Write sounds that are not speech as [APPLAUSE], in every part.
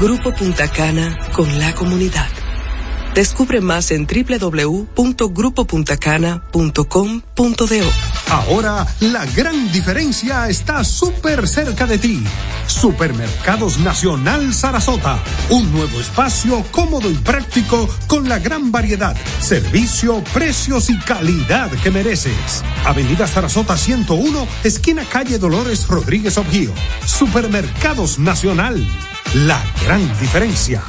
Grupo Punta Cana con la comunidad. Descubre más en www.grupopuntacana.com.do. Ahora la gran diferencia está súper cerca de ti. Supermercados Nacional Sarasota. Un nuevo espacio cómodo y práctico con la gran variedad, servicio, precios y calidad que mereces. Avenida Sarasota 101, esquina calle Dolores Rodríguez Objío. Supermercados Nacional. La gran diferencia.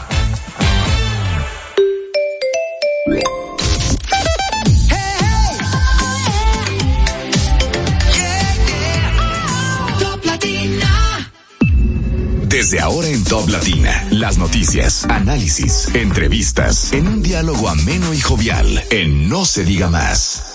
Desde ahora en Top Latina, las noticias, análisis, entrevistas, en un diálogo ameno y jovial, en No se diga más.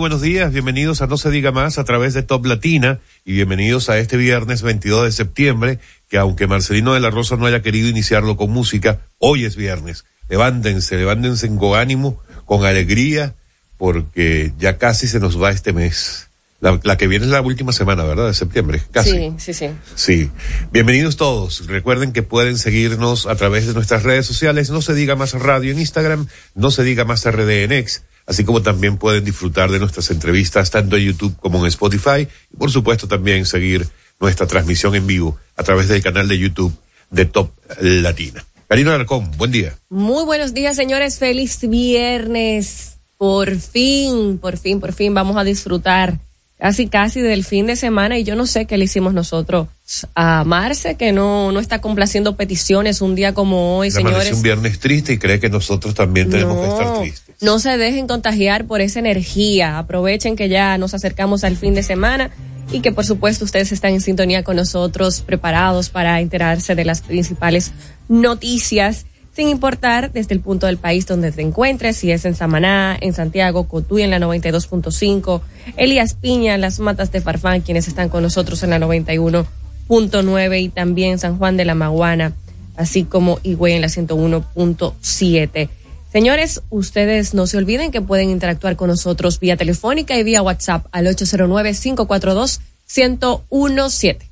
Buenos días, bienvenidos a No se diga más a través de Top Latina y bienvenidos a este viernes 22 de septiembre, que aunque Marcelino de la Rosa no haya querido iniciarlo con música, hoy es viernes. Levántense, levántense con ánimo, con alegría, porque ya casi se nos va este mes. La, la, que viene es la última semana, ¿verdad? De septiembre, casi. Sí, sí, sí. Sí. Bienvenidos todos. Recuerden que pueden seguirnos a través de nuestras redes sociales. No se diga más radio en Instagram, no se diga más RD en X así como también pueden disfrutar de nuestras entrevistas tanto en YouTube como en Spotify y por supuesto también seguir nuestra transmisión en vivo a través del canal de YouTube de Top Latina. Karina Alarcón, buen día. Muy buenos días, señores. Feliz viernes. Por fin, por fin, por fin vamos a disfrutar casi casi del fin de semana y yo no sé qué le hicimos nosotros a Marce que no no está complaciendo peticiones un día como hoy, señores. un viernes triste y cree que nosotros también tenemos no, que estar tristes. No se dejen contagiar por esa energía. Aprovechen que ya nos acercamos al fin de semana y que por supuesto ustedes están en sintonía con nosotros, preparados para enterarse de las principales noticias sin importar desde el punto del país donde te encuentres, si es en Samaná, en Santiago, Cotuí en la 92.5, Elías Piña las Matas de Farfán, quienes están con nosotros en la 91.9 y también San Juan de la Maguana, así como Higüey en la 101.7. Señores, ustedes no se olviden que pueden interactuar con nosotros vía telefónica y vía WhatsApp al 809-542-1017.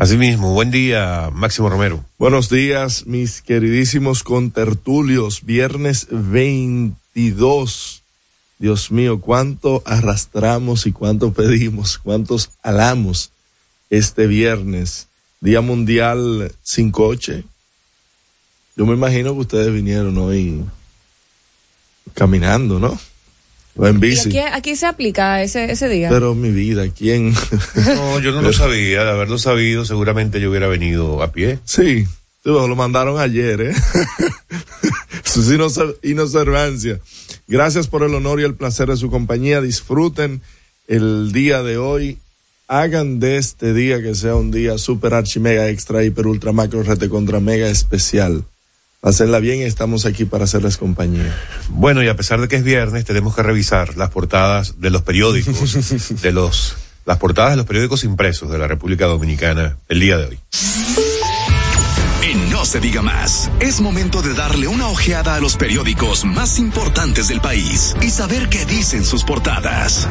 Asimismo, buen día, Máximo Romero. Buenos días, mis queridísimos contertulios. Viernes 22. Dios mío, cuánto arrastramos y cuánto pedimos, cuántos alamos este viernes, Día Mundial sin coche. Yo me imagino que ustedes vinieron hoy caminando, ¿no? O en bici. ¿Y aquí, aquí, se aplica ese, ese día? Pero mi vida, ¿quién? No, yo no lo sabía. De haberlo sabido, seguramente yo hubiera venido a pie. Sí, lo mandaron ayer, ¿eh? [LAUGHS] Su inobservancia. Gracias por el honor y el placer de su compañía. Disfruten el día de hoy. Hagan de este día que sea un día super archi mega extra hiper ultra macro rete contra mega especial. Hacerla bien y estamos aquí para hacerles compañía. Bueno, y a pesar de que es viernes, tenemos que revisar las portadas de los periódicos, [LAUGHS] de los, las portadas de los periódicos impresos de la República Dominicana el día de hoy. En No se diga más, es momento de darle una ojeada a los periódicos más importantes del país y saber qué dicen sus portadas.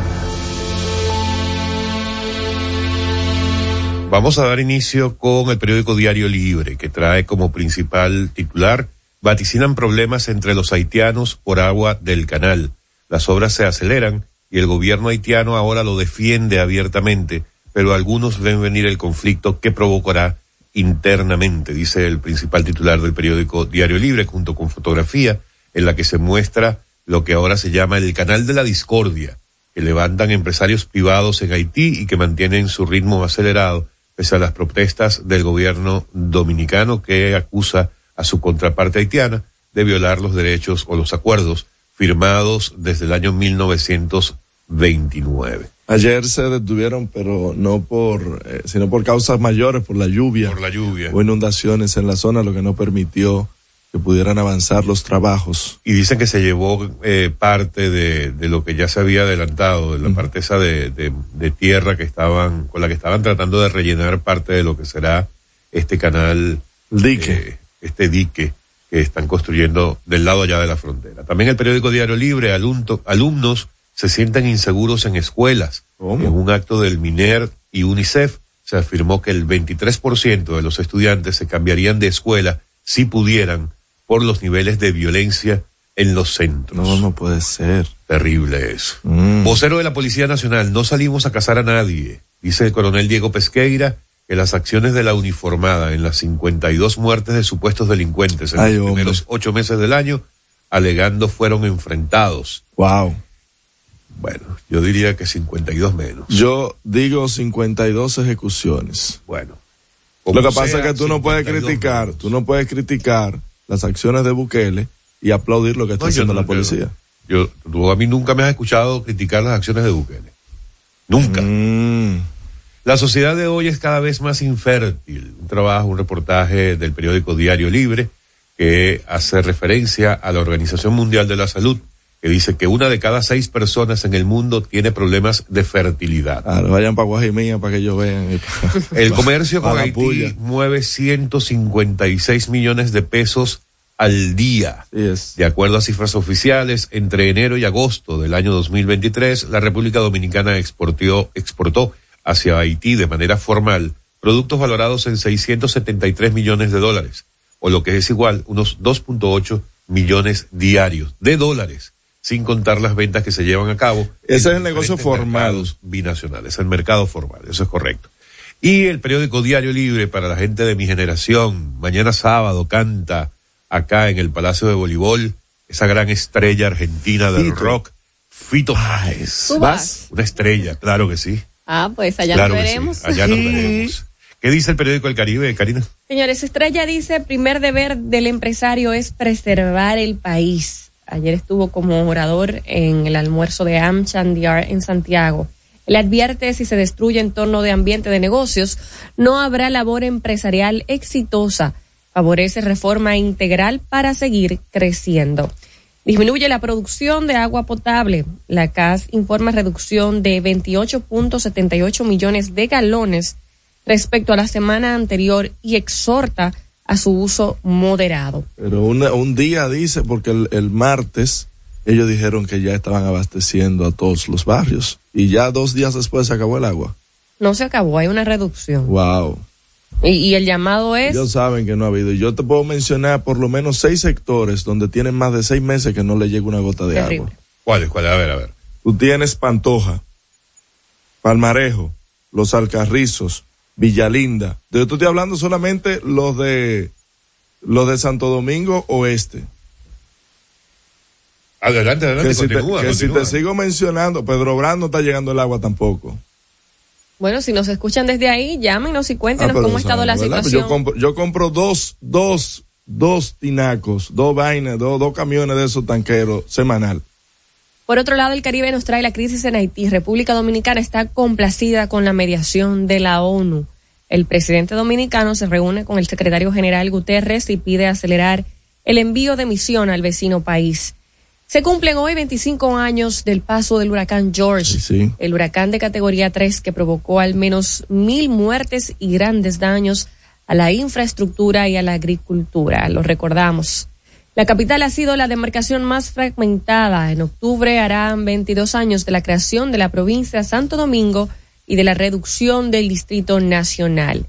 Vamos a dar inicio con el periódico Diario Libre, que trae como principal titular Vaticinan problemas entre los haitianos por agua del canal. Las obras se aceleran y el gobierno haitiano ahora lo defiende abiertamente, pero algunos ven venir el conflicto que provocará internamente, dice el principal titular del periódico Diario Libre, junto con fotografía en la que se muestra lo que ahora se llama el canal de la discordia, que levantan empresarios privados en Haití y que mantienen su ritmo acelerado pese a las protestas del gobierno dominicano que acusa a su contraparte haitiana de violar los derechos o los acuerdos firmados desde el año 29. Ayer se detuvieron, pero no por, eh, sino por causas mayores, por la lluvia. Por la lluvia. O inundaciones en la zona, lo que no permitió que pudieran avanzar los trabajos. Y dicen que se llevó eh, parte de, de, lo que ya se había adelantado, de la parte esa de, de, de, tierra que estaban, con la que estaban tratando de rellenar parte de lo que será este canal. Dique. Eh, este dique que están construyendo del lado allá de la frontera. También el periódico Diario Libre, alumno, alumnos se sienten inseguros en escuelas. ¿Cómo? En un acto del MINER y UNICEF se afirmó que el 23% de los estudiantes se cambiarían de escuela si pudieran por los niveles de violencia en los centros. No, no puede ser. Terrible eso. Mm. Vocero de la Policía Nacional, no salimos a cazar a nadie, dice el coronel Diego Pesqueira, que las acciones de la uniformada en las 52 muertes de supuestos delincuentes en Ay, los hombre. primeros ocho meses del año, alegando fueron enfrentados. Wow. Bueno, yo diría que 52 menos. Yo digo 52 ejecuciones. Bueno. Lo que pasa es que tú no puedes criticar, menos. tú no puedes criticar las acciones de Bukele y aplaudir lo que está no, haciendo no, la policía. Yo, yo, tú a mí nunca me has escuchado criticar las acciones de Bukele. Nunca. Mm. La sociedad de hoy es cada vez más infértil. Un trabajo, un reportaje del periódico Diario Libre que hace referencia a la Organización Mundial de la Salud, que dice que una de cada seis personas en el mundo tiene problemas de fertilidad. Claro, vayan para Guajimía para que ellos vean. [LAUGHS] El comercio con Haití mueve 156 millones de pesos al día. Yes. De acuerdo a cifras oficiales, entre enero y agosto del año 2023, la República Dominicana exportó, exportó hacia Haití de manera formal productos valorados en 673 millones de dólares, o lo que es igual, unos 2.8 millones diarios de dólares, sin contar las ventas que se llevan a cabo. Ese es el negocio formal. Binacionales, el mercado formal, eso es correcto. Y el periódico Diario Libre para la gente de mi generación, mañana sábado canta acá en el Palacio de Voleibol esa gran estrella argentina del Fito. rock, Fito Páez. ¿Tú vas? Una estrella, claro que sí. Ah, pues allá claro nos veremos. Sí, allá nos veremos. ¿Qué dice el periódico El Caribe, Karina? Señores, Estrella dice, primer deber del empresario es preservar el país. Ayer estuvo como orador en el almuerzo de Amchandiar en Santiago. Él advierte si se destruye entorno de ambiente de negocios, no habrá labor empresarial exitosa. Favorece reforma integral para seguir creciendo. Disminuye la producción de agua potable. La CAS informa reducción de 28.78 millones de galones respecto a la semana anterior y exhorta a su uso moderado. Pero una, un día dice, porque el, el, martes ellos dijeron que ya estaban abasteciendo a todos los barrios y ya dos días después se acabó el agua. No se acabó, hay una reducción. Wow. Y, y, el llamado es. Ellos saben que no ha habido. Y yo te puedo mencionar por lo menos seis sectores donde tienen más de seis meses que no le llega una gota de Terrible. agua. ¿Cuáles? ¿Cuáles? A ver, a ver. Tú tienes Pantoja, Palmarejo, Los Alcarrizos, Villalinda. Yo te estoy hablando solamente los de los de Santo Domingo Oeste. Adelante, adelante, que si, continúa, te, que continúa. si te sigo mencionando, Pedro Brand no está llegando el agua tampoco. Bueno, si nos escuchan desde ahí, llámenos y cuéntenos Ah, cómo ha estado la ¿verdad? situación. Yo compro, yo compro dos, dos, dos tinacos, dos vainas, dos, dos camiones de esos tanqueros semanal. Por otro lado, el Caribe nos trae la crisis en Haití. República Dominicana está complacida con la mediación de la ONU. El presidente dominicano se reúne con el secretario general Guterres y pide acelerar el envío de misión al vecino país. Se cumplen hoy 25 años del paso del huracán George, Sí, sí. el huracán de categoría 3 que provocó al menos mil muertes y grandes daños a la infraestructura y a la agricultura. Lo recordamos. La capital ha sido la demarcación más fragmentada. En octubre harán 22 años de la creación de la provincia Santo Domingo y de la reducción del Distrito Nacional.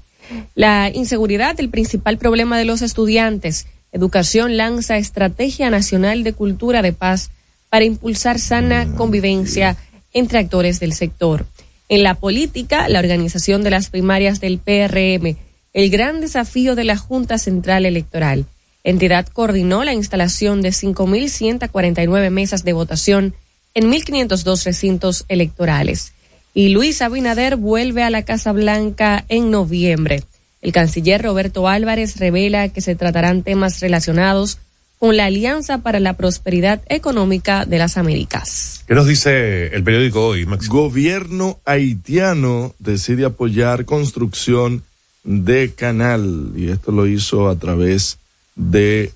La inseguridad, el principal problema de los estudiantes. Educación lanza Estrategia Nacional de Cultura de Paz para impulsar sana convivencia entre actores del sector. En la política, la organización de las primarias del PRM, el gran desafío de la Junta Central Electoral. Entidad coordinó la instalación de 5.149 mesas de votación en 1.502 recintos electorales. Y Luis Abinader vuelve a la Casa Blanca en noviembre. El canciller Roberto Álvarez revela que se tratarán temas relacionados con la Alianza para la Prosperidad Económica de las Américas. ¿Qué nos dice el periódico hoy, Max? Gobierno haitiano decide apoyar construcción de canal y esto lo hizo a través de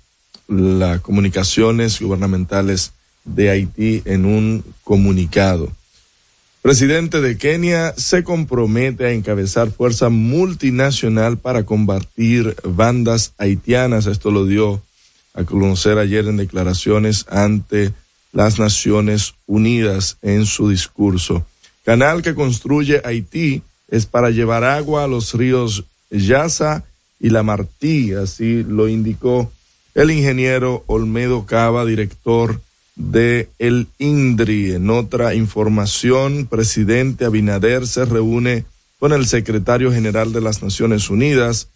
las comunicaciones gubernamentales de Haití en un comunicado. Presidente de Kenia se compromete a encabezar fuerza multinacional para combatir bandas haitianas. Esto lo dio a conocer ayer en declaraciones ante las Naciones Unidas en su discurso. Canal que construye Haití es para llevar agua a los ríos Yasa y La Martí, así lo indicó el ingeniero Olmedo Cava, director de el INDRI. En otra información, presidente Abinader se reúne con el secretario general de las Naciones Unidas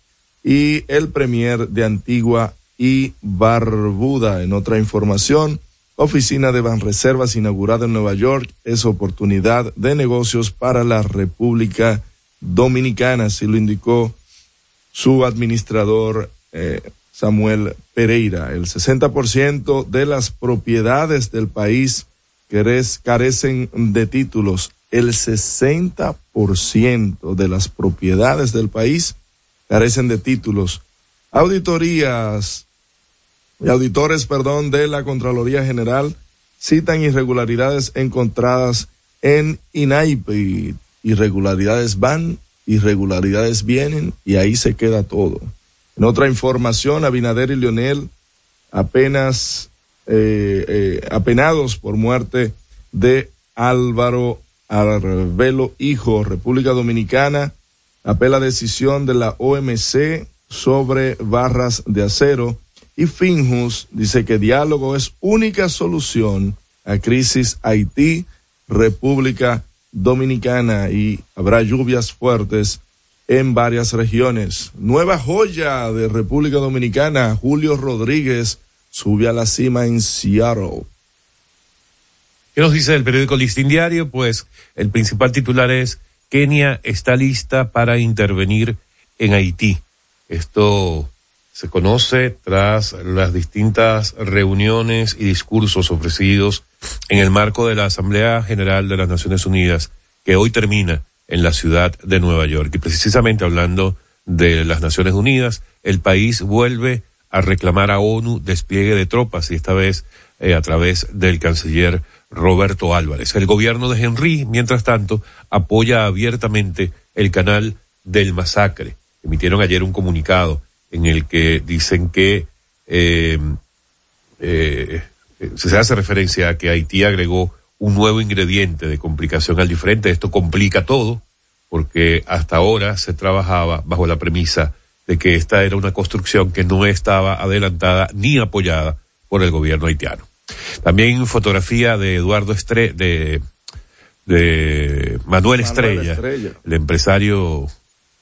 y el premier de Antigua y Barbuda. En otra información, oficina de Banreservas inaugurada en Nueva York es oportunidad de negocios para la República Dominicana, así lo indicó su administrador eh, Samuel Pereira. El 60% de las propiedades del país carecen de títulos. El 60% de las propiedades del país carecen de títulos. Auditorías y auditores, perdón, de la Contraloría General citan irregularidades encontradas en INAIPE. Irregularidades van, irregularidades vienen y ahí se queda todo. En otra información, Abinader y Leonel apenas eh, eh, apenados por muerte de Álvaro Arbelo, hijo, República Dominicana, apela decisión de la OMC sobre barras de acero y Finjus dice que diálogo es única solución a crisis Haití, República Dominicana y habrá lluvias fuertes en varias regiones. Nueva joya de República Dominicana, Julio Rodríguez sube a la cima en Seattle. ¿Qué nos dice el periódico Listín Diario? Pues el principal titular es Kenia está lista para intervenir en Haití. Esto se conoce tras las distintas reuniones y discursos ofrecidos en el marco de la Asamblea General de las Naciones Unidas, que hoy termina en la ciudad de Nueva York. Y precisamente hablando de las Naciones Unidas, el país vuelve a reclamar a ONU despliegue de tropas y esta vez eh, a través del canciller Roberto Álvarez. El gobierno de Henry, mientras tanto, apoya abiertamente el canal del masacre. Emitieron ayer un comunicado en el que dicen que eh, eh, se hace referencia a que Haití agregó un nuevo ingrediente de complicación al diferente. Esto complica todo, porque hasta ahora se trabajaba bajo la premisa de que esta era una construcción que no estaba adelantada ni apoyada por el gobierno haitiano. También fotografía de Eduardo Estre de, de Manuel, Estrella, el empresario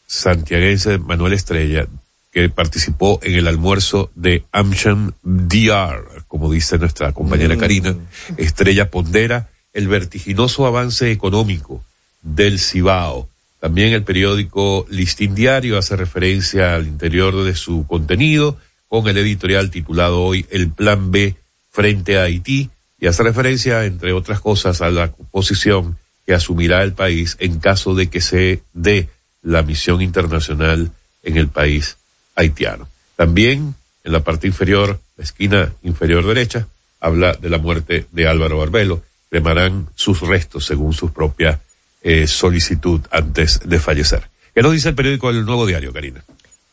santiaguense Manuel Estrella, que participó en el almuerzo de Amsham DR, como dice nuestra compañera mm. Karina. Estrella pondera el vertiginoso avance económico del Cibao. También el periódico Listín Diario hace referencia al interior de su contenido con el editorial titulado hoy El Plan B frente a Haití y hace referencia, entre otras cosas, a la posición que asumirá el país en caso de que se dé la misión internacional en el país haitiano. También en la parte inferior, la esquina inferior derecha, habla de la muerte de Álvaro Barbelo. Cremarán sus restos según su propia eh, solicitud antes de fallecer. ¿Qué nos dice el periódico El Nuevo Diario, Karina?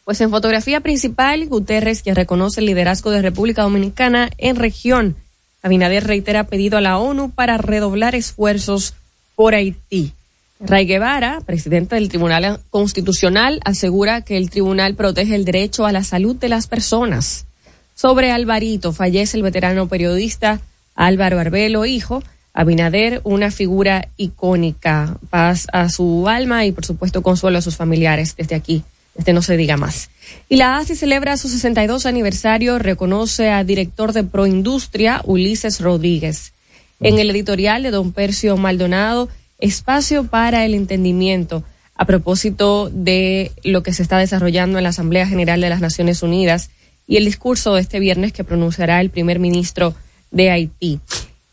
Pues en fotografía principal, Guterres, que reconoce el liderazgo de República Dominicana en región. Abinader reitera pedido a la ONU para redoblar esfuerzos por Haití. Ray Guevara, presidente del Tribunal Constitucional, asegura que el tribunal protege el derecho a la salud de las personas. Sobre Alvarito, fallece el veterano periodista Álvaro Arbelo, hijo. Abinader, una figura icónica. Paz a su alma y, por supuesto, consuelo a sus familiares desde aquí. Este no se diga más. Y la ASI celebra su 62 aniversario, reconoce a director de Proindustria, Ulises Rodríguez. En el editorial de don Percio Maldonado, espacio para el entendimiento a propósito de lo que se está desarrollando en la Asamblea General de las Naciones Unidas y el discurso de este viernes que pronunciará el primer ministro de Haití.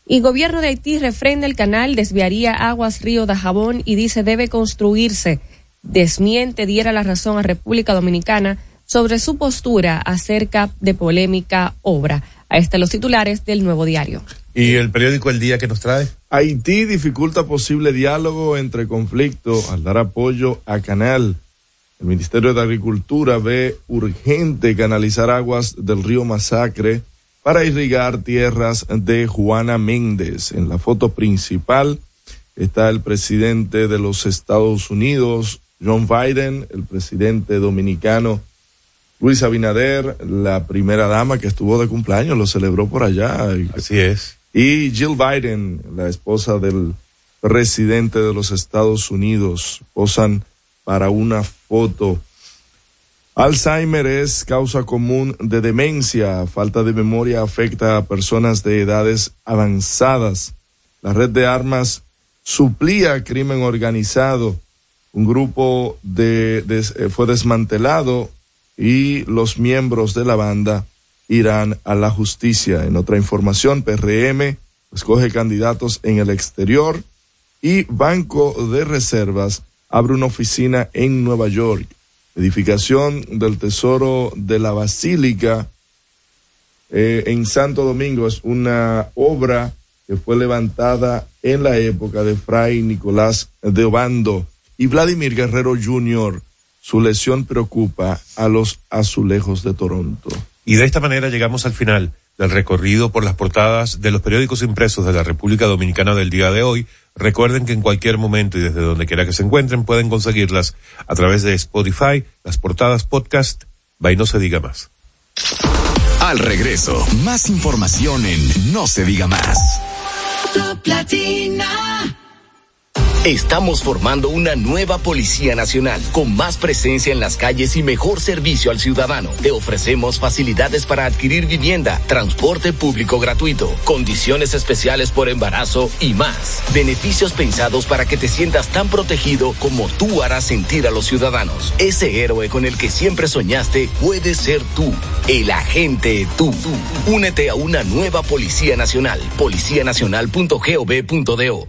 Y gobierno de Haití refrenda el canal, desviaría aguas río de Jabón y dice debe construirse. Desmiente diera la razón a República Dominicana sobre su postura acerca de polémica obra. A este los titulares del nuevo diario. ¿Y el periódico El Día que nos trae? Haití dificulta posible diálogo entre conflicto al dar apoyo a Canal. El Ministerio de Agricultura ve urgente canalizar aguas del río Masacre para irrigar tierras de Juana Méndez. En la foto principal está el presidente de los Estados Unidos, John Biden, el presidente dominicano Luis Abinader, la primera dama que estuvo de cumpleaños, lo celebró por allá. Así es. Y Jill Biden, la esposa del presidente de los Estados Unidos, posan para una foto. Alzheimer es causa común de demencia. Falta de memoria afecta a personas de edades avanzadas. La red de armas suplía crimen organizado. Un grupo de, eh, fue desmantelado y los miembros de la banda irán a la justicia. En otra información, PRM escoge candidatos en el exterior y Banco de Reservas abre una oficina en Nueva York. Edificación del Tesoro de la Basílica eh, en Santo Domingo es una obra que fue levantada en la época de Fray Nicolás de Obando y Vladimir Guerrero Jr. Su lesión preocupa a los azulejos de Toronto. Y de esta manera llegamos al final del recorrido por las portadas de los periódicos impresos de la República Dominicana del día de hoy. Recuerden que en cualquier momento y desde donde quiera que se encuentren pueden conseguirlas a través de Spotify, las portadas podcast, by No Se Diga Más. Al regreso, más información en No Se Diga Más. Estamos formando una nueva Policía Nacional con más presencia en las calles y mejor servicio al ciudadano. Te ofrecemos facilidades para adquirir vivienda, transporte público gratuito, condiciones especiales por embarazo y más. Beneficios pensados para que te sientas tan protegido como tú harás sentir a los ciudadanos. Ese héroe con el que siempre soñaste puede ser tú, el agente tú. Únete a una nueva Policía Nacional, policianacional.gov.do.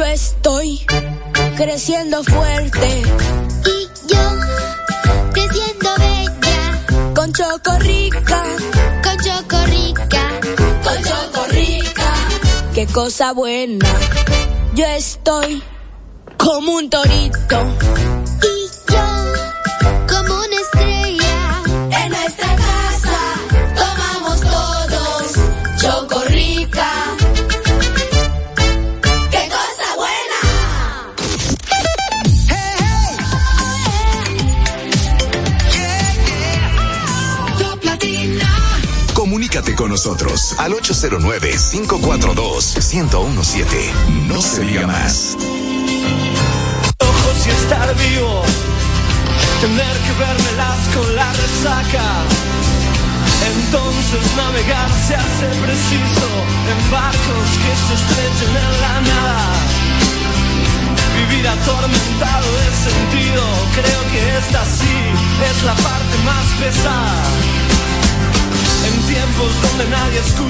Yo estoy creciendo fuerte. Y yo creciendo bella. Con Chocorrica. Con Chocorrica. Con Chocorrica. Qué cosa buena. Yo estoy como un torito. Y yo como una estrella. Nosotros al 809-542-1017. No se diga más. ojos y estar vivo, tener que vermelas con la resaca. Entonces navegar se hace preciso en barcos que se estrechen en la nada. Vivir atormentado de sentido, creo que esta sí es la parte más pesada.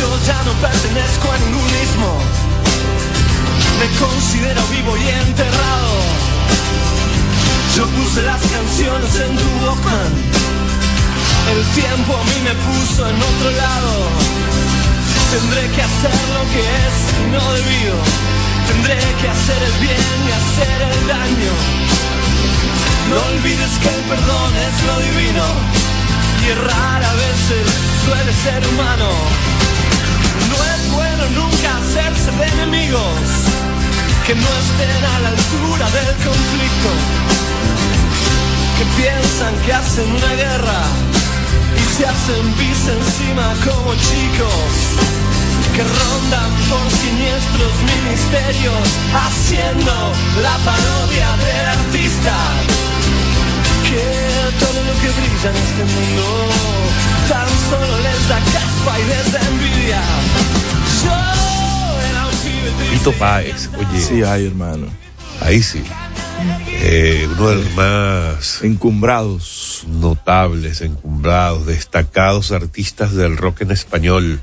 Yo ya no pertenezco a ningún mismo. Me considero vivo y enterrado. Yo puse las canciones en tu Walkman. El tiempo a mí me puso en otro lado. Tendré que hacer lo que es y no debido. Tendré que hacer el bien y hacer el daño. No olvides que el perdón es lo divino. Y errar a veces suele ser humano. No es bueno nunca hacerse de enemigos que no estén a la altura del conflicto. Que piensan que hacen una guerra y se hacen pis encima como chicos que rondan por siniestros ministerios haciendo la parodia del artista que todo lo que brilla en este mundo tan solo les da caspa y les da envidia yo era un pibe triste Fito Páez, oye, Sí, hay, hermano. ahí sí. Eh, uno de los más Encumbrados. notables, encumbrados, destacados artistas del rock en español,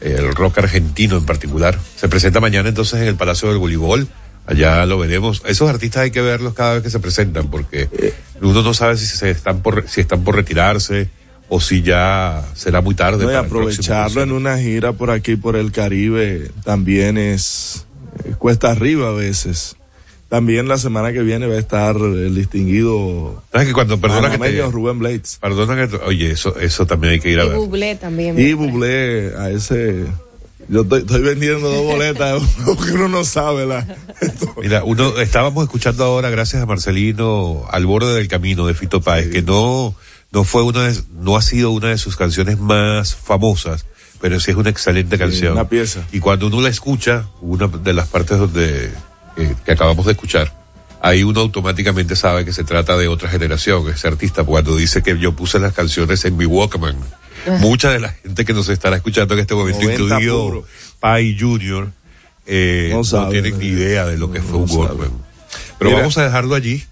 el rock argentino en particular. Se presenta mañana entonces en el Palacio del Voleibol. Allá lo veremos. Esos artistas hay que verlos cada vez que se presentan porque uno no sabe si se están por si están por retirarse o si ya será muy tarde. No, y para el próximo aprovecharlo en una gira por aquí, por el Caribe, también es eh, cuesta arriba a veces. También la semana que viene va a estar el distinguido ¿Sabes que cuando perdona que te, Rubén Blades. perdona que oye eso eso también hay que ir a Y ver. Bublé también. Y Bublé a ese... Yo estoy, estoy vendiendo dos boletas [LAUGHS] porque uno no sabe la... [LAUGHS] Mira, uno estábamos escuchando ahora, gracias a Marcelino, al borde del camino de Fito Páez, que no, no fue una de, no ha sido una de sus canciones más famosas, pero sí es una excelente canción. una pieza. Y cuando uno la escucha, una de las partes donde, eh, que acabamos de escuchar, ahí uno automáticamente sabe que se trata de otra generación, ese artista, cuando dice que yo puse las canciones en mi Walkman. [LAUGHS] Mucha de la gente que nos estará escuchando en este momento, 90 incluido puro. Pai Junior, eh, No no, sabe, tienen ni idea de lo que fue un No. Walkman. Pero Mira. vamos a dejarlo allí,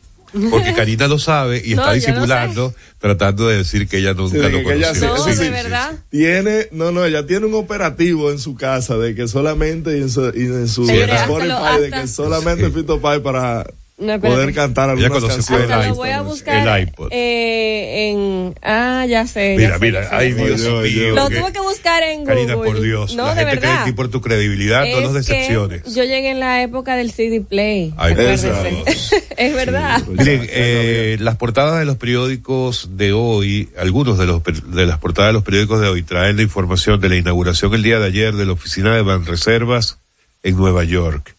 porque [LAUGHS] Karina lo sabe y No, está no disimulando, tratando de decir que ella nunca Sí, lo ella conoció. No, Sí, sí, de sí, verdad. Tiene, no, no, ella tiene un operativo en su casa de que solamente y en su, y en su Señores, Spotify hasta lo- de que solamente Sí. Fito Pai para No, poder cantar algunas fue canciones. el lo voy a el buscar iPod. eh, en... Ah, ya sé. ya Mira, sé, mira, ya sé, ay ya. Dios. Lo que- tuve que buscar en Karina, Google. por Dios, No, la de gente cree en verdad. ti por tu credibilidad, no los decepciones. Yo llegué en la época del CD Play. Ay, [LAUGHS] es verdad. pues Miren, eh, las portadas de los periódicos de hoy, algunos de los de las portadas de los periódicos de hoy traen la información de la inauguración el día de ayer de la oficina de Banreservas en Nueva York.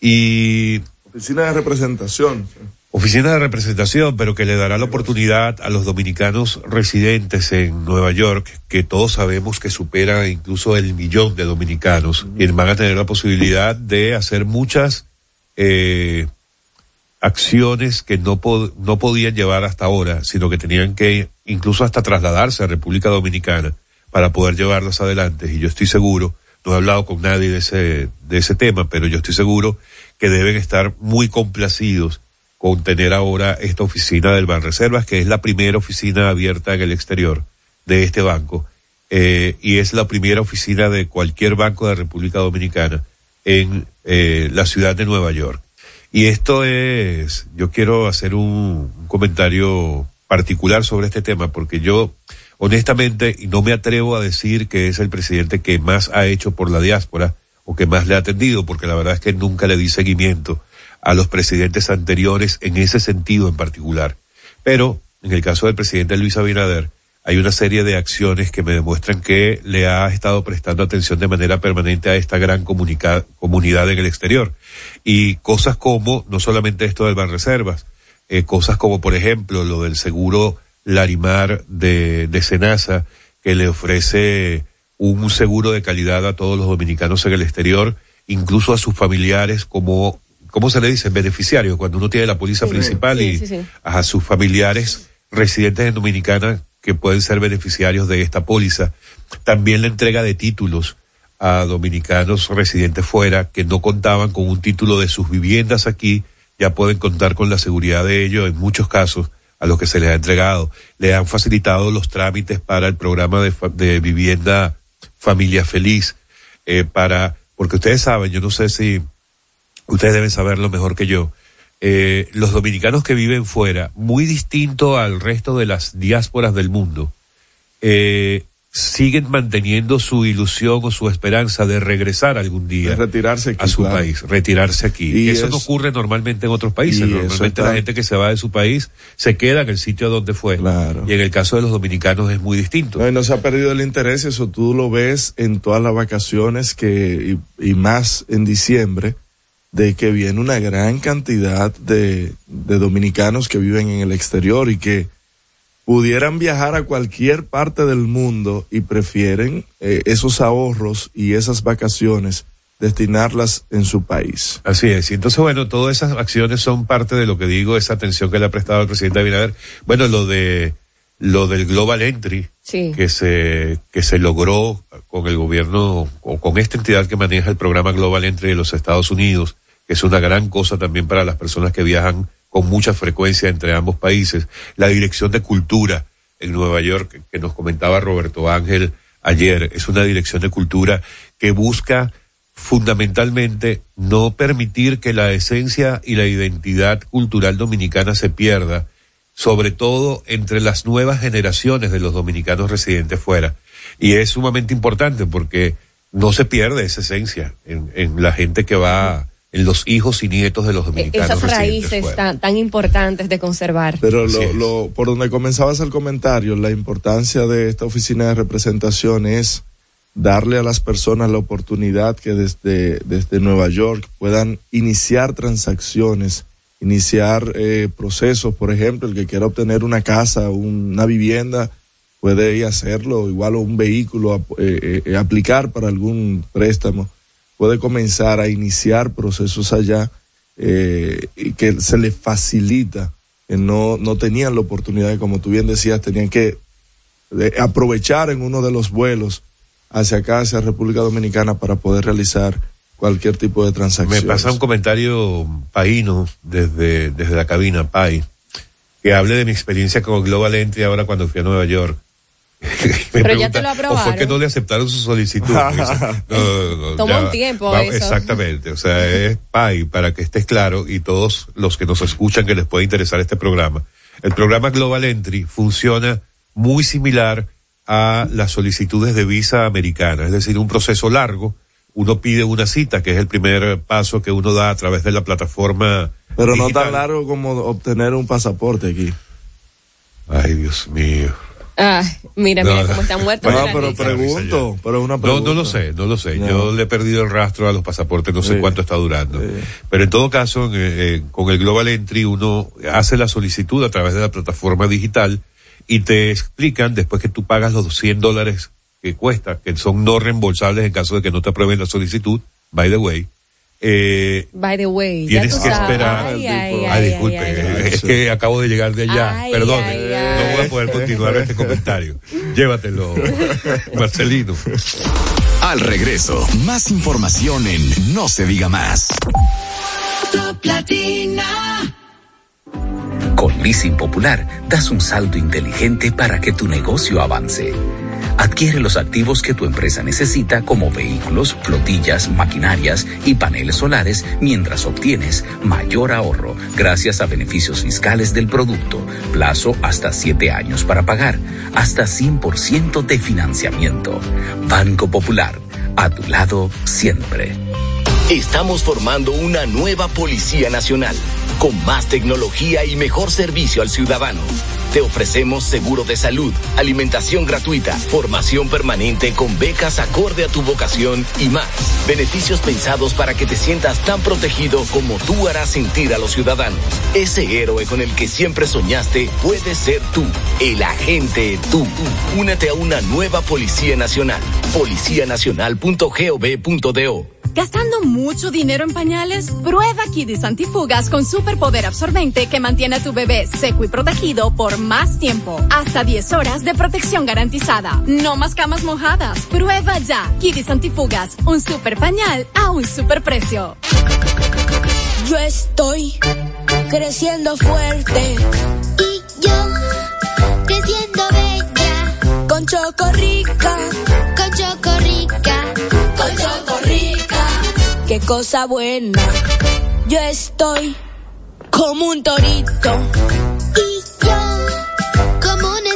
Y Oficina de representación. oficina de representación, pero que le dará la oportunidad a los dominicanos residentes en Nueva York, que todos sabemos que supera incluso el millón de dominicanos, y van a tener la posibilidad de hacer muchas eh, acciones que no, pod- no podían llevar hasta ahora, sino que tenían que incluso hasta trasladarse a República Dominicana para poder llevarlas adelante. Y yo estoy seguro, no he hablado con nadie de ese, de ese tema, pero yo estoy seguro que deben estar muy complacidos con tener ahora esta oficina del Banreservas, que es la primera oficina abierta en el exterior de este banco, eh, y es la primera oficina de cualquier banco de República Dominicana en eh, la ciudad de Nueva York. Y esto es, yo quiero hacer un, un comentario particular sobre este tema, porque yo, honestamente, no me atrevo a decir que es el presidente que más ha hecho por la diáspora o que más le ha atendido, porque la verdad es que nunca le di seguimiento a los presidentes anteriores en ese sentido en particular. Pero, en el caso del presidente Luis Abinader, hay una serie de acciones que me demuestran que le ha estado prestando atención de manera permanente a esta gran comunidad en el exterior. Y cosas como, no solamente esto del Banreservas, eh, cosas como, por ejemplo, lo del seguro Larimar de, de Senasa, que le ofrece un seguro de calidad a todos los dominicanos en el exterior, incluso a sus familiares como, ¿cómo se le dice? Beneficiario, cuando uno tiene la póliza Sí, principal sí, y sí. a sus familiares residentes en Dominicana que pueden ser beneficiarios de esta póliza. También la entrega de títulos a dominicanos residentes fuera que no contaban con un título de sus viviendas aquí, ya pueden contar con la seguridad de ello en muchos casos a los que se les ha entregado. Le han facilitado los trámites para el programa de, de vivienda Familia Feliz, eh, para, porque ustedes saben, yo no sé si ustedes deben saberlo mejor que yo, eh, los dominicanos que viven fuera, muy distinto al resto de las diásporas del mundo, eh, siguen manteniendo su ilusión o su esperanza de regresar algún día De retirarse aquí, a su claro. país, retirarse aquí. Y eso es- no ocurre normalmente en otros países. Normalmente está- la gente que se va de su país se queda en el sitio donde fue. Claro. Y en el caso de los dominicanos es muy distinto. No, y no se ha perdido el interés, eso tú lo ves en todas las vacaciones que, y, y más en diciembre, de que viene una gran cantidad de, de dominicanos que viven en el exterior y que pudieran viajar a cualquier parte del mundo y prefieren eh, esos ahorros y esas vacaciones destinarlas en su país. Así es. Y entonces, bueno, todas esas acciones son parte de lo que digo, esa atención que le ha prestado el presidente Abinader. Bueno, lo de, lo del Global Entry, Sí. que se, que se logró con el gobierno, o con esta entidad que maneja el programa Global Entry de los Estados Unidos, que es una gran cosa también para las personas que viajan con mucha frecuencia entre ambos países. La Dirección de Cultura en Nueva York, que- nos comentaba Roberto Ángel ayer, es una dirección de cultura que busca fundamentalmente no permitir que la esencia y la identidad cultural dominicana se pierda, sobre todo entre las nuevas generaciones de los dominicanos residentes fuera. Y es sumamente importante porque no se pierde esa esencia en, en la gente que va, los hijos y nietos de los E- dominicanos Esas raíces tan, tan importantes de conservar. Pero lo, lo, por donde comenzabas el comentario, la importancia de esta oficina de representación es darle a las personas la oportunidad que desde, desde Nueva York puedan iniciar transacciones, iniciar eh, procesos, por ejemplo, el que quiera obtener una casa, una vivienda, puede ir a hacerlo, igual o un vehículo, eh, eh, aplicar para algún préstamo, puede comenzar a iniciar procesos allá eh, y que se le facilita, que no, no tenían la oportunidad, como tú bien decías, tenían que eh, aprovechar en uno de los vuelos hacia acá, hacia República Dominicana, para poder realizar cualquier tipo de Me transacción. pasa un comentario paíno desde, desde la cabina, Pai, que hable de mi experiencia con Global Entry ahora cuando fui a Nueva York. [LAUGHS] Pero ya te lo ¿O fue aprobaron? que no le aceptaron su solicitud? [LAUGHS] No, no, no, Toma ya un tiempo Va- eso. Exactamente. O sea, es PAI, para que estés claro, y todos los que nos escuchan que les puede interesar este programa. El programa Global Entry funciona muy similar a las solicitudes de visa americana, es decir, un proceso largo. Uno pide una cita, que es el primer paso que uno da a través de la plataforma. Pero no tan largo como obtener un pasaporte aquí. Ay, Dios mío. Ah, mira, mira No, cómo está muerto. [LAUGHS] No, pero pregunto, pero una No, pregunta. no lo sé, no lo sé. No. Yo le he perdido el rastro a los pasaportes, no sé Sí. cuánto está durando. Sí. Pero en todo caso, eh, eh, con el Global Entry uno hace la solicitud a través de la plataforma digital y te explican después que tú pagas los 100 dólares que cuesta, que son no reembolsables en caso de que no te aprueben la solicitud, by the way. Eh, By the way, Tienes que sabes. esperar. Ay, ay, Ay, ay, ah, ay, disculpe, ay, ay. es que acabo de llegar de allá. Ay, Perdón, ay, no voy a poder continuar este comentario. Llévatelo, Marcelino. Al regreso, más información en No se diga más. Con Leasing Popular, das un salto inteligente para que tu negocio avance. Adquiere los activos que tu empresa necesita como vehículos, flotillas, maquinarias y paneles solares mientras obtienes mayor ahorro gracias a beneficios fiscales del producto, plazo hasta 7 años para pagar, hasta 100% de financiamiento. Banco Popular, a tu lado siempre. Estamos formando una nueva Policía Nacional, con más tecnología y mejor servicio al ciudadano. Te ofrecemos seguro de salud, alimentación gratuita, formación permanente con becas acorde a tu vocación y más. Beneficios pensados para que te sientas tan protegido como tú harás sentir a los ciudadanos. Ese héroe con el que siempre soñaste puede ser tú, el agente tú. Únete a una nueva Policía Nacional. Policianacional.gov.do ¿Gastando mucho dinero en pañales? Prueba Kidis Antifugas con superpoder absorbente que mantiene a tu bebé seco y protegido por más tiempo. Hasta 10 horas de protección garantizada. No más camas mojadas. Prueba ya Kidis Antifugas, un super pañal a un super precio. Yo estoy creciendo fuerte. Y yo creciendo bella. Con Chocorrica. Con Chocorrica. Con Chocorrica. Qué cosa buena. Yo estoy como un torito. Y yo como una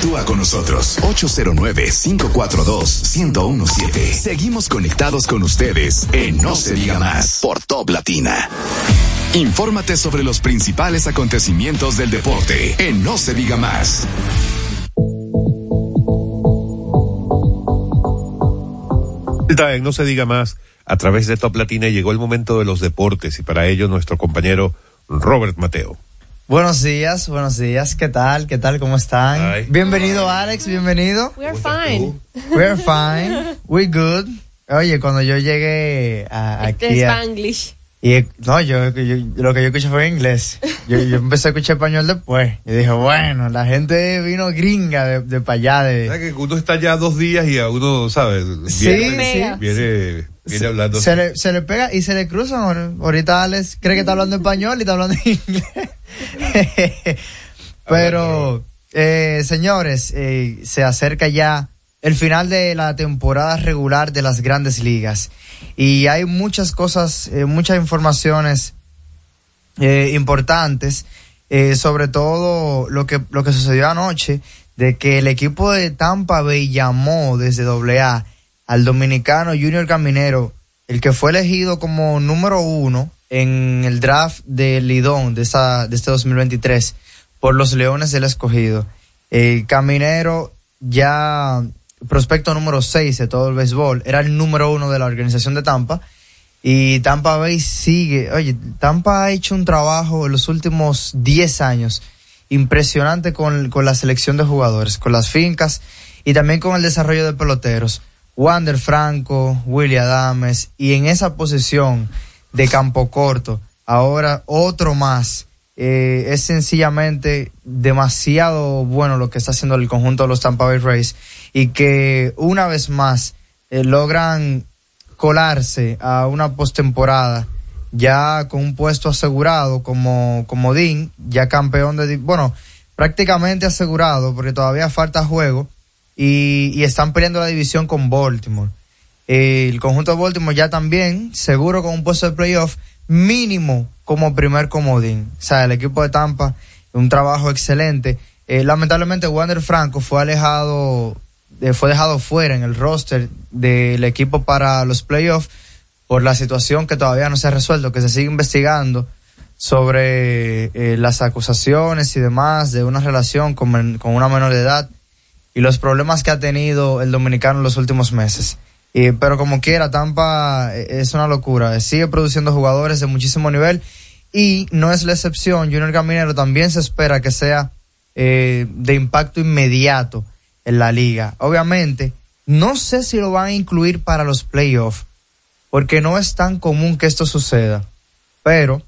Interactúa con nosotros 809-542-1017. Seguimos conectados con ustedes en No se diga más por Top Latina. Infórmate sobre los principales acontecimientos del deporte en No se diga más. No se diga más, a través de Top Latina llegó el momento de los deportes y para ello nuestro compañero Robert Mateo. Buenos días, buenos días. ¿Qué tal? ¿Qué tal? ¿Cómo están? Bienvenido, Alex. Bienvenido. We're fine. We're fine. We're good. Oye, cuando yo llegué a, Este aquí es a- Spanglish. y no, yo, yo- lo que yo escuché fue inglés. Yo, yo empecé a escuchar español después. Y dije, bueno, la gente vino gringa de, de para allá. De, que uno está ya dos días y a uno, ¿sabes? Sí, Viene, sí. viene, viene hablando. se, le, se le pega y se le cruzan. ahor- Ahorita Alex cree que está hablando español y está hablando inglés. [LAUGHS] Pero, eh, señores, eh, se acerca ya el final de la temporada regular de las grandes ligas. Y hay muchas cosas, eh, muchas informaciones importantes, sobre todo lo que, lo que sucedió anoche, de que el equipo de Tampa Bay llamó desde AA al dominicano Junior Caminero, el que fue elegido como número uno en el draft de Lidón de, esa, de este 2023 por los Leones del Escogido. Eh, Caminero ya prospecto número 6 de todo el béisbol, era el número uno de la organización de Tampa. Y Tampa Bay sigue, oye, Tampa ha hecho un trabajo en los últimos 10 años impresionante con, con la selección de jugadores, con las fincas y también con el desarrollo de peloteros. Wander Franco, Willy Adames y en esa posición de campo corto, ahora otro más. Eh, es sencillamente demasiado bueno lo que está haciendo el conjunto de los Tampa Bay Rays y que una vez más eh, logran colarse a una postemporada ya con un puesto asegurado como, como Dean, ya campeón de, bueno, prácticamente asegurado porque todavía falta juego y, están peleando la división con Baltimore. El conjunto de Baltimore ya también seguro con un puesto de playoff mínimo como primer comodín. O sea, el equipo de Tampa, un trabajo excelente. Eh, lamentablemente Wander Franco fue alejado, eh, fue dejado fuera en el roster del equipo para los playoffs por la situación que todavía no se ha resuelto, que se sigue investigando sobre eh, las acusaciones y demás de una relación con, con una menor de edad y los problemas que ha tenido el dominicano en los últimos meses. Pero como quiera, Tampa eh, es una locura. Sigue produciendo jugadores de muchísimo nivel y no es la excepción. Junior Caminero también se espera que sea eh, de impacto inmediato en la liga. Obviamente, no sé si lo van a incluir para los playoffs, porque no es tan común que esto suceda. Pero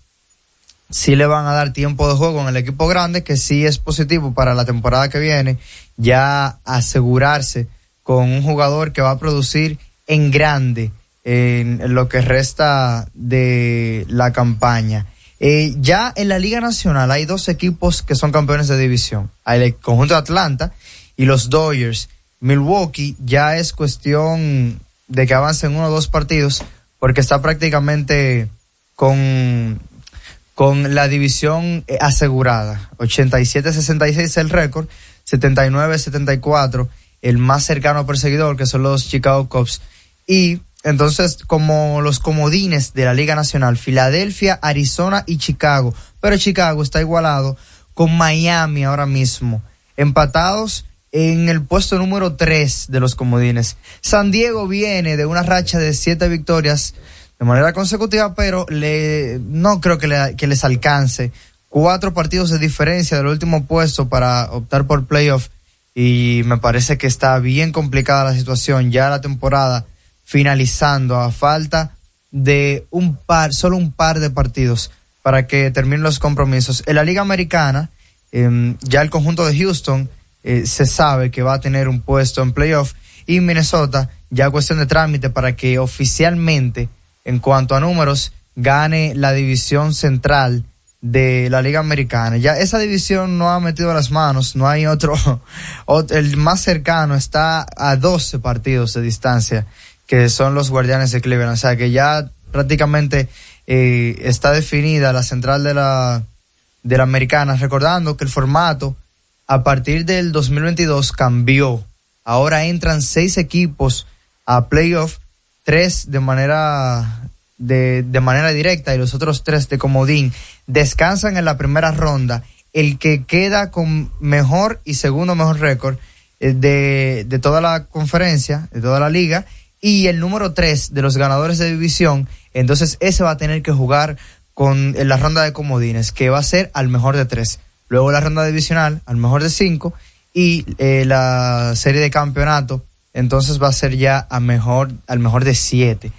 sí le van a dar tiempo de juego en el equipo grande, que sí es positivo para la temporada que viene, ya asegurarse con un jugador que va a producir en grande en, lo que resta de la campaña. Eh, ya en la Liga Nacional hay dos equipos que son campeones de división. El conjunto de Atlanta y los Dodgers. Milwaukee ya es cuestión de que avancen uno o dos partidos porque está prácticamente con, con la división eh, asegurada. 87-66 es el récord, 79-74 el más cercano perseguidor, que son los Chicago Cubs. Y entonces, como los comodines de la Liga Nacional, Filadelfia, Arizona y Chicago. Pero Chicago está igualado con Miami ahora mismo, empatados en el puesto número 3 de los comodines. San Diego viene de una racha de siete victorias de manera consecutiva, pero le, no creo que, que les alcance. Cuatro partidos de diferencia del último puesto para optar por playoff y me parece que está bien complicada la situación. Ya la temporada finalizando a falta de un par, solo un par de partidos para que terminen los compromisos. En la Liga Americana, em, ya el conjunto de Houston eh, se sabe que va a tener un puesto en playoff y Minnesota ya cuestión de trámite para que oficialmente, en cuanto a números, gane la división central de la Liga Americana. Ya esa división no ha metido las manos, no hay otro, [LAUGHS] el más cercano está a 12 partidos de distancia, que son los Guardianes de Cleveland. O sea que ya prácticamente eh, está definida la central de la, de la Americana, recordando que el formato a partir del 2022 cambió. Ahora entran seis equipos a playoff, tres de manera de, de manera directa y los otros tres de comodín descansan en la primera ronda. El que queda con mejor y segundo mejor récord eh, de, de toda la conferencia, de toda la liga, y el número tres de los ganadores de división, entonces ese va a tener que jugar con la ronda de comodines, que va a ser al mejor de tres. Luego la ronda divisional al mejor de cinco y eh, la serie de campeonato, entonces va a ser ya a mejor, al mejor de siete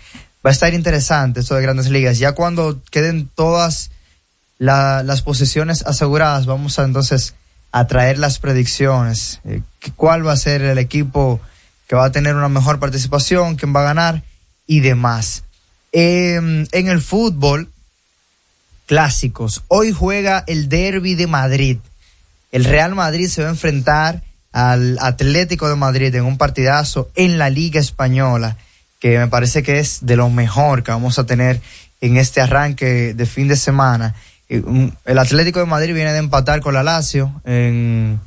va a estar interesante esto de grandes ligas. Ya cuando queden todas las posiciones aseguradas, vamos a entonces a traer las predicciones. Eh, ¿Cuál va a ser el equipo que va a tener una mejor participación? ¿Quién va a ganar? Y demás. Em, en el fútbol, clásicos. Hoy juega el Derby de Madrid. El Real Madrid se va a enfrentar al Atlético de Madrid en un partidazo en la Liga Española que me parece que es de lo mejor que vamos a tener en este arranque de fin de semana. Eh, el Atlético de Madrid viene de empatar con la Lazio en,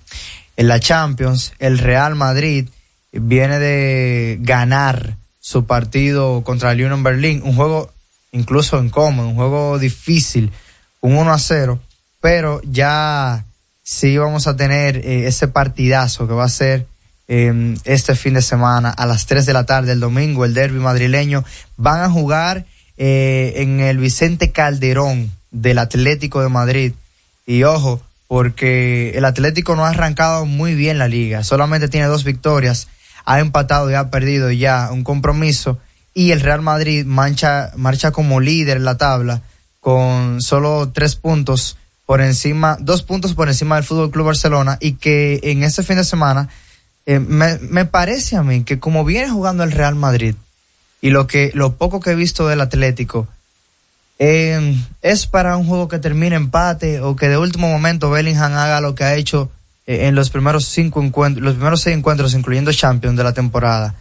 en la Champions. El Real Madrid viene de ganar su partido contra el Union Berlin, un juego incluso incómodo, un juego difícil, un 1 a 0, pero ya sí vamos a tener eh, ese partidazo que va a ser Em, este fin de semana a las 3 de la tarde el domingo, el derby madrileño. Van a jugar eh, en el Vicente Calderón del Atlético de Madrid. Y ojo, porque el Atlético no ha arrancado muy bien la liga, solamente tiene dos victorias, ha empatado y ha perdido ya un compromiso. Y el Real Madrid mancha, marcha como líder en la tabla con solo tres puntos por encima, dos puntos por encima del Fútbol Club Barcelona y que en este fin de semana eh, me, me, parece a mí que como viene jugando el Real Madrid y lo que lo poco que he visto del Atlético eh, es para un juego que termine empate o que de último momento Bellingham haga lo que ha hecho eh, en los primeros cinco encuentros, los primeros seis encuentros, incluyendo Champions de la temporada,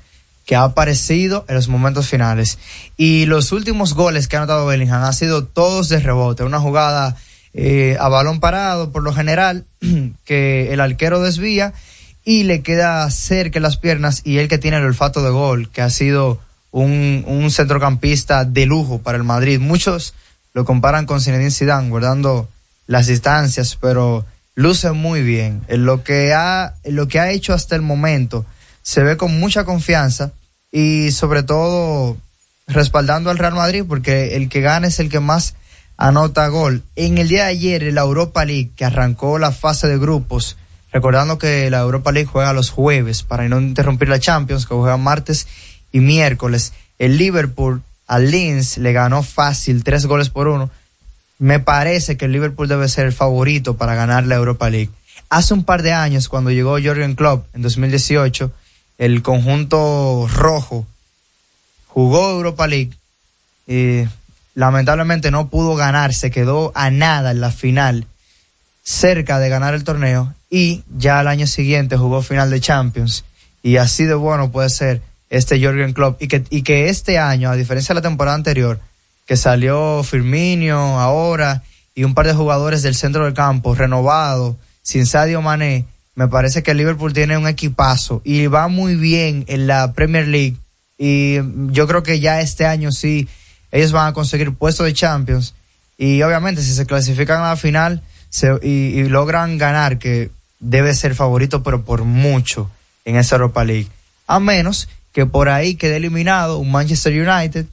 que ha aparecido en los momentos finales. Y los últimos goles que ha anotado Bellingham han sido todos de rebote, una jugada a balón parado por lo general, [CLEARS THROAT] que el arquero desvía y le queda cerca las piernas y él que tiene el olfato de gol, que ha sido un, un centrocampista de lujo para el Madrid. Muchos lo comparan con Zinedine Zidane, guardando las distancias, pero luce muy bien. En lo que ha, en lo que ha hecho hasta el momento, se ve con mucha confianza y sobre todo respaldando al Real Madrid porque el que gana es el que más anota gol. En el día de ayer, la Europa League, que arrancó la fase de grupos, Recordando que la Europa League juega los jueves para no interrumpir la Champions, que juega martes y miércoles. El Liverpool al Linz le ganó fácil, tres goles por uno. Me parece que el Liverpool debe ser el favorito para ganar la Europa League. Hace un par de años, cuando llegó Jürgen Klopp en 2018, el conjunto rojo jugó Europa League y lamentablemente no pudo ganar, se quedó a nada en la final, cerca de ganar el torneo y ya al año siguiente jugó final de Champions. Y así de bueno puede ser este Jürgen Klopp y que, y que este año, a diferencia de la temporada anterior, que salió Firmino ahora y un par de jugadores del centro del campo renovado, sin Sadio Mané, me parece que Liverpool tiene un equipazo y va muy bien en la Premier League. Y yo creo que ya este año sí ellos van a conseguir puesto de Champions y obviamente si se clasifican a la final y, y, logran ganar que debe ser favorito pero por mucho en esa Europa League. A menos que por ahí quede eliminado un Manchester United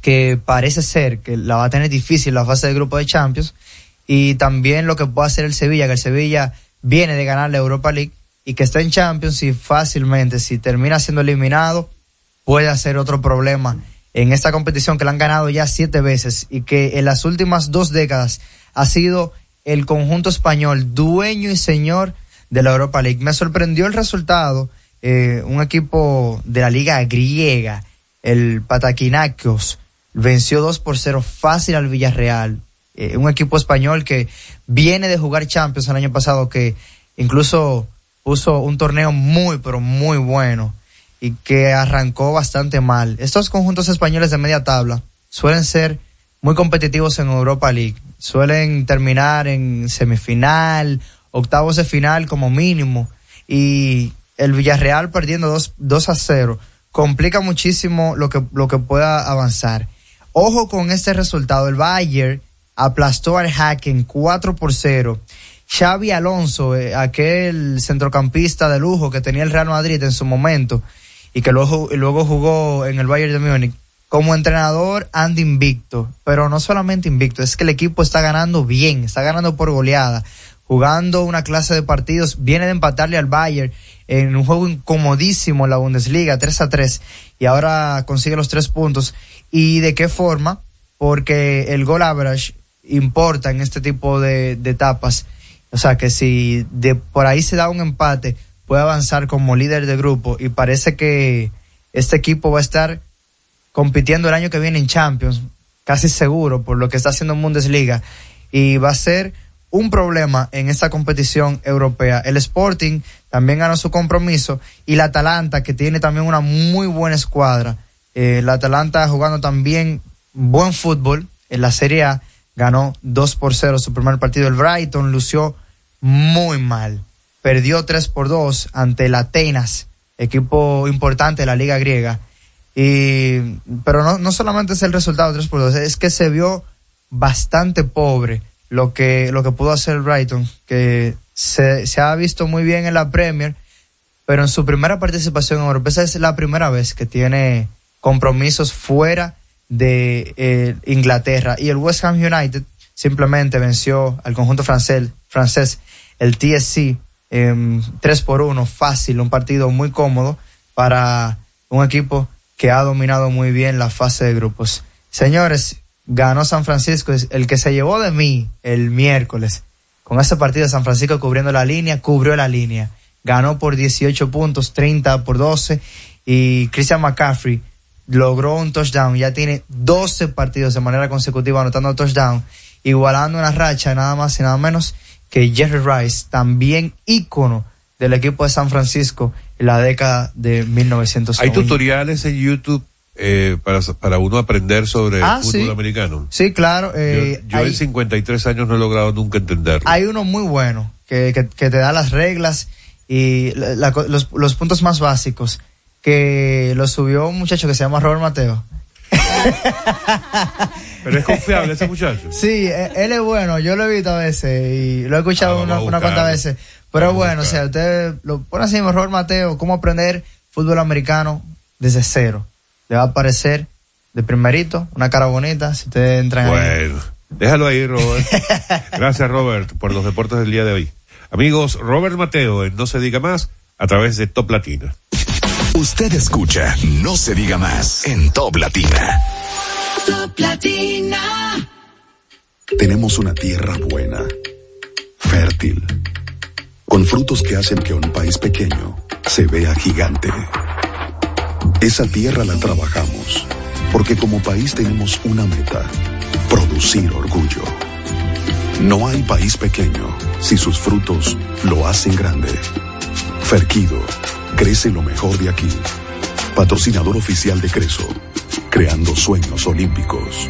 que parece ser que la va a tener difícil la fase de grupo de Champions y también lo que puede hacer el Sevilla que el Sevilla viene de ganar la Europa League y que está en Champions y fácilmente si termina siendo eliminado puede hacer otro problema en esta competición que la han ganado ya siete veces y que en las últimas dos décadas ha sido el conjunto español dueño y señor de la Europa League. Me sorprendió el resultado, eh, un equipo de la liga griega, el Patakinakos, venció 2 por 0 fácil al Villarreal, eh, un equipo español que viene de jugar Champions el año pasado, que incluso puso un torneo muy, pero muy bueno y que arrancó bastante mal. Estos conjuntos españoles de media tabla suelen ser muy competitivos en Europa League. Suelen terminar en semifinal, octavos de final como mínimo. Y el Villarreal perdiendo 2, a 0 complica muchísimo lo que, lo que pueda avanzar. Ojo con este resultado. El Bayern aplastó al Hacken 4 por 0. Xavi Alonso, eh, aquel centrocampista de lujo que tenía el Real Madrid en su momento, y que luego, luego jugó en el Bayern de Múnich. Como entrenador, anda invicto, pero no solamente invicto, es que el equipo está ganando bien, está ganando por goleada, jugando una clase de partidos, viene de empatarle al Bayern en un juego incomodísimo en la Bundesliga, 3 a 3, y ahora consigue los tres puntos. ¿Y de qué forma? Porque el goal average importa en este tipo de, de etapas. O sea que si de por ahí se da un empate, puede avanzar como líder de grupo y parece que este equipo va a estar compitiendo el año que viene en Champions, casi seguro por lo que está haciendo en Bundesliga y va a ser un problema en esta competición europea. El Sporting también ganó su compromiso y la Atalanta que tiene también una muy buena escuadra. Eh, la Atalanta jugando también buen fútbol en la Serie A ganó 2 por 0 su primer partido. El Brighton lució muy mal perdió 3 por 2 ante el Atenas, equipo importante de la liga griega. Y, pero no, no solamente es el resultado 3 por 2, es que se vio bastante pobre lo que, lo que pudo hacer Brighton, que se, se ha visto muy bien en la Premier, pero en su primera participación en Europa, esa es la primera vez que tiene compromisos fuera de eh, Inglaterra. Y el West Ham United simplemente venció al conjunto francés, francés el TSC, eh, 3 por 1, fácil, un partido muy cómodo para un equipo que ha dominado muy bien la fase de grupos. Señores, ganó San Francisco, el que se llevó de mí el miércoles. Con ese partido San Francisco cubriendo la línea, cubrió la línea. Ganó por 18 puntos, 30 por 12 y Christian McCaffrey logró un touchdown, ya tiene 12 partidos de manera consecutiva anotando touchdown, igualando una racha nada más y nada menos que Jerry Rice, también ícono del equipo de San Francisco en la década de 1990. Hay tutoriales en YouTube eh, para, para uno aprender sobre el Ah, fútbol sí. americano. Sí, claro. eh, yo hay, en 53 años no he logrado nunca entenderlo. hay uno muy bueno que, que, que te da las reglas y la- la co- los, los puntos más básicos que lo subió un muchacho que se llama Robert Mateo. [LAUGHS] Pero es confiable ese muchacho. Sí, e- él es bueno, yo lo he visto a veces y lo he escuchado Ah, una, una cuantas veces. Pero Vamos bueno, o sea, usted lo pone así Robert Mateo, cómo aprender fútbol americano desde cero. Le va a aparecer de primerito, una cara bonita, si ustedes entran ahí. Bueno, déjalo ahí, Robert. [LAUGHS] Gracias, Robert, por los deportes del día de hoy. Amigos, Robert Mateo en No se diga más a través de Top Latina. Usted escucha No se diga más en Top Latina. Top Latina. Tenemos una tierra buena, fértil, con frutos que hacen que un país pequeño se vea gigante. Esa tierra la trabajamos, porque como país tenemos una meta, producir orgullo. No hay país pequeño si sus frutos lo hacen grande. Ferquido, crece lo mejor de aquí. patrocinador oficial de Creso, creando sueños olímpicos.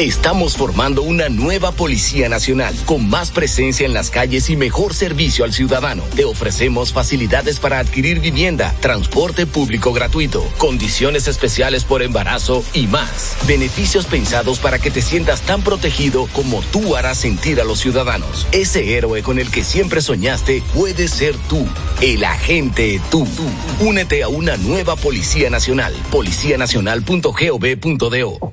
Estamos formando una nueva Policía Nacional con más presencia en las calles y mejor servicio al ciudadano. Te ofrecemos facilidades para adquirir vivienda, transporte público gratuito, condiciones especiales por embarazo y más. Beneficios pensados para que te sientas tan protegido como tú harás sentir a los ciudadanos. Ese héroe con el que siempre soñaste puede ser tú, el agente tú. Únete a una nueva Policía Nacional. Policianacional.gov.do.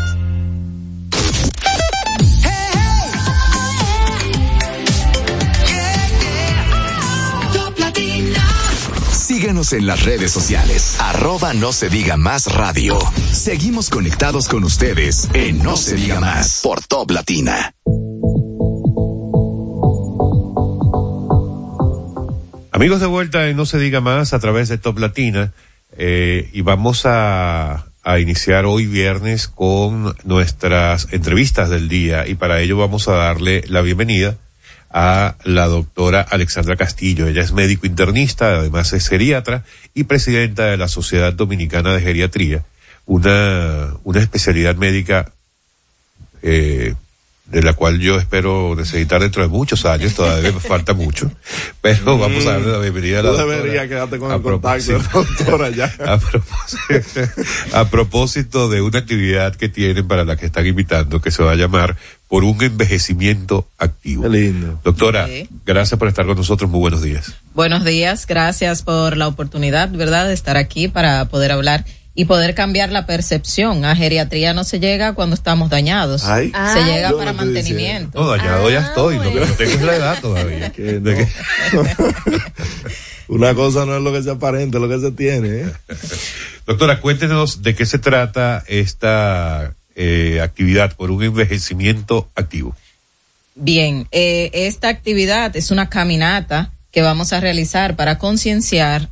Síguenos en las redes sociales. Arroba no se diga más radio. Seguimos conectados con ustedes en No se diga más por Top Latina. Amigos de vuelta en No se diga más a través de Top Latina eh, y vamos a, a iniciar hoy viernes con nuestras entrevistas del día y para ello vamos a darle la bienvenida a la doctora Alexandra Castillo. Ella es médico internista, además es geriatra y presidenta de la Sociedad Dominicana de Geriatría, una, una especialidad médica eh, de la cual yo espero necesitar dentro de muchos años, todavía me falta mucho, pero vamos a darle la bienvenida a la doctora. deberías quedarte con A el contacto, propósito- doctora, ya. [LAUGHS] a propósito, a propósito de una actividad que tienen para la que están invitando, que se va a llamar por un envejecimiento activo. lindo. Doctora, Sí. gracias por estar con nosotros. Muy buenos días. Buenos días, gracias por la oportunidad, ¿verdad?, de estar aquí para poder hablar y poder cambiar la percepción. A geriatría no se llega cuando estamos dañados. Ay. se Ay. llega para mantenimiento. No, dañado ya estoy, lo que no tengo es la edad todavía. [LAUGHS] De [LAUGHS] Una cosa no es lo que se aparenta, es lo que se tiene. ¿eh? [LAUGHS] Doctora, cuéntenos de qué se trata esta eh, actividad por un envejecimiento activo. Bien, eh, esta actividad es una caminata que vamos a realizar para concienciar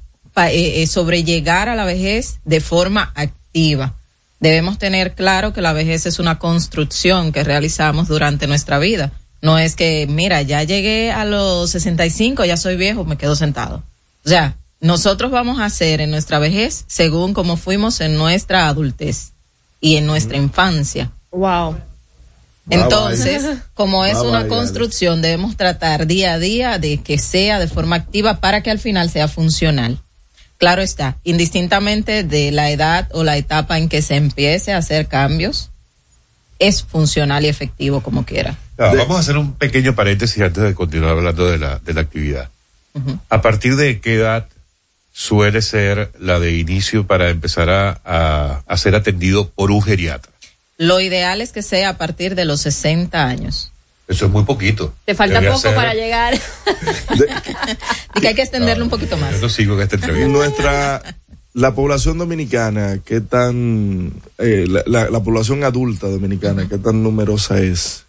eh, eh, sobre llegar a la vejez de forma activa. Debemos tener claro que la vejez es una construcción que realizamos durante nuestra vida. No es que, mira, ya llegué a los 65, ya soy viejo, me quedo sentado. O sea, nosotros vamos a hacer en nuestra vejez según como fuimos en nuestra adultez y en nuestra infancia. Wow. Entonces, como es una construcción, debemos tratar día a día de que sea de forma activa para que al final sea funcional. Claro está, indistintamente de la edad o la etapa en que se empiece a hacer cambios, es funcional y efectivo como quiera. Ah, vamos a hacer un pequeño paréntesis antes de continuar hablando de la, de la actividad. ¿A partir de qué edad suele ser la de inicio para empezar a, a, a ser atendido por un geriatra? Lo ideal es que sea a partir de los 60 años. Eso es muy poquito. Te falta Debería poco ser- para llegar. [LAUGHS] Y que hay que extenderlo un poquito más. Yo no sigo en esta entrevista. Nuestra, la población dominicana, ¿qué tan, eh, la, la- la población adulta dominicana, qué tan numerosa es?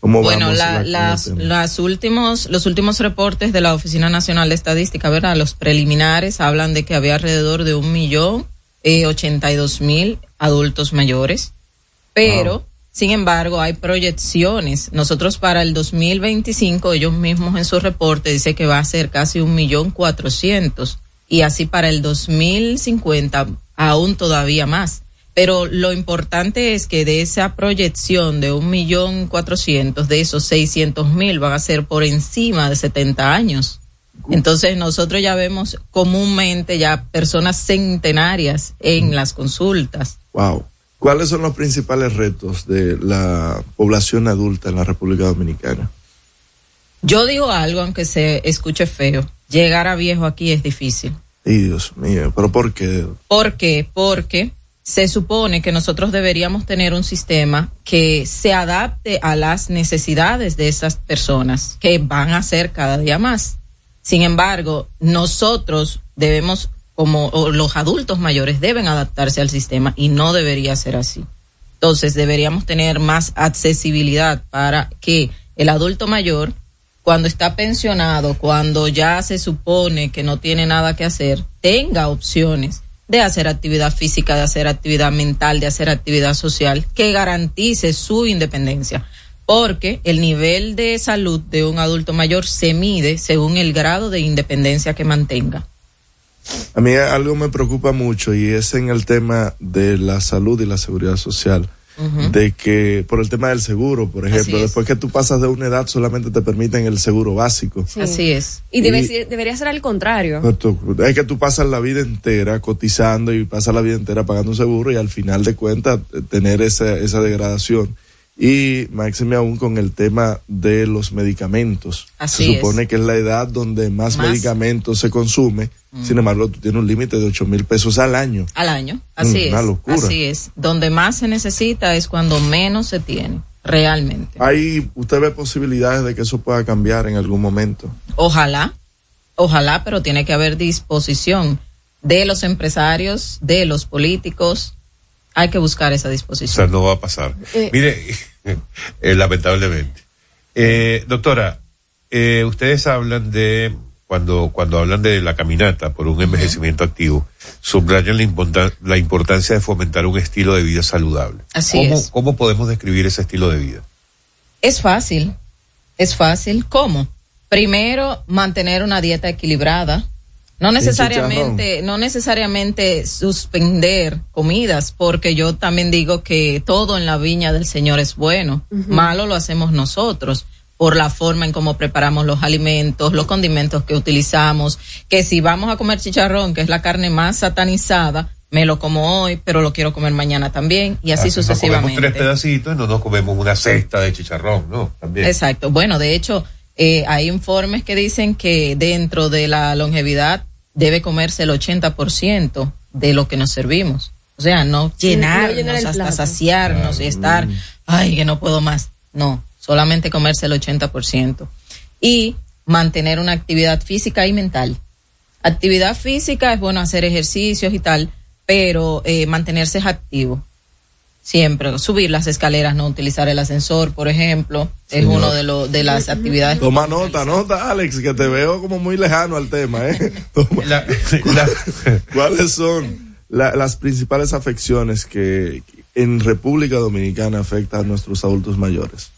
¿Cómo Bueno, vamos la- las últimos, los últimos reportes de la Oficina Nacional de Estadística, ¿verdad? Los preliminares hablan de que había alrededor de un millón eh, ochenta y dos mil adultos mayores, pero sin embargo hay proyecciones. Nosotros para el 2025 ellos mismos en su reporte dice que va a ser casi un millón cuatrocientos y así para el 2050 aún todavía más. Pero lo importante es que de esa proyección de un millón cuatrocientos, de esos seiscientos mil van a ser por encima de 70 años. Entonces nosotros ya vemos comúnmente ya personas centenarias en las consultas. Wow. ¿Cuáles son los principales retos de la población adulta en la República Dominicana? Yo digo algo, aunque se escuche feo. Llegar a viejo aquí es difícil. Y Dios mío, ¿pero por qué? ¿Por qué? Porque se supone que nosotros deberíamos tener un sistema que se adapte a las necesidades de esas personas que van a ser cada día más. Sin embargo, nosotros debemos, como o los adultos mayores, deben adaptarse al sistema y no debería ser así. Entonces, deberíamos tener más accesibilidad para que el adulto mayor cuando está pensionado, cuando ya se supone que no tiene nada que hacer, tenga opciones de hacer actividad física, de hacer actividad mental, de hacer actividad social, que garantice su independencia. Porque el nivel de salud de un adulto mayor se mide según el grado de independencia que mantenga. A mí algo me preocupa mucho y es en el tema de la salud y la seguridad social de que por el tema del seguro, por ejemplo, después que tú pasas de una edad solamente te permiten el seguro básico. Así es. Y, debe ser- debería ser al contrario. Es que tú pasas la vida entera cotizando y pasas la vida entera pagando un seguro y al final de cuentas eh, tener esa, esa degradación. Y máxime aún con el tema de los medicamentos. Así se es. supone que es la edad donde más, Más. medicamentos se consume. Sin embargo, tú tienes un límite de 8 mil pesos al año. Al año. Así Una es. locura. Así es. Donde más se necesita es cuando menos se tiene, realmente. Ahí usted ve posibilidades de que eso pueda cambiar en algún momento. Ojalá, ojalá, pero tiene que haber disposición de los empresarios, de los políticos. Hay que buscar esa O disposición. sea, no va a pasar. Eh. Mire, [LAUGHS] eh, lamentablemente. Eh, doctora, eh, ustedes hablan de, cuando, cuando hablan de la caminata por un envejecimiento activo, subrayan la, importan- la importancia de fomentar un estilo de vida saludable. Así ¿Cómo, es. ¿Cómo podemos describir ese estilo de vida? Es fácil, es fácil. ¿Cómo? Primero, mantener una dieta equilibrada. No necesariamente, no necesariamente suspender comidas, porque yo también digo que todo en la viña del Señor es bueno. Malo lo hacemos nosotros por la forma en cómo preparamos los alimentos, los condimentos que utilizamos, que si vamos a comer chicharrón, que es la carne más satanizada, me lo como hoy, pero lo quiero comer mañana también, y así Nos comemos sucesivamente. tres pedacitos y no nos comemos una cesta de chicharrón, ¿no? También. Exacto. Bueno, de hecho, eh, hay informes que dicen que dentro de la longevidad debe comerse el 80% de lo que nos servimos. O sea, no llenarnos llenar hasta saciarnos y estar, ay, que no puedo más. No, solamente comerse el 80%. Y mantener una actividad física y mental. Actividad física es bueno hacer ejercicios y tal, pero eh, mantenerse activo. Siempre, subir las escaleras, no utilizar el ascensor, por ejemplo, es Señor. uno de, los de las actividades. Toma nota, nota, Alex, que te veo como muy lejano al tema, ¿eh? [LAUGHS] Toma. ¿Cuáles son la- las principales afecciones que en República Dominicana afectan a nuestros adultos mayores?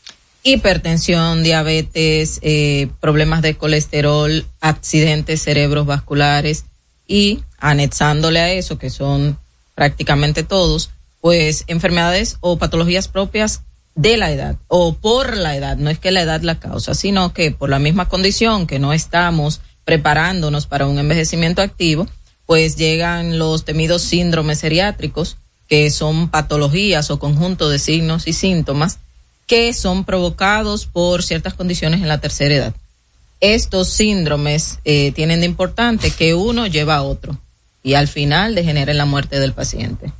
Hipertensión, diabetes, eh, problemas de colesterol, accidentes cerebrovasculares y anexándole a eso, que son prácticamente todos, pues enfermedades o patologías propias de la edad o por la edad. No es que la edad la causa, sino que por la misma condición que no estamos preparándonos para un envejecimiento activo, pues llegan los temidos síndromes geriátricos, que son patologías o conjunto de signos y síntomas que son provocados por ciertas condiciones en la tercera edad. Estos síndromes eh, tienen de importante que uno lleva a otro y al final degenera en la muerte del paciente.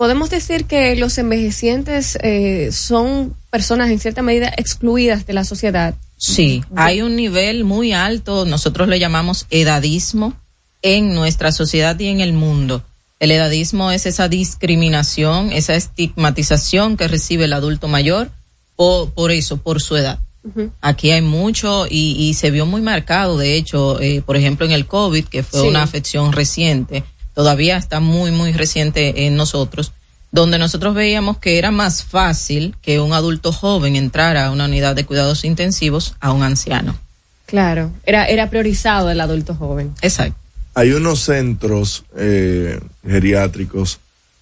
Po- Podemos decir que los envejecientes eh, son personas en cierta medida excluidas de la sociedad. Sí, hay un nivel muy alto, nosotros le llamamos edadismo en nuestra sociedad y en el mundo. El edadismo es esa discriminación, esa estigmatización que recibe el adulto mayor por, por eso, por su edad. Aquí hay mucho y, y se vio muy marcado, de hecho, eh, por ejemplo, en el COVID, que fue Sí. una afección reciente, todavía está muy, muy reciente en nosotros, donde nosotros veíamos que era más fácil que un adulto joven entrara a una unidad de cuidados intensivos a un anciano. Claro, era, era priorizado el adulto joven. Exacto. Hay unos centros eh, geriátricos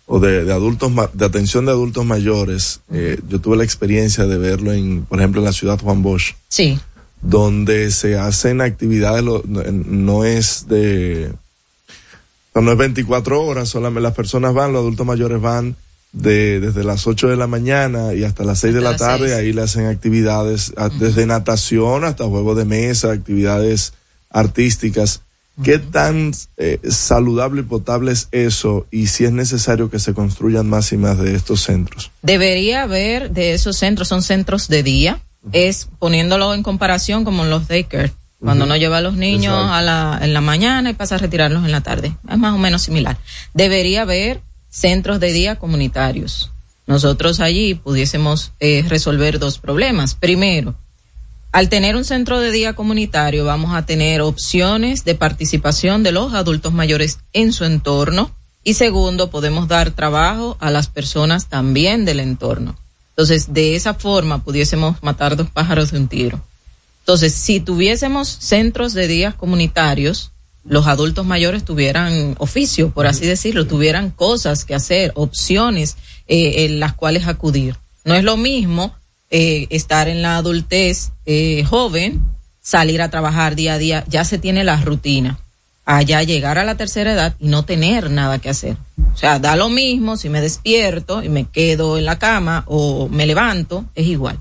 o de, de adultos ma- de atención de adultos mayores. eh, yo tuve la experiencia de verlo en, por ejemplo, en la ciudad Juan Bosch. Sí. donde se hacen actividades, no es de, no es 24 horas, solamente las personas van, los adultos mayores van de, desde las 8 de la mañana y hasta las 6 de la tarde, ahí le hacen actividades, desde natación hasta juegos de mesa, actividades artísticas. ¿Qué tan eh, saludable y potable es eso? Y si es necesario que se construyan más y más de estos centros. Debería haber de esos centros, son centros de día, es poniéndolo en comparación como los daycare, cuando uno lleva a los niños Exacto. a la, en la mañana y pasa a retirarlos en la tarde. Es más o menos similar. Debería haber centros de día comunitarios. Nosotros allí pudiésemos eh, resolver dos problemas. Primero, al tener un centro de día comunitario vamos a tener opciones de participación de los adultos mayores en su entorno y segundo podemos dar trabajo a las personas también del entorno. Entonces, de esa forma pudiésemos matar dos pájaros de un tiro. Entonces, si tuviésemos centros de días comunitarios, los adultos mayores tuvieran oficio, por así decirlo, tuvieran cosas que hacer, opciones eh, en las cuales acudir. No es lo mismo eh, estar en la adultez eh, joven, salir a trabajar día a día, ya se tiene la rutina. Allá llegar a la tercera edad y no tener nada que hacer. O sea, da lo mismo si me despierto y me quedo en la cama o me levanto, es igual.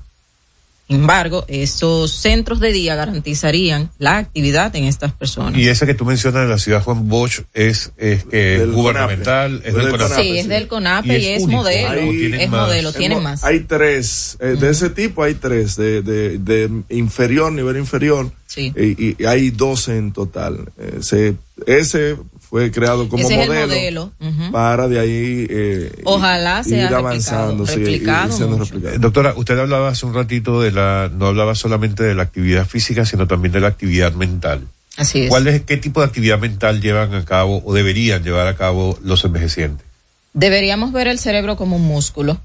Sin embargo, esos centros de día garantizarían la actividad en estas personas. Y esa que tú mencionas de la ciudad Juan Bosch es, es que es gubernamental, es del CONAPE. Sí, es del CONAPE y, es, modelo. Tienen Es más. modelo, tienen más. Hay tres, eh, de ese tipo hay tres, de, de, de inferior, nivel inferior, Sí. y, y hay 12 en total. Eh, se- ese fue creado como Ese es el modelo, para de ahí eh, Ojalá sea ir replicado, avanzando, sí, replicado. Eh, Doctora, usted hablaba hace un ratito de la, no hablaba solamente de la actividad física, sino también de la actividad mental. Así es. ¿Cuál es, qué tipo de actividad mental llevan a cabo o deberían llevar a cabo los envejecientes? Deberíamos ver el cerebro como un músculo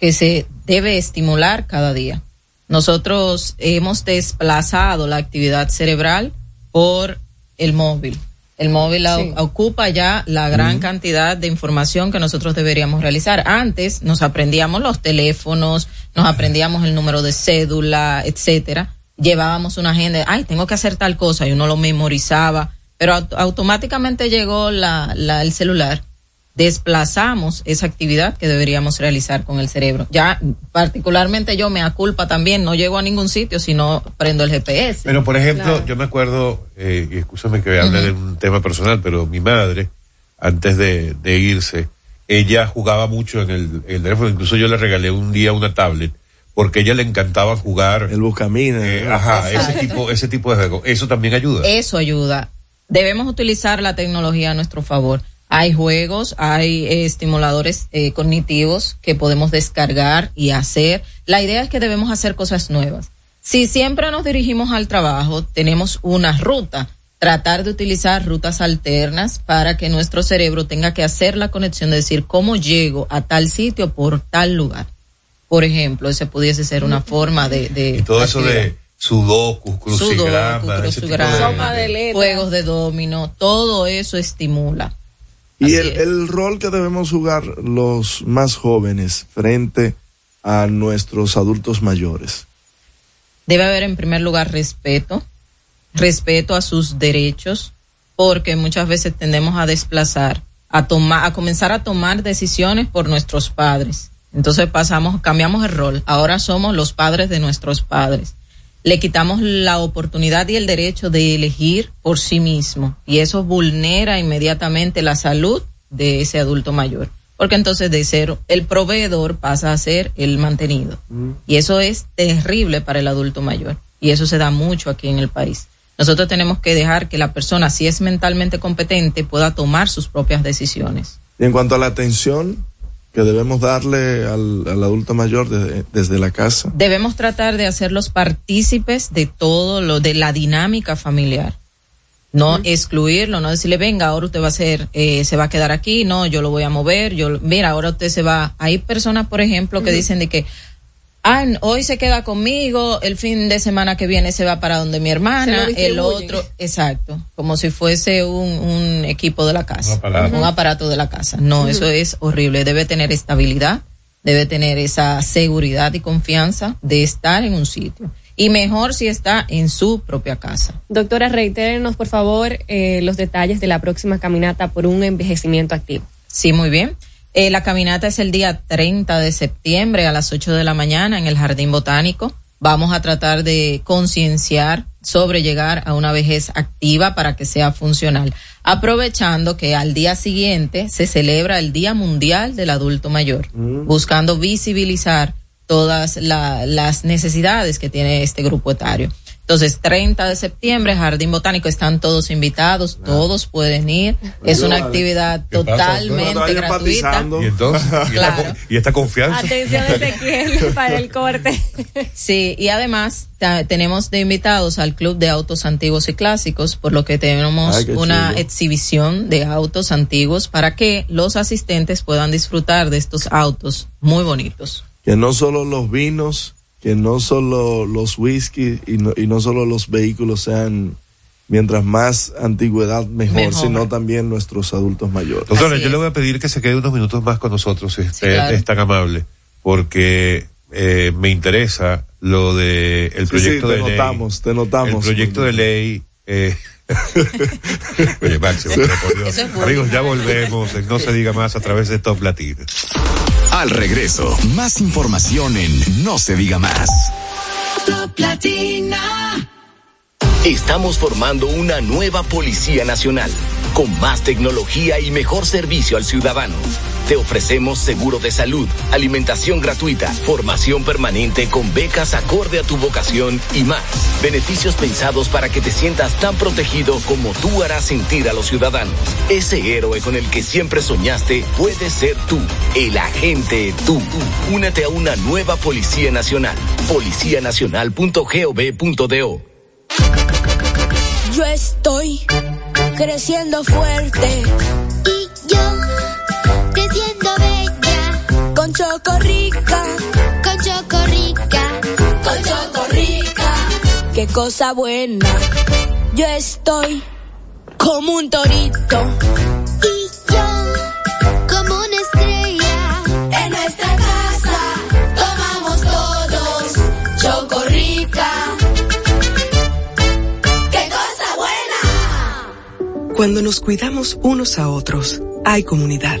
que se debe estimular cada día. Nosotros hemos desplazado la actividad cerebral por el móvil. El móvil Sí. ocupa ya la gran cantidad de información que nosotros deberíamos realizar. Antes nos aprendíamos los teléfonos, nos aprendíamos el número de cédula, etcétera. Llevábamos una agenda, ay, tengo que hacer tal cosa y uno lo memorizaba, pero aut- automáticamente llegó la, la- el celular desplazamos esa actividad que deberíamos realizar con el cerebro. Ya particularmente yo me aculpa también, no llego a ningún sitio si no prendo el GPS. Pero, por ejemplo, Claro. yo me acuerdo, eh, y escúchame que hable de un tema personal, pero mi madre, antes de, de irse, ella jugaba mucho en el, en el teléfono, incluso yo le regalé un día una tablet, porque a ella le encantaba jugar. El buscamina. eh, ajá, ese tipo, ese tipo de juego. Eso también ayuda. Eso ayuda. Debemos utilizar la tecnología a nuestro favor. Hay juegos, hay eh, estimuladores eh, cognitivos que podemos descargar y hacer. La idea es que debemos hacer cosas nuevas. Si siempre nos dirigimos al trabajo, tenemos una ruta. Tratar de utilizar rutas alternas para que nuestro cerebro tenga que hacer la conexión de decir cómo llego a tal sitio por tal lugar. Por ejemplo, ese pudiese ser una forma de... de y todo eso de sudoku, Sudoku, crucigrama, ese tipo crucigrama, de juegos de domino, todo eso estimula. Y el, el rol que debemos jugar los más jóvenes frente a nuestros adultos mayores. Debe haber en primer lugar respeto, respeto a sus derechos, porque muchas veces tendemos a desplazar, a tomar, a comenzar a tomar decisiones por nuestros padres. Entonces pasamos, cambiamos el rol. Ahora somos los padres de nuestros padres. Le quitamos la oportunidad y el derecho de elegir por sí mismo. Y eso vulnera inmediatamente la salud de ese adulto mayor. Porque entonces de ser el proveedor pasa a ser el mantenido. Y eso es terrible para el adulto mayor. Y eso se da mucho aquí en el país. Nosotros tenemos que dejar que la persona, si es mentalmente competente, pueda tomar sus propias decisiones. Y en cuanto a la atención que debemos darle al, al adulto mayor desde, desde la casa. Debemos tratar de hacerlos partícipes de todo lo de la dinámica familiar. No excluirlo, no decirle, venga, ahora usted va a ser, eh, se va a quedar aquí, no, yo lo voy a mover, yo, mira, ahora usted se va. Hay personas, por ejemplo, que dicen de que, ah, hoy se queda conmigo, el fin de semana que viene se va para donde mi hermana, el otro, exacto, como si fuese un, un equipo de la casa, Un aparato. un aparato de la casa. No, eso es horrible. Debe tener estabilidad, debe tener esa seguridad y confianza de estar en un sitio. Y mejor si está en su propia casa. Doctora, reitérenos, por favor, eh, los detalles de la próxima caminata por un envejecimiento activo. Sí, muy bien. Eh, la caminata es el día 30 de septiembre a las 8 de la mañana en el Jardín Botánico. Vamos a tratar de concienciar sobre llegar a una vejez activa para que sea funcional, aprovechando que al día siguiente se celebra el Día Mundial del Adulto Mayor, buscando visibilizar todas la- las necesidades que tiene este grupo etario. Entonces, 30 de septiembre, Jardín Botánico, están todos invitados, todos pueden ir. Es una actividad totalmente gratuita. empatizando. Y entonces, y, Claro. y esta confianza. Atención Ezequiel [LAUGHS] para el corte. Sí, y además tenemos de invitados al Club de Autos Antiguos y Clásicos, por lo que tenemos Ay, una exhibición de autos antiguos para que los asistentes puedan disfrutar de estos autos muy bonitos. que no solo los vinos, que no solo los whisky y no, y no solo los vehículos sean mientras más antigüedad mejor, Mejor. sino también nuestros adultos mayores. Doctora, yo le voy a pedir que se quede unos minutos más con nosotros, si usted claro. es tan amable, porque eh, me interesa lo de el Sí, proyecto sí, de te ley. notamos, te notamos. El proyecto de ley. eh, [LAUGHS] Oye, Máximo, pero por Dios. Eso es bueno. amigos, ya volvemos. No se diga más a través de Top Latino. Al regreso, más información en No se diga más. Top Latina. Estamos formando una nueva Policía Nacional, con más tecnología y mejor servicio al ciudadano. Te ofrecemos seguro de salud, alimentación gratuita, formación permanente con becas acorde a tu vocación y más. Beneficios pensados para que te sientas tan protegido como tú harás sentir a los ciudadanos. Ese héroe con el que siempre soñaste puede ser tú, el agente tú. Únete a una nueva Policía Nacional. Policianacional.gov.do Yo estoy creciendo fuerte. Y yo creciendo bella. Con chocorrica. Con chocorrica. Con chocorrica. Qué cosa buena. Yo estoy como un torito. Y yo como una estrella. En nuestra casa tomamos todos chocorrica. ¡Qué cosa buena! Cuando nos cuidamos unos a otros, hay comunidad.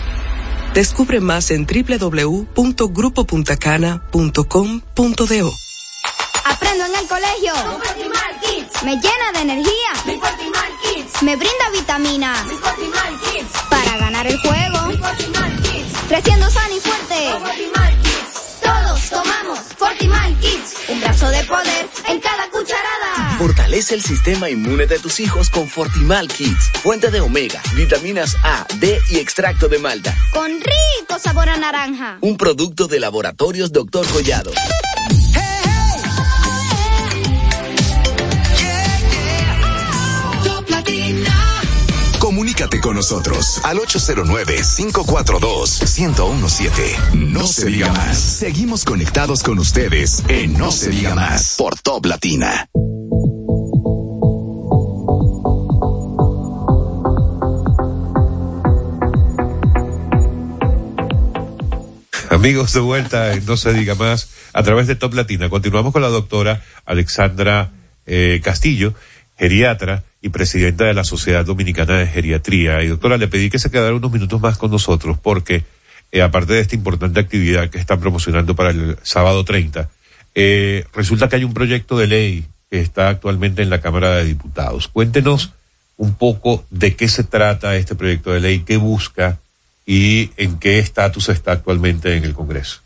Descubre más en www.grupopuntacana.com.do. Aprendo en el colegio. Me llena de energía. Me brinda vitamina. Para ganar el juego. Creciendo Fortalece el sistema inmune de tus hijos con Fortimal Kids, fuente de omega, vitaminas A, D y extracto de malta. Con rico sabor a naranja. Un producto de laboratorios Dr. Collado. Top Latina. Comunícate con nosotros al 809-542-1017. No se diga más. Seguimos conectados con ustedes en No se diga más por Top Latina. Amigos, de vuelta en No se diga más a través de Top Latina. Continuamos con la doctora Alexandra eh, Castillo, geriatra y presidenta de la Sociedad Dominicana de Geriatría. Y doctora, le pedí que se quedara unos minutos más con nosotros porque, eh, aparte de esta importante actividad que están promocionando para el sábado 30, eh, resulta que hay un proyecto de ley que está actualmente en la Cámara de Diputados. Cuéntenos un poco de qué se trata este proyecto de ley, qué busca y en qué estatus está actualmente en el Congreso.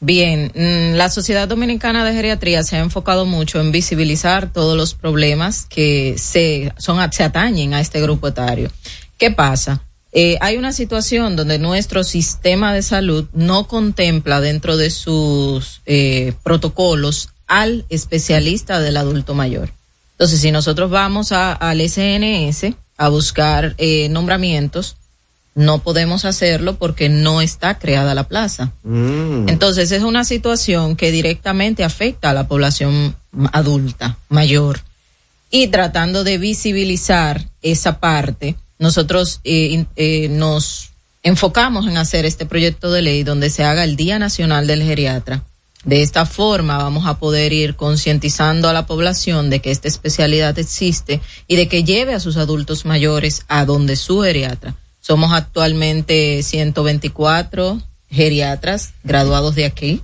Bien, mm, la Sociedad Dominicana de Geriatría se ha enfocado mucho en visibilizar todos los problemas que se, son, se atañen a este grupo etario. ¿Qué pasa? Eh, hay una situación donde nuestro sistema de salud no contempla dentro de sus eh, protocolos al especialista del adulto mayor. Entonces, si nosotros vamos a- al SNS a buscar eh, nombramientos, no podemos hacerlo porque no está creada la plaza. Mm. Entonces es una situación que directamente afecta a la población adulta, mayor. Y tratando de visibilizar esa parte, nosotros eh, eh, nos enfocamos en hacer este proyecto de ley donde se haga el Día Nacional del Geriatra. De esta forma vamos a poder ir concientizando a la población de que esta especialidad existe y de que lleve a sus adultos mayores a donde su geriatra. Somos actualmente 124 geriatras graduados de aquí.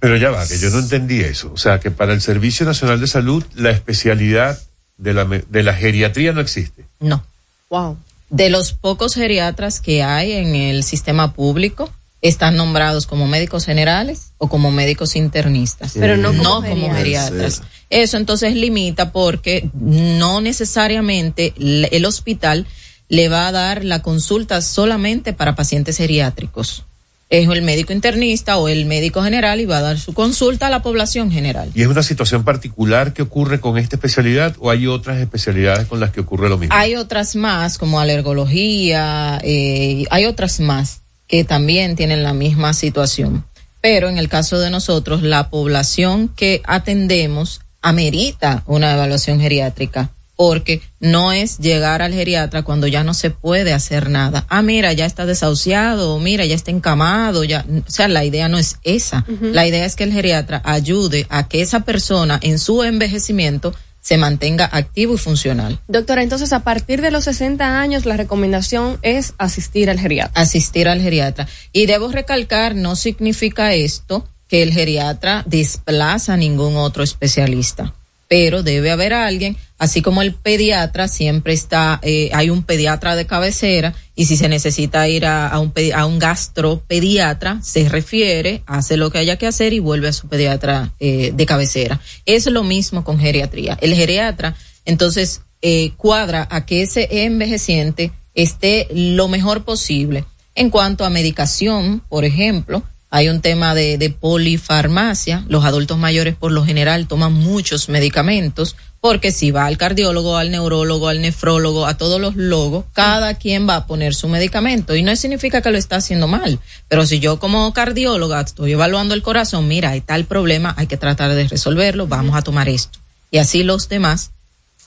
Pero ya va, que yo no entendí eso. O sea, que para el Servicio Nacional de Salud la especialidad de la, de la geriatría no existe. No. Wow. De los pocos geriatras que hay en el sistema público, están nombrados como médicos generales o como médicos internistas. Pero no como como geriatras. geriatras. Eso entonces limita porque no necesariamente el hospital le va a dar la consulta solamente para pacientes geriátricos. Es el médico internista o el médico general y va a dar su consulta a la población general. ¿Y es una situación particular que ocurre con esta especialidad o hay otras especialidades con las que ocurre lo mismo? Hay otras más, como alergología, eh, hay otras más que también tienen la misma situación. Pero en el caso de nosotros, la población que atendemos amerita una evaluación geriátrica, porque no es llegar al geriatra cuando ya no se puede hacer nada. Ah, mira, ya está desahuciado, o mira, ya está encamado, ya, o sea, la idea no es esa. La idea es que el geriatra ayude a que esa persona en su envejecimiento se mantenga activo y funcional. Doctora, entonces a partir de los 60 años la recomendación es asistir al geriatra. asistir al geriatra. Y debo recalcar, no significa esto que el geriatra desplaza a ningún otro especialista, pero debe haber alguien, así como el pediatra siempre está, eh, hay un pediatra de cabecera y si se necesita ir a, un, a un gastropediatra, se refiere, hace lo que haya que hacer y vuelve a su pediatra eh, de cabecera. Es lo mismo con geriatría. El geriatra, entonces, eh, cuadra a que ese envejeciente esté lo mejor posible. En cuanto a medicación, por ejemplo, hay un tema de, polifarmacia. Los adultos mayores por lo general toman muchos medicamentos porque si va al cardiólogo, al neurólogo, al nefrólogo, a todos los logos, cada quien va a poner su medicamento y no significa que lo está haciendo mal. Pero si yo como cardióloga estoy evaluando el corazón, mira, hay tal problema, hay que tratar de resolverlo, vamos a tomar esto. Y así los demás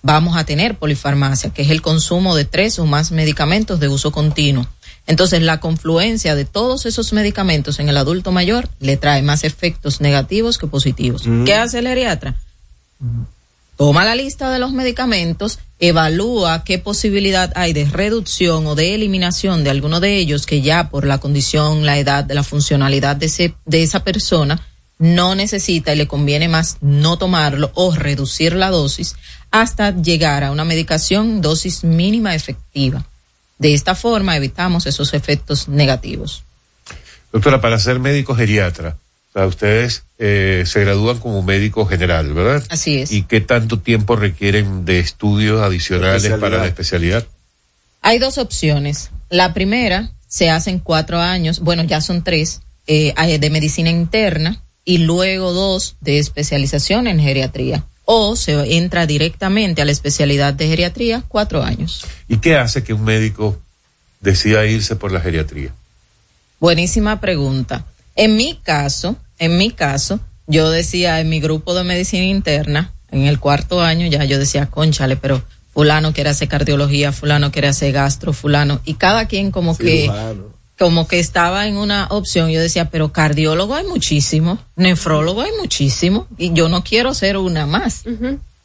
vamos a tener polifarmacia, que es el consumo de tres o más medicamentos de uso continuo. Entonces, la confluencia de todos esos medicamentos en el adulto mayor le trae más efectos negativos que positivos. Mm. ¿Qué hace el geriatra? Toma la lista de los medicamentos, evalúa qué posibilidad hay de reducción o de eliminación de alguno de ellos que ya por la condición, la edad, la funcionalidad de, ese, de esa persona no necesita y le conviene más no tomarlo o reducir la dosis hasta llegar a una medicación dosis mínima efectiva. De esta forma evitamos esos efectos negativos. Doctora, para ser médico geriatra, o sea, ustedes eh, se gradúan como médico general, ¿verdad? Así es. ¿Y qué tanto tiempo requieren de estudios adicionales para la especialidad? Hay dos opciones. La primera se hace en cuatro años, bueno, ya son tres, eh, hay de medicina interna y luego dos de especialización en geriatría. O se entra directamente a la especialidad de geriatría, cuatro años. ¿Y qué hace que un médico decida irse por la geriatría? Buenísima pregunta. En mi caso, en mi caso, yo decía en mi grupo de medicina interna, en el cuarto año ya yo decía, conchale, pero fulano quiere hacer cardiología, fulano quiere hacer gastro, fulano, y cada quien como que. Como que estaba en una opción, yo decía, pero cardiólogo hay muchísimo, nefrólogo hay muchísimo, y yo no quiero ser una más.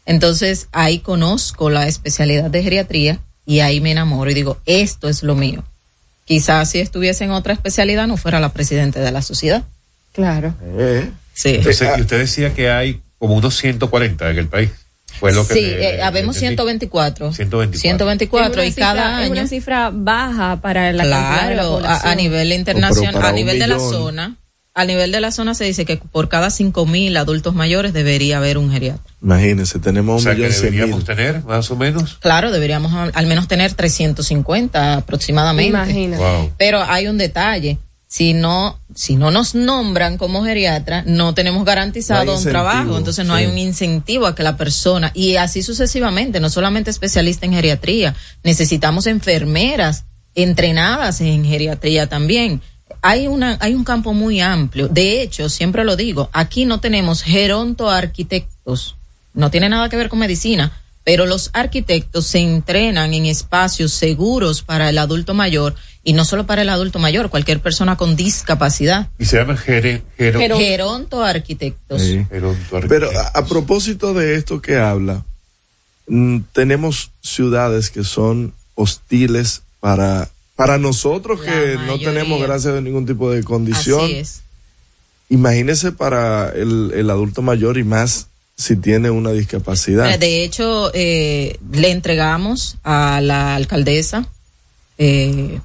Entonces ahí conozco la especialidad de geriatría y ahí me enamoro y digo, esto es lo mío. Quizás si estuviese en otra especialidad no fuera la presidenta de la sociedad. Claro. Eh. Sí. Entonces, y usted decía que hay como unos 140 en el país. Fue lo que sí, me- eh, habemos entendí. 124. 124. 124 Es y cifra- cada Es año. una cifra baja para la cantidad de la Claro, a, a nivel internacional, a nivel de la zona, a nivel de la zona se dice que por cada cinco mil adultos mayores debería haber un geriatra. Imagínense, tenemos O un sea, que millón cien deberíamos mil. tener más o menos. Claro, deberíamos al menos tener 350 aproximadamente. Imagina. Wow. Pero hay un detalle. Si no, si no nos nombran como geriatra, no tenemos garantizado No un trabajo. Entonces no sí. hay un incentivo a que la persona, y así sucesivamente, no solamente especialista en geriatría, necesitamos enfermeras entrenadas en geriatría también. Hay una, hay un campo muy amplio. De hecho, siempre lo digo, aquí no tenemos gerontoarquitectos. No tiene nada que ver con medicina, pero los arquitectos se entrenan en espacios seguros para el adulto mayor y no solo para el adulto mayor, cualquier persona con discapacidad. Y se llama gere, gero- Gerontoarquitectos. Sí. gerontoarquitectos. Pero a, a propósito de esto que habla, mm, tenemos ciudades que son hostiles para, para nosotros La que no tenemos gracias a ningún tipo de condición. Así es. Imagínese para el, el adulto mayor y más si tiene una discapacidad. De hecho, eh, le entregamos a la alcaldesa eh,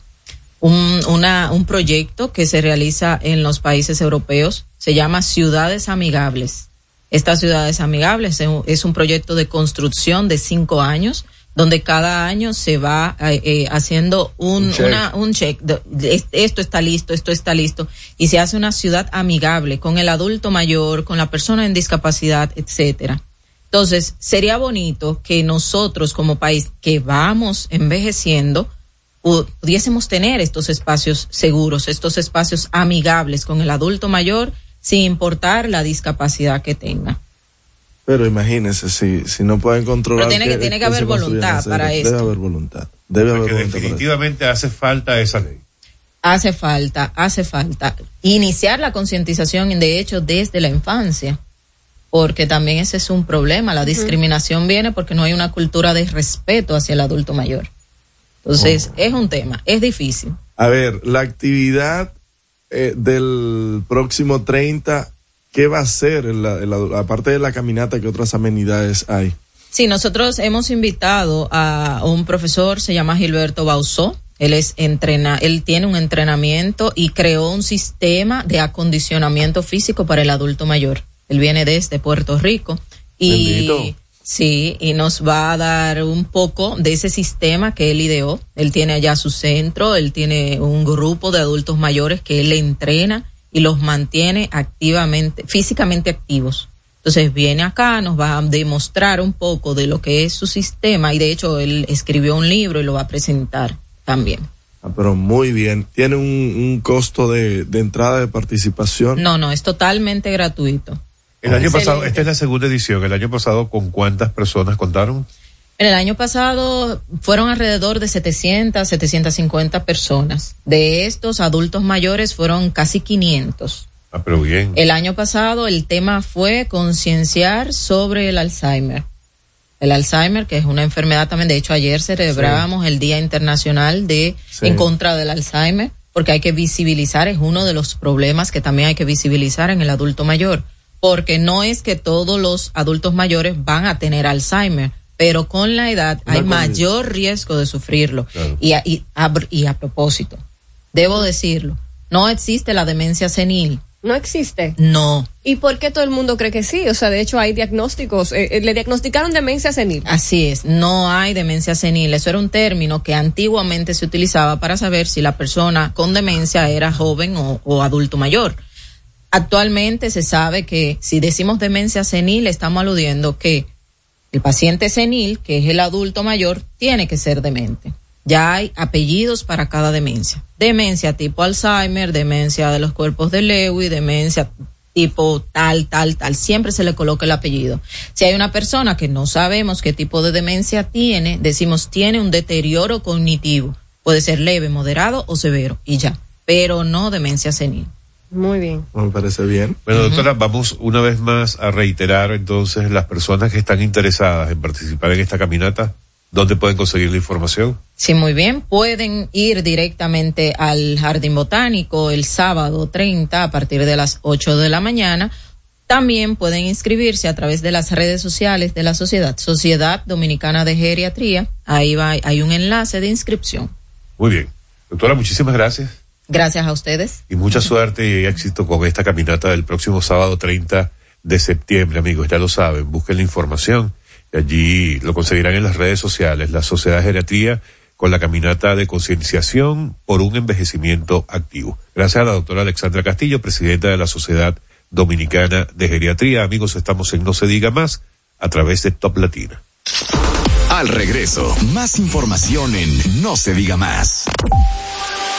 un, una, un proyecto que se realiza en los países europeos. Se llama Ciudades Amigables. Estas ciudades amigables es un- es un proyecto de construcción de cinco años donde cada año se va eh, eh, haciendo un, Un check. una- un check. de- de- es- esto está listo, esto está listo. Y se hace una ciudad amigable con el adulto mayor, con la persona en discapacidad, etcétera. Entonces, sería bonito que nosotros como país que vamos envejeciendo pudiésemos tener estos espacios seguros, estos espacios amigables con el adulto mayor sin importar la discapacidad que tenga. Pero imagínese si, si no pueden controlar. Pero tiene que- tiene que haber voluntad para Debe esto. haber voluntad. Debe haber voluntad. definitivamente hace falta esa ley. Hace falta, hace falta iniciar la concientización, de hecho, desde la infancia, porque también ese es un problema. La discriminación viene porque no hay una cultura de respeto hacia el adulto mayor. Entonces, es un tema, es difícil. A ver, la actividad eh, del próximo 30, ¿qué va a ser? En la, en la- aparte de la caminata, ¿qué otras amenidades hay? Sí, nosotros hemos invitado a un profesor, se llama Gilberto Bausó. Él es entrena, él tiene un entrenamiento y creó un sistema de acondicionamiento físico para el adulto mayor. Él viene desde Puerto Rico y Bendito. Sí, y nos va a dar un poco de ese sistema que él ideó. Él tiene allá su centro, él tiene un grupo de adultos mayores que él entrena y los mantiene activamente, físicamente activos. Entonces viene acá, nos va a demostrar un poco de lo que es su sistema y de hecho él escribió un libro y lo va a presentar también. Ah, pero muy bien. ¿Tiene un, un costo de, de entrada de participación? No, no, es totalmente gratuito. El año Excelente. pasado, esta es la segunda edición. El año pasado, ¿con cuántas personas contaron? En el año pasado fueron alrededor de 700, 750 personas. De estos adultos mayores fueron casi 500. Ah, pero bien. El año pasado el tema fue concienciar sobre el Alzheimer. El Alzheimer, que es una enfermedad también, de hecho ayer celebrábamos el Día Internacional de Sí. en contra del Alzheimer, porque hay que visibilizar, es uno de los problemas que también hay que visibilizar en el adulto mayor, porque no es que todos los adultos mayores van a tener Alzheimer, pero con la edad Una hay mayor riesgo de sufrirlo. Claro. Y, a, y, a, y a propósito, debo decirlo, no existe la demencia senil. No existe. No. ¿Y por qué todo el mundo cree que sí? O sea, de hecho hay diagnósticos. eh, eh, le diagnosticaron demencia senil. Así es, no hay demencia senil. Eso era un término que antiguamente se utilizaba para saber si la persona con demencia era joven o, o adulto mayor. Actualmente se sabe que si decimos demencia senil, estamos aludiendo que el paciente senil, que es el adulto mayor, tiene que ser demente. Ya hay apellidos para cada demencia. Demencia tipo Alzheimer, demencia de los cuerpos de Lewy, demencia tipo tal, tal, tal. Siempre se le coloca el apellido. Si hay una persona que no sabemos qué tipo de demencia tiene, decimos tiene un deterioro cognitivo. Puede ser leve, moderado o severo y ya. Pero no demencia senil. Muy bien. Me parece bien. Bueno, doctora, vamos una vez más a reiterar entonces las personas que están interesadas en participar en esta caminata, ¿dónde pueden conseguir la información? Sí, muy bien. Pueden ir directamente al Jardín Botánico el sábado 30 a partir de las 8 de la mañana. También pueden inscribirse a través de las redes sociales de la sociedad, Sociedad Dominicana de Geriatría. Ahí va, hay un enlace de inscripción. Muy bien. Doctora, muchísimas gracias Gracias a ustedes. y mucha suerte y éxito con esta caminata del próximo sábado 30 de septiembre, amigos. Ya lo saben, busquen la información y allí lo conseguirán en las redes sociales, la Sociedad de Geriatría con la caminata de concienciación por un envejecimiento activo. Gracias a la doctora Alexandra Castillo, presidenta de la Sociedad Dominicana de Geriatría. Amigos, estamos en No se diga más a través de Top Latina. Al regreso, más información en No se diga más.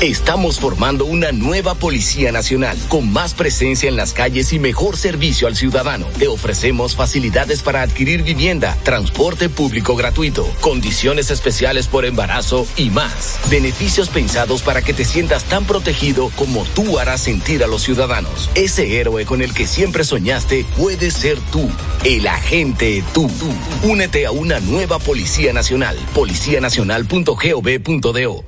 Estamos formando una nueva Policía Nacional con más presencia en las calles y mejor servicio al ciudadano. Te ofrecemos facilidades para adquirir vivienda, transporte público gratuito, condiciones especiales por embarazo y más. Beneficios pensados para que te sientas tan protegido como tú harás sentir a los ciudadanos. Ese héroe con el que siempre soñaste puede ser tú, el agente tú. Únete a una nueva Policía Nacional, policianacional.gov.do.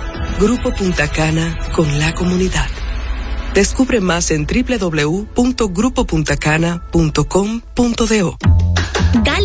Grupo Punta Cana con la comunidad. Descubre más en www.grupopuntacana.com.do.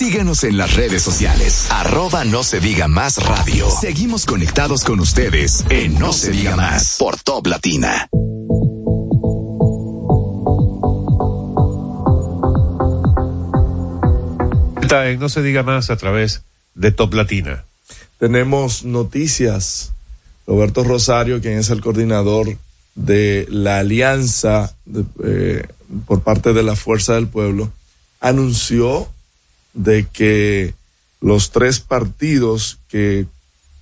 Síguenos en las redes sociales. Arroba no se diga más radio. Seguimos conectados con ustedes en No se diga más por Top Latina. Está en No se diga más a través de Top Latina. Tenemos noticias. Roberto Rosario, quien es el coordinador de la alianza de, eh, por parte de la Fuerza del Pueblo, anunció de que los tres partidos que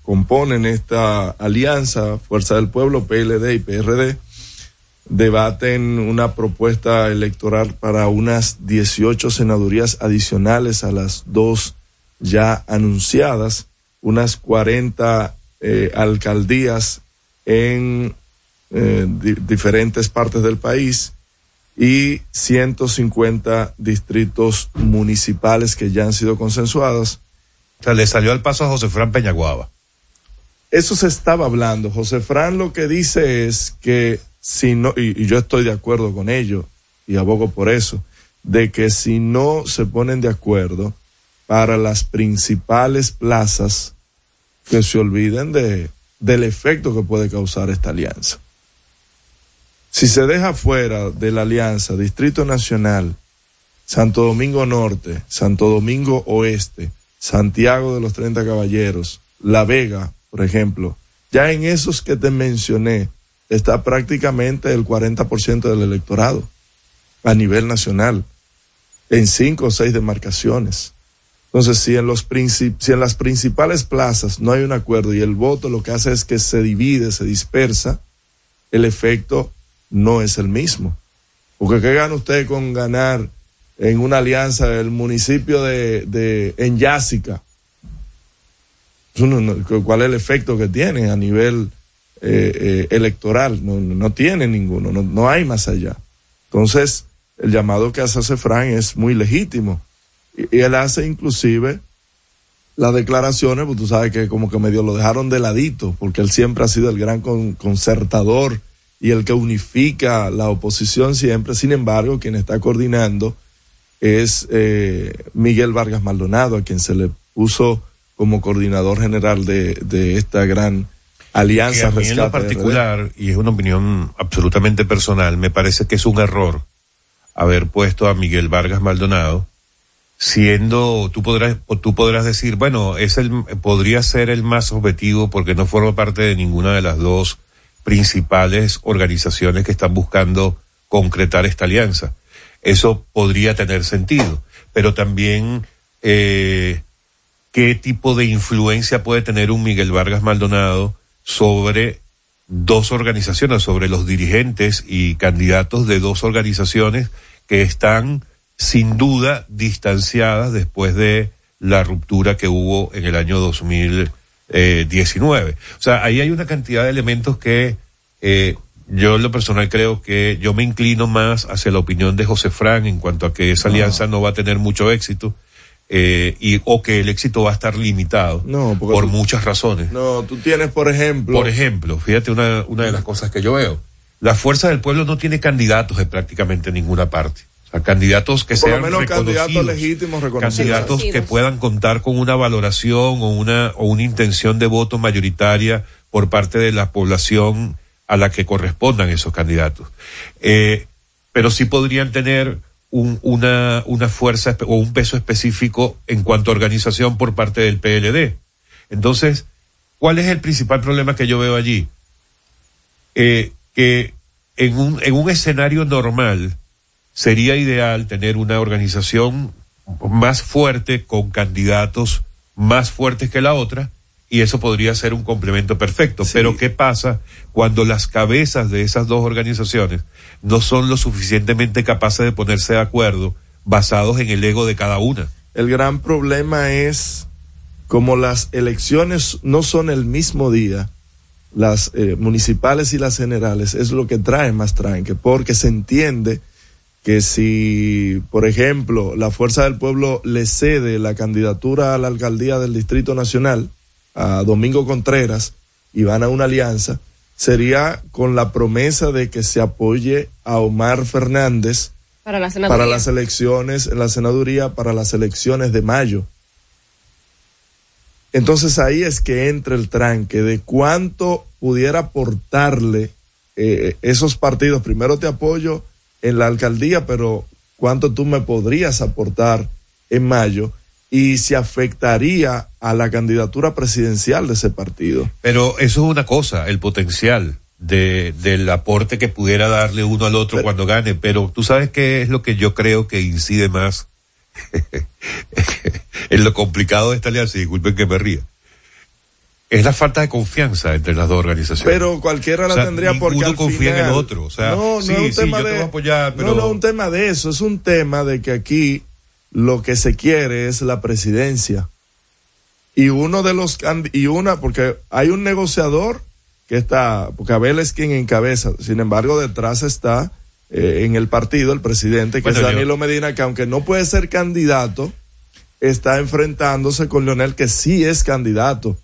componen esta alianza, Fuerza del Pueblo, PLD y PRD, debaten una propuesta electoral para unas 18 senadurías adicionales a las dos ya anunciadas, unas 40 eh, alcaldías en eh, di- diferentes partes del país y 150 distritos municipales que ya han sido consensuados. O sea, le salió al paso a José Fran Peñaguaba. Eso se estaba hablando. José Fran lo que dice es que si no, y, y yo estoy de acuerdo con ello, y abogo por eso, de que si no se ponen de acuerdo para las principales plazas, que se olviden de, del efecto que puede causar esta alianza. Si se deja fuera de la alianza Distrito Nacional, Santo Domingo Norte, Santo Domingo Oeste, Santiago de los 30 Caballeros, La Vega, por ejemplo, ya en esos que te mencioné está prácticamente el 40% del electorado a nivel nacional, en cinco o seis demarcaciones. Entonces, si en, los si en las principales plazas no hay un acuerdo y el voto lo que hace es que se divide, se dispersa, el efecto no es el mismo. Porque ¿qué gana usted con ganar en una alianza el municipio de, de en Yásica? ¿Cuál es el efecto que tiene a nivel eh, eh, electoral? No, no- tiene ninguno, no, no hay más allá. Entonces, el llamado que hace Fran es muy legítimo. Y, él hace inclusive las declaraciones, pues tú sabes que como que medio lo dejaron de ladito, porque él siempre ha sido el gran con- concertador y el que unifica la oposición siempre. Sin embargo, quien está coordinando es eh, Miguel Vargas Maldonado, a quien se le puso como coordinador general de, de esta gran Que alianza a mí en lo particular, y es una opinión absolutamente personal, me parece que es un error haber puesto a Miguel Vargas Maldonado siendo, tú podrás, tú podrás decir, bueno, es el, podría ser el más objetivo porque no forma parte de ninguna de las dos principales organizaciones que están buscando concretar esta alianza. Eso podría tener sentido, pero también eh, qué tipo de influencia puede tener un Miguel Vargas Maldonado sobre dos organizaciones, sobre los dirigentes y candidatos de dos organizaciones que están sin duda distanciadas después de la ruptura que hubo en el año 2019. O sea, ahí hay una cantidad de elementos que eh, yo en lo personal creo que yo me inclino más hacia la opinión de José Fran en cuanto a que esa alianza no va a tener mucho éxito. Eh, y o que el éxito va a estar limitado por muchas razones. No, tú tienes, por ejemplo. Por ejemplo, fíjate una, una de las cosas que yo veo. La fuerza del pueblo no tiene candidatos de prácticamente ninguna parte. O sea, candidatos que sean lo menos candidatos legítimos reconocidos. Candidatos que puedan contar con una valoración o una, o una intención de voto mayoritaria por parte de la población a la que correspondan esos candidatos. Eh, pero sí podrían tener un, una, una fuerza o un peso específico en cuanto a organización por parte del PLD. Entonces, ¿cuál es el principal problema que yo veo allí? Eh, que en un, en un escenario normal sería ideal tener una organización más fuerte con candidatos más fuertes que la otra y eso podría ser un complemento perfecto. Pero ¿qué pasa cuando las cabezas de esas dos organizaciones no son lo suficientemente capaces de ponerse de acuerdo basados en el ego de cada una? El gran problema es como las elecciones no son el mismo día, las eh, municipales y las generales, es lo que trae más tranque, porque se entiende que si, por ejemplo, la Fuerza del Pueblo le cede la candidatura a la alcaldía del Distrito Nacional, a Domingo Contreras y van a una alianza, sería con la promesa de que se apoye a Omar Fernández para, la para las elecciones, en la senaduría, para las elecciones de mayo. Entonces ahí es que entra el tranque de cuánto pudiera aportarle eh, esos partidos. Primero te apoyo en la alcaldía, pero cuánto tú me podrías aportar en mayo y se afectaría a la candidatura presidencial de ese partido. Pero eso es una cosa, el potencial de, del aporte que pudiera darle uno al otro cuando gane, pero tú sabes qué es lo que yo creo que incide más [LAUGHS] en lo complicado de esta alianza, disculpen que me ría. Es la falta de confianza entre las dos organizaciones. Pero cualquiera la tendría porque al confía en el otro. O sea, no, no sí, es un tema de, apoyar, pero no, no es un tema de eso, es un tema de que aquí lo que se quiere es la presidencia. Y uno de los y una, porque hay un negociador que está, porque Abel es quien encabeza, sin embargo detrás está eh, en el partido el presidente, que Bueno, es yo- Danilo Medina, que aunque no puede ser candidato, está enfrentándose con Leonel, que sí es candidato.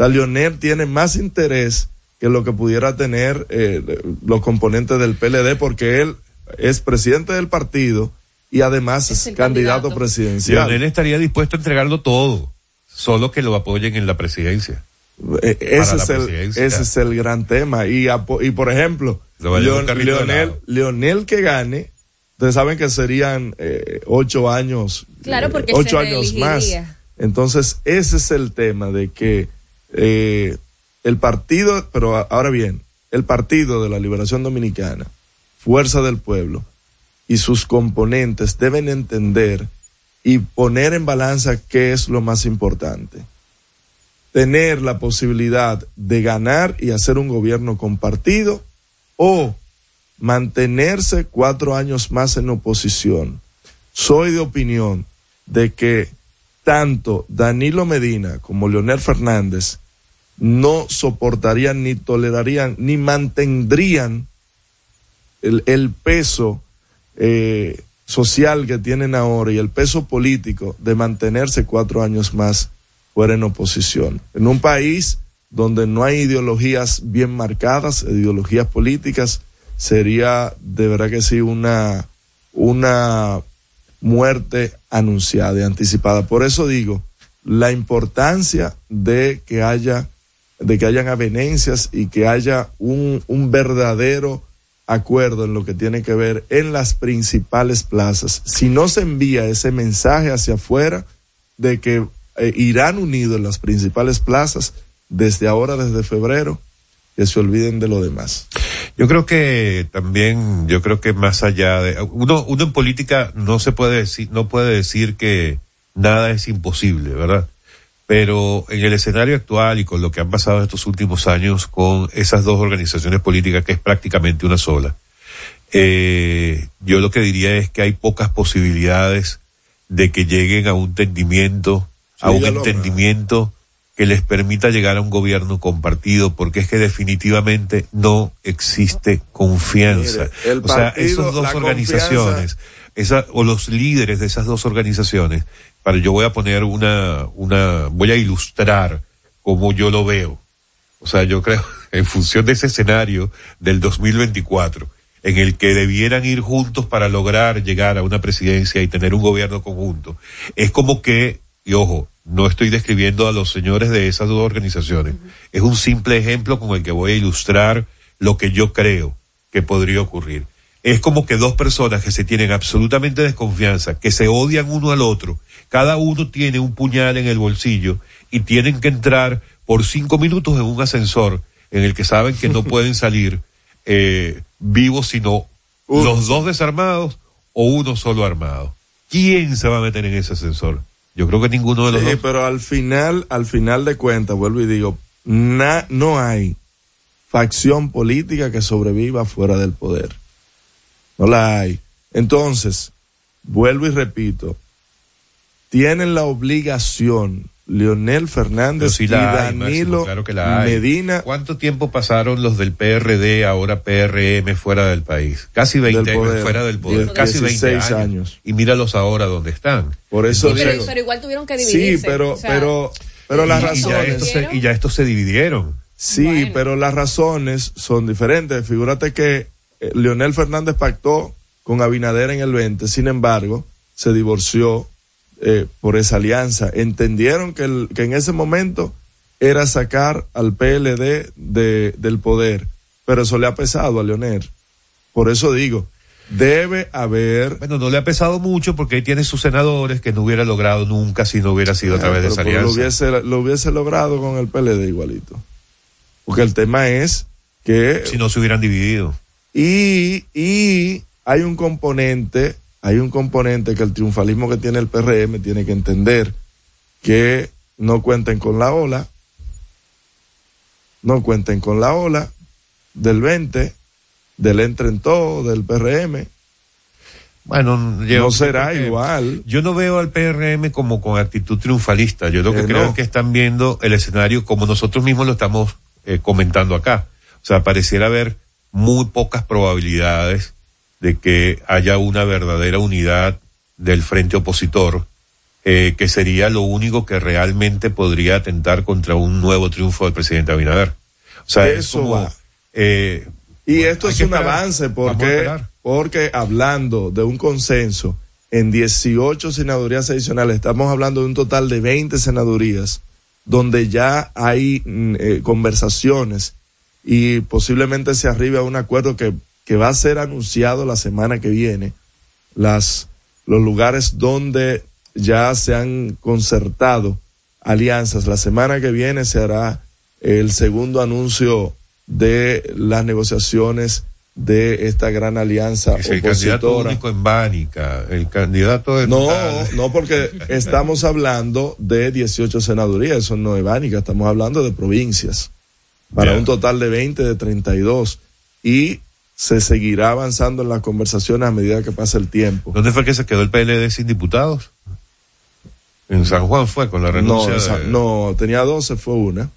Sea, Leonel tiene más interés que lo que pudiera tener eh, los componentes del PLD, porque él es presidente del partido y además es, candidato, candidato. presidencial. Leonel estaría dispuesto a entregarlo todo, solo que lo apoyen en la presidencia. Eh, ese, la es el, presidencia. ese es el gran tema. Y, por ejemplo, Leon- Leonel, que gane, ustedes saben que serían eh, ocho años. Claro, eh, porque ocho se años más. Entonces, ese es el tema de que eh, el partido, pero ahora bien, el partido de la Liberación Dominicana, Fuerza del Pueblo, y sus componentes deben entender y poner en balanza qué es lo más importante. Tener la posibilidad de ganar y hacer un gobierno compartido o mantenerse cuatro años más en oposición. Soy de opinión de que tanto Danilo Medina como Leonel Fernández no soportarían ni tolerarían ni mantendrían el, peso eh, social que tienen ahora y el peso político de mantenerse cuatro años más fuera en oposición. En un país donde no hay ideologías bien marcadas, ideologías políticas, sería de verdad que sí una, una muerte anunciada y anticipada. Por eso digo, la importancia de que haya, de que hayan avenencias y que haya un, un verdadero acuerdo en lo que tiene que ver en las principales plazas. Si no se envía ese mensaje hacia afuera de que eh, irán unidos en las principales plazas desde ahora, desde febrero, que se olviden de lo demás. Yo creo que también, yo creo que más allá de, uno, uno en política no se puede decir, no puede decir que nada es imposible, ¿verdad? Pero en el escenario actual y con lo que han pasado estos últimos años con esas dos organizaciones políticas que es prácticamente una sola, eh, yo lo que diría es que hay pocas posibilidades de que lleguen a un entendimiento, a un entendimiento que les permita llegar a un gobierno compartido, porque es que definitivamente no existe confianza. Mire, o sea, esas dos organizaciones, esa, o los líderes de esas dos organizaciones, para yo voy a poner una, una, voy a ilustrar como yo lo veo. O sea, yo creo, [LAUGHS] en función de ese escenario del 2024, en el que debieran ir juntos para lograr llegar a una presidencia y tener un gobierno conjunto, es como que, y ojo, no estoy describiendo a los señores de esas dos organizaciones, es un simple ejemplo con el que voy a ilustrar lo que yo creo que podría ocurrir. Es como que dos personas que se tienen absolutamente desconfianza, que se odian uno al otro, cada uno tiene un puñal en el bolsillo y tienen que entrar por cinco minutos en un ascensor en el que saben que no [LAUGHS] pueden salir eh, vivos sino los dos desarmados o uno solo armado. ¿Quién se va a meter en ese ascensor? Yo creo que ninguno de los Sí, dos. pero al final, al final de cuentas, vuelvo y digo, na- no hay facción política que sobreviva fuera del poder. No la hay. Entonces, vuelvo y repito, tienen la obligación Leonel Pero Fernández sí y hay, Danilo Máximo, claro que. Medina ¿Cuánto tiempo pasaron los del PRD, ahora PRM, fuera del país? Casi 20 Del años poder. fuera del poder. Casi 20 16 años. años. Y míralos ahora donde están. Por eso Sí, pero, pero igual tuvieron que Sí, dividirse. pero, o sea, pero, pero las y, y ya razones. estos se, y ya estos se dividieron. Sí, pero las razones son diferentes. Figúrate que eh, Leonel Fernández pactó con Abinader en el 20, sin embargo, se divorció eh, por esa alianza. Entendieron que, el- que en ese momento era sacar al PLD de, del poder, pero eso le ha pesado a Leonel. Por eso digo, debe haber... Bueno, no le ha pesado mucho porque ahí tiene sus senadores que no hubiera logrado nunca si no hubiera sido a través de esa alianza. Lo hubiese, lo hubiese logrado con el PLD igualito. Porque el tema es que Si no se hubieran dividido. Y, y hay un componente, hay un componente que el triunfalismo que tiene el PRM tiene que entender que no cuenten con la ola, no cuenten con la ola del 20, del entre en todo, del PRM. Bueno, yo no será creo que- igual. Yo no veo al PRM como con actitud triunfalista. Yo lo que Eh, creo no. es que están viendo el escenario como nosotros mismos lo estamos eh, comentando acá. O sea, pareciera haber muy pocas probabilidades de que haya una verdadera unidad del frente opositor, eh, que sería lo único que realmente podría atentar contra un nuevo triunfo del presidente Abinader. O sea, es Eso como, va. eh, Y bueno, esto es un esperar. avance porque, porque hablando de un consenso en 18 senadurías adicionales, estamos hablando de un total de 20 senadurías donde ya hay mm, eh, conversaciones y posiblemente se arribe a un acuerdo que, que va a ser anunciado la semana que viene. Las, los lugares donde ya se han concertado alianzas. La semana que viene se hará el segundo anuncio de las negociaciones de esta gran alianza Es el candidato único en Bánica, el candidato de No, no, porque estamos hablando de 18 senadurías, eso no es Bánica, estamos hablando de provincias, para un total de 20, de 32, y se seguirá avanzando en las conversaciones a medida que pasa el tiempo. ¿Dónde fue que se quedó el PLD sin diputados? En San Juan fue con la No, renuncia. esa- de- no, tenía 12, fue una.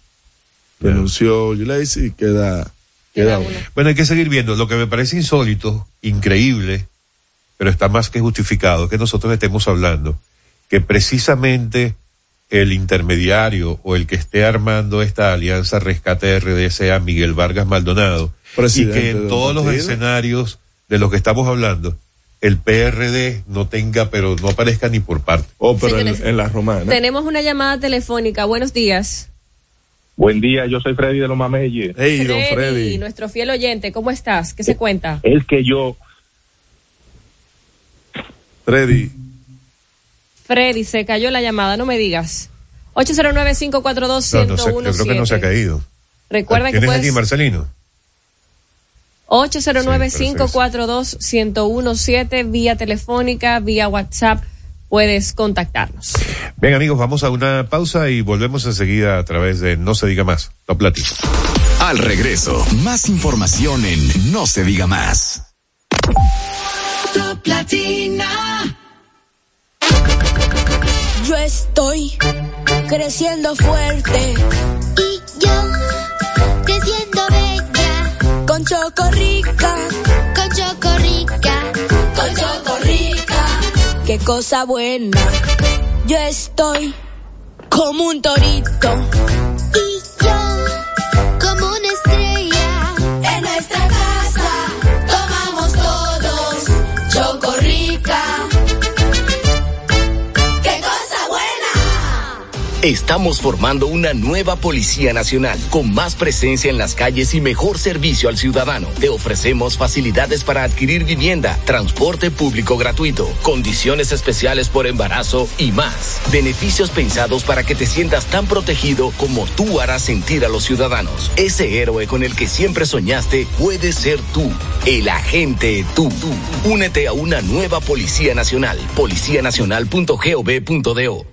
Renunció Yulesi y queda, queda una. Bueno, hay que seguir viendo. Lo que me parece insólito, increíble, pero está más que justificado que nosotros estemos hablando que precisamente el intermediario o el que esté armando esta alianza rescate RD sea Miguel Vargas Maldonado Presidente y que en todos los escenarios de los que estamos hablando el PRD no tenga, pero no aparezca ni por parte. Oh, pero Señores, en, en la romana. Tenemos una llamada telefónica. Buenos días. Buen día, yo soy Freddy de los Mameyes. Hey, don Freddy. Nuestro fiel oyente, ¿cómo estás? ¿Qué se cuenta? Es que yo. Freddy. Freddy, se cayó la llamada, no me digas. 809-542-1017. No, no yo creo que no se ha caído. Recuerda que ¿Tienes puedes... allí, Marcelino? 809-542-1017 vía telefónica, vía WhatsApp, puedes contactarnos. Bien amigos, vamos a una pausa y volvemos enseguida a través de No se diga más, Top Latino. Al regreso, más información en No se diga más. Top Latina. Yo estoy creciendo fuerte. Y yo. Con Chocorrica. Con Chocorrica. Con Chocorrica. Qué cosa buena. Yo estoy como un torito. Estamos formando una nueva Policía Nacional con más presencia en las calles y mejor servicio al ciudadano. Te ofrecemos facilidades para adquirir vivienda, transporte público gratuito, condiciones especiales por embarazo y más. Beneficios pensados para que te sientas tan protegido como tú harás sentir a los ciudadanos. Ese héroe con el que siempre soñaste puede ser tú, el agente tú. Únete a una nueva Policía Nacional, policianacional.gov.do.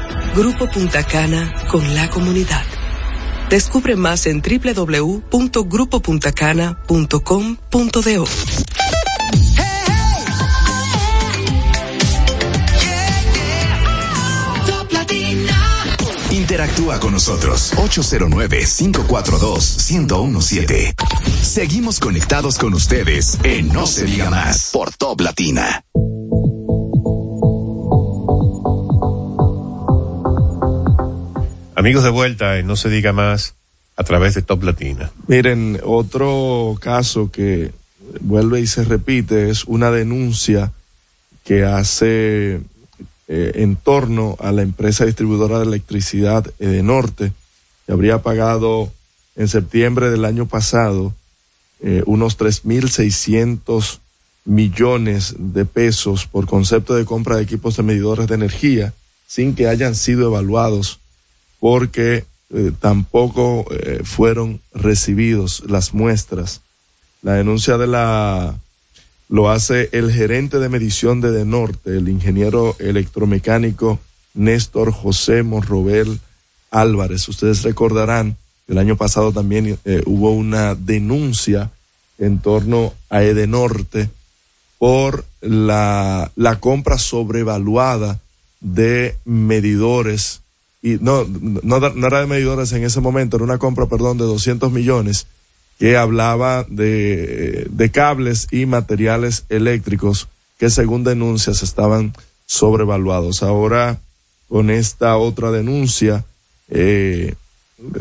Grupo Punta Cana con la comunidad. Descubre más en www.grupopuntacana.com.do. Interactúa con nosotros 809-542-1017. Seguimos conectados con ustedes en No se diga más por Top Latina. Amigos de vuelta en No se diga más a través de Top Latina. Miren, otro caso que vuelve y se repite es una denuncia que hace eh, en torno a la empresa distribuidora de electricidad Edenorte, que habría pagado en septiembre del año pasado eh, unos 3.600 millones de pesos por concepto de compra de equipos de medidores de energía sin que hayan sido evaluados porque eh, tampoco eh, fueron recibidos las muestras. La denuncia de la lo hace el gerente de medición de Denorte, el ingeniero electromecánico Néstor José Monrobel Álvarez. Ustedes recordarán que el año pasado también eh, hubo una denuncia en torno a Edenorte por la, la compra sobrevaluada de medidores y no, no, no era de medidores en ese momento, era una compra, perdón, de 200 millones que hablaba de, de cables y materiales eléctricos que según denuncias estaban sobrevaluados. Ahora, con esta otra denuncia, eh,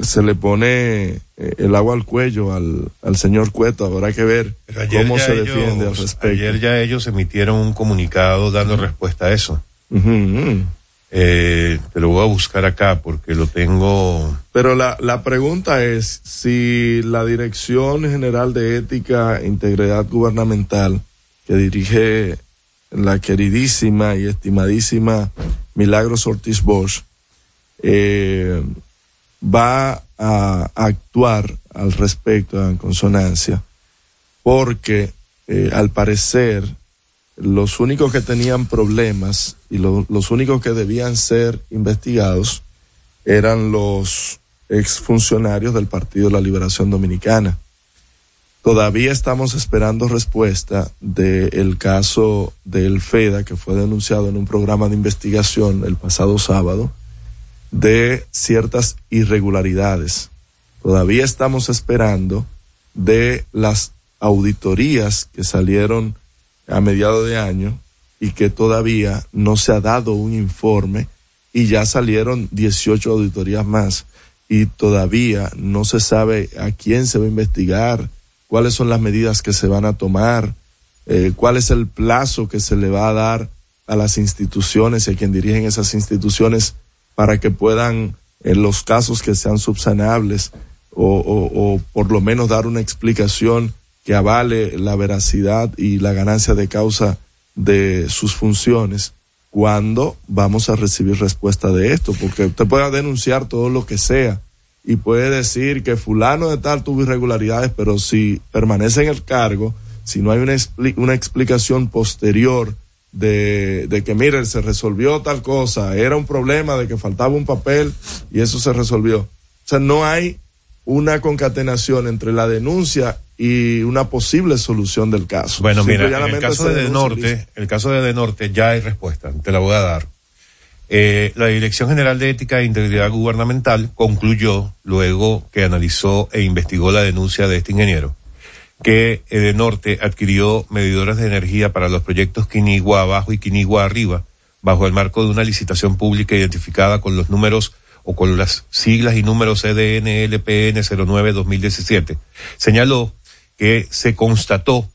se le pone eh, el agua al cuello al, al señor Cueto. Habrá que ver cómo se ellos, defiende al respecto. Ayer ya ellos emitieron un comunicado dando respuesta a eso. Uh -huh. Eh, te lo voy a buscar acá porque lo tengo. Pero la, la pregunta es si la Dirección General de Ética e Integridad Gubernamental que dirige la queridísima y estimadísima Milagros Ortiz Bosch eh, va a actuar al respecto en consonancia porque eh, al parecer los únicos que tenían problemas y lo, los únicos que debían ser investigados eran los exfuncionarios del Partido de la Liberación Dominicana. Todavía estamos esperando respuesta del caso del FEDA que fue denunciado en un programa de investigación el pasado sábado de ciertas irregularidades. Todavía estamos esperando de las auditorías que salieron a mediados de año y que todavía no se ha dado un informe y ya salieron 18 auditorías más y todavía no se sabe a quién se va a investigar, cuáles son las medidas que se van a tomar, eh, cuál es el plazo que se le va a dar a las instituciones y a quien dirigen esas instituciones para que puedan, en los casos que sean subsanables, o, o, o por lo menos dar una explicación que avale la veracidad y la ganancia de causa de sus funciones cuando vamos a recibir respuesta de esto, porque usted puede denunciar todo lo que sea y puede decir que fulano de tal tuvo irregularidades, pero si permanece en el cargo, si no hay una, una explicación posterior de, de que, mire, se resolvió tal cosa, era un problema de que faltaba un papel y eso se resolvió. O sea, no hay una concatenación entre la denuncia y una posible solución del caso. Bueno, mira, en el caso de, de Norte, el caso de De Norte ya hay respuesta, te la voy a dar. Eh, la Dirección General de Ética e Integridad Gubernamental concluyó, luego que analizó e investigó la denuncia de este ingeniero, que de Norte adquirió medidores de energía para los proyectos Quinigua abajo y Quinigua arriba, bajo el marco de una licitación pública identificada con los números o con las siglas y números CDN LPN 09-2017. Señaló que se constató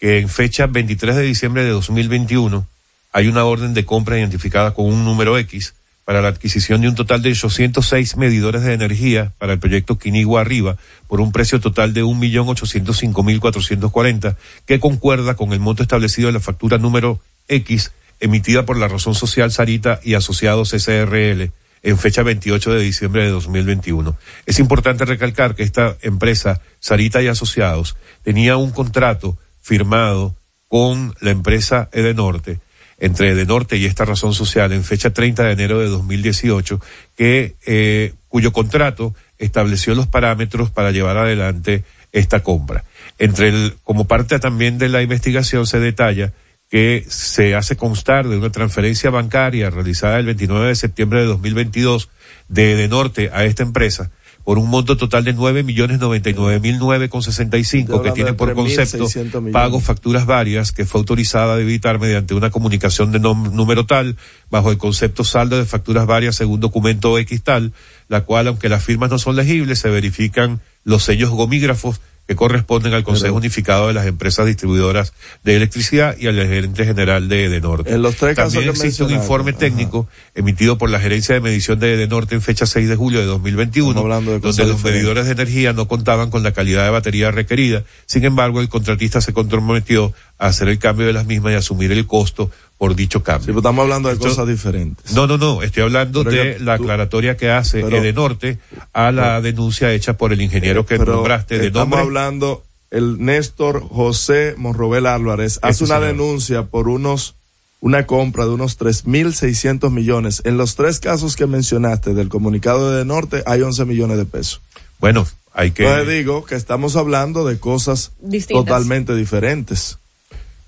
que en fecha 23 de diciembre de 2021 hay una orden de compra identificada con un número X para la adquisición de un total de 806 medidores de energía para el proyecto Quinigua Arriba por un precio total de 1.805.440 que concuerda con el monto establecido en la factura número X emitida por la razón social Sarita y asociados SRL en fecha 28 de diciembre de 2021. Es importante recalcar que esta empresa, Sarita y Asociados, tenía un contrato firmado con la empresa Edenorte, entre Edenorte y esta razón social, en fecha 30 de enero de 2018, que, eh, cuyo contrato estableció los parámetros para llevar adelante esta compra. Entre el, como parte también de la investigación se detalla que se hace constar de una transferencia bancaria realizada el 29 de septiembre de 2022 de, de Norte a esta empresa por un monto total de nueve millones noventa y nueve mil nueve con sesenta y cinco que tiene por concepto pagos facturas varias que fue autorizada a debitar mediante una comunicación de número tal bajo el concepto saldo de facturas varias según documento X tal, la cual aunque las firmas no son legibles se verifican los sellos gomígrafos que corresponden al Consejo Pero, Unificado de las Empresas Distribuidoras de Electricidad y al gerente general de Edenorte. En los tres También casos existe un informe Ajá. técnico emitido por la Gerencia de Medición de Edenorte en fecha 6 de julio de 2021, de donde los medidores de energía no contaban con la calidad de batería requerida. Sin embargo, el contratista se comprometió a hacer el cambio de las mismas y asumir el costo por dicho cambio. Sí, pero estamos hablando de Esto- cosas diferentes. No, no, no, estoy hablando Pero de que la tú- aclaratoria que hace pero- Edenorte a la denuncia hecha por el ingeniero que Pero nombraste de estamos nombre. hablando, el Néstor José Monrobel Álvarez hace una señor. denuncia por unos, una compra de unos 3.600 millones. En los tres casos que mencionaste del comunicado de Norte hay 11 millones de pesos. Bueno, hay que... Entonces digo que estamos hablando de cosas Distintas. totalmente diferentes.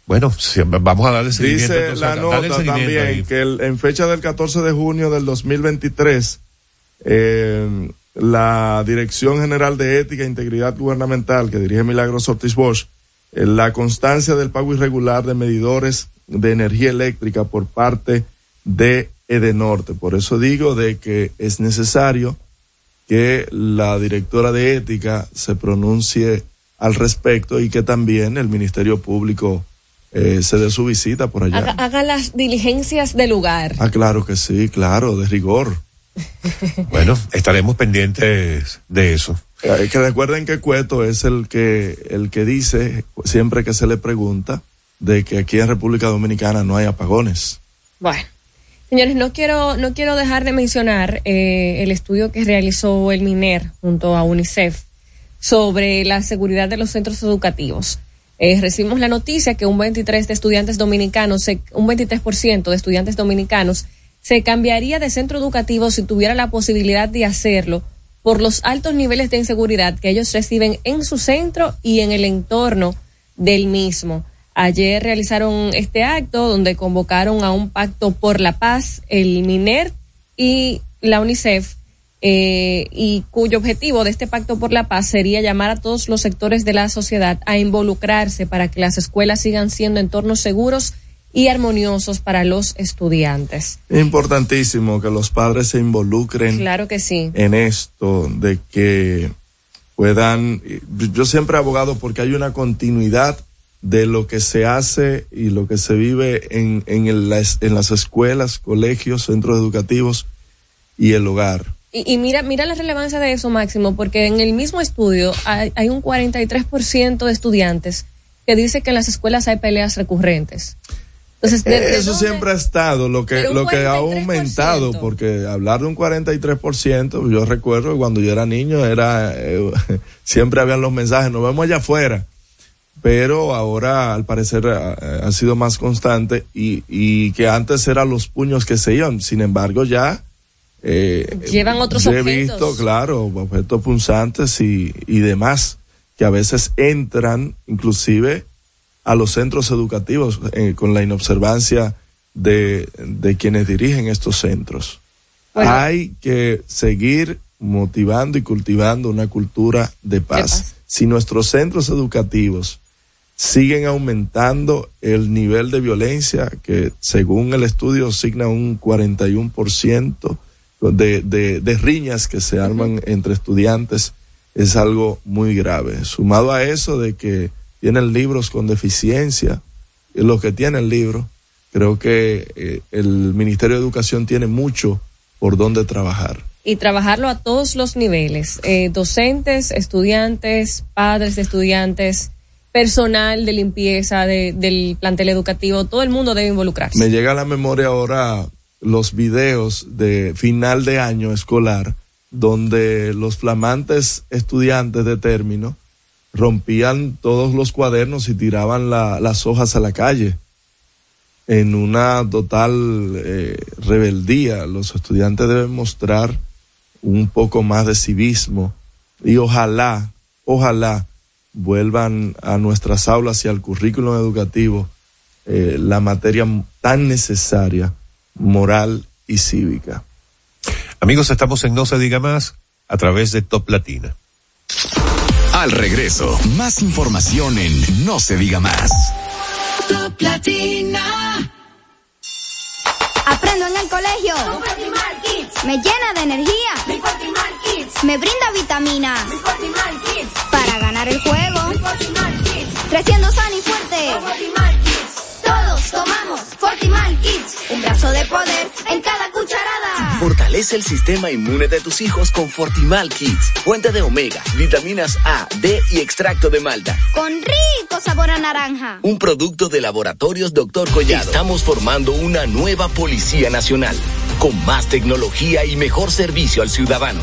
Bueno, vamos a darle seguimiento. Dice entonces, la nota también ahí. que el- en fecha del 14 de junio del 2023, eh, la Dirección General de Ética e Integridad Gubernamental que dirige Milagros Ortiz Bosch, eh, la constancia del pago irregular de medidores de energía eléctrica por parte de Edenorte. Por eso digo de que es necesario que la directora de ética se pronuncie al respecto y que también el Ministerio Público eh, se dé su visita por allá. Haga, haga las diligencias de lugar. Ah, claro que sí, claro, de rigor. [LAUGHS] Bueno, estaremos pendientes de eso. Eh, que recuerden que Cueto es el que, el que dice, siempre que se le pregunta, de que aquí en República Dominicana no hay apagones. Bueno, señores, no quiero, no quiero dejar de mencionar eh, el estudio que realizó el MINER junto a UNICEF sobre la seguridad de los centros educativos. Eh, recibimos la noticia que un 23 de estudiantes dominicanos, se- un 23% de estudiantes dominicanos se cambiaría de centro educativo si tuviera la posibilidad de hacerlo por los altos niveles de inseguridad que ellos reciben en su centro y en el entorno del mismo. Ayer realizaron este acto donde convocaron a un pacto por la paz, el MINER y la UNICEF eh, y cuyo objetivo de este pacto por la paz sería llamar a todos los sectores de la sociedad a involucrarse para que las escuelas sigan siendo entornos seguros y armoniosos para los estudiantes. Es importantísimo que los padres se involucren. Claro que sí. En esto de que puedan, yo siempre he abogado porque hay una continuidad de lo que se hace y lo que se vive en, en, el, en las escuelas, colegios, centros educativos y el hogar. Y, y, mira, mira la relevancia de eso, Máximo, porque en el mismo estudio hay, hay un 43% de estudiantes que dice que en las escuelas hay peleas recurrentes. Entonces, ¿de, de eso dónde? siempre ha estado, lo que, lo que ha aumentado, porque hablar de un 43%, yo recuerdo cuando yo era niño, era eh, [LAUGHS] siempre habían los mensajes, nos vemos allá afuera pero ahora al parecer ha, ha sido más constante y, y, que antes eran los puños que se iban, sin embargo ya eh, llevan otros he objetos. visto, claro, objetos punzantes y, y demás que a veces entran inclusive a los centros educativos eh, con la inobservancia de, de, quienes dirigen estos centros. Bueno. Hay que seguir motivando y cultivando una cultura de paz. de paz. Si nuestros centros educativos siguen aumentando el nivel de violencia que según el estudio asigna un 41% de, de, de riñas que se arman entre estudiantes es algo muy grave. Sumado a eso de que tienen libros con deficiencia, los que tienen libros, creo que eh, el Ministerio de Educación tiene mucho por donde trabajar. Y trabajarlo a todos los niveles, eh, docentes, estudiantes, padres de estudiantes, personal de limpieza de, del plantel educativo, todo el mundo debe involucrarse. Me llega a la memoria ahora los videos de final de año escolar donde los flamantes estudiantes de término rompían todos los cuadernos y tiraban la, las hojas a la calle en una total eh, rebeldía. Los estudiantes deben mostrar un poco más de civismo y ojalá, ojalá vuelvan a nuestras aulas y al currículum educativo eh, la materia tan necesaria, moral y cívica. Amigos, estamos en No se diga más a través de Top Latina. Al regreso, más información en No se diga más. Top Latina. Aprendo en el colegio. Me llena de energía. Me brinda vitamina. Para ganar el juego. Creciendo sano y fuerte. Todos tomamos Fortimal Fortalece el sistema inmune de tus hijos con Fortimal Kids. Fuente de omega, vitaminas A, D y extracto de malta. Con rico sabor a naranja. Un producto de laboratorios Dr. Collado. Estamos formando una nueva Policía Nacional. Con más tecnología y mejor servicio al ciudadano.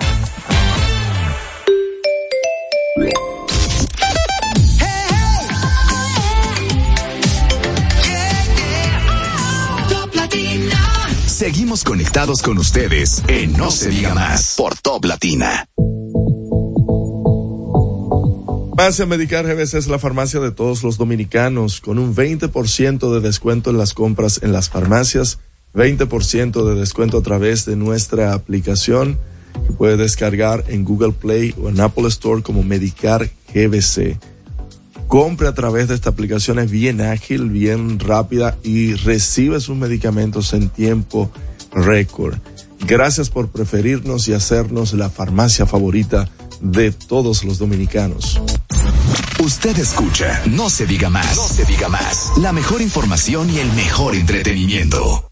Seguimos conectados con ustedes en No se diga más por Top Latina. Farmacia Medicar GBC es la farmacia de todos los dominicanos con un 20% de descuento en las compras en las farmacias, 20% de descuento a través de nuestra aplicación. que puede descargar en Google Play o en Apple Store como Medicar GBC. Compre a través de esta aplicación, es bien ágil, bien rápida y recibe sus medicamentos en tiempo récord. Gracias por preferirnos y hacernos la farmacia favorita de todos los dominicanos. Usted escucha, no se diga más, no se diga más. La mejor información y el mejor entretenimiento.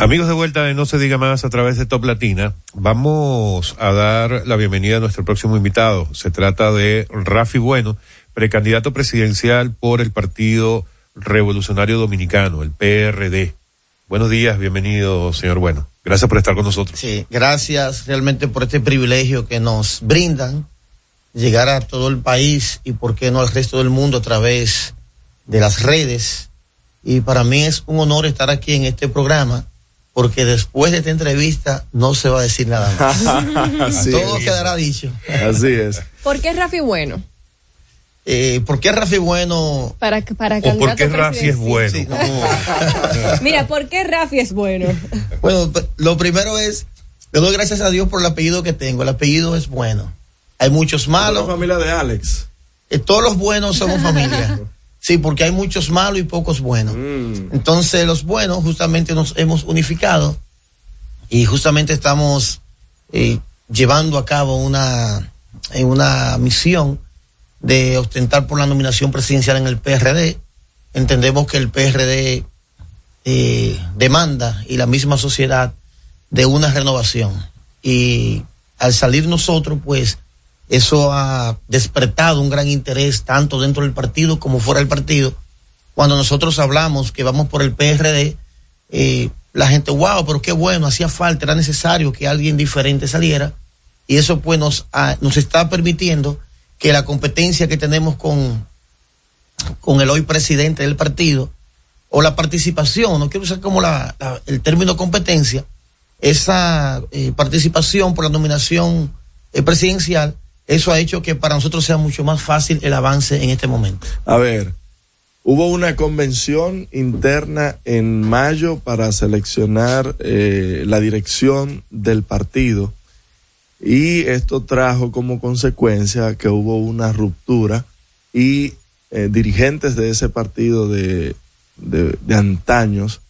Amigos de vuelta de No se diga más a través de Top Latina, vamos a dar la bienvenida a nuestro próximo invitado. Se trata de Rafi Bueno, precandidato presidencial por el Partido Revolucionario Dominicano, el PRD. Buenos días, bienvenido, señor Bueno. Gracias por estar con nosotros. Sí, gracias realmente por este privilegio que nos brindan llegar a todo el país y por qué no al resto del mundo a través de las redes. Y para mí es un honor estar aquí en este programa porque después de esta entrevista no se va a decir nada más. [LAUGHS] Todo quedará dicho. Así es. ¿Por qué Rafi bueno? Eh, ¿Por qué Rafi bueno? Para, para ¿O por qué Rafi es bueno? Sí, no. [LAUGHS] Mira, ¿por qué Rafi es bueno? Bueno, lo primero es, le doy gracias a Dios por el apellido que tengo. El apellido es bueno. Hay muchos malos. La familia de Alex. Eh, todos los buenos somos familia. [LAUGHS] Sí, porque hay muchos malos y pocos buenos. Entonces, los buenos justamente nos hemos unificado y justamente estamos eh, llevando a cabo una, eh, una misión de ostentar por la nominación presidencial en el PRD. Entendemos que el PRD eh, demanda y la misma sociedad de una renovación. Y al salir nosotros, pues eso ha despertado un gran interés tanto dentro del partido como fuera del partido. Cuando nosotros hablamos que vamos por el PRD, eh, la gente, wow, pero qué bueno, hacía falta, era necesario que alguien diferente saliera. Y eso pues nos, nos está permitiendo que la competencia que tenemos con, con el hoy presidente del partido, o la participación, no quiero usar como la, la- el término competencia, esa eh, participación por la nominación eh, presidencial, eso ha hecho que para nosotros sea mucho más fácil el avance en este momento. A ver, hubo una convención interna en mayo para seleccionar eh, la dirección del partido y esto trajo como consecuencia que hubo una ruptura y eh, dirigentes de ese partido de, de, antaños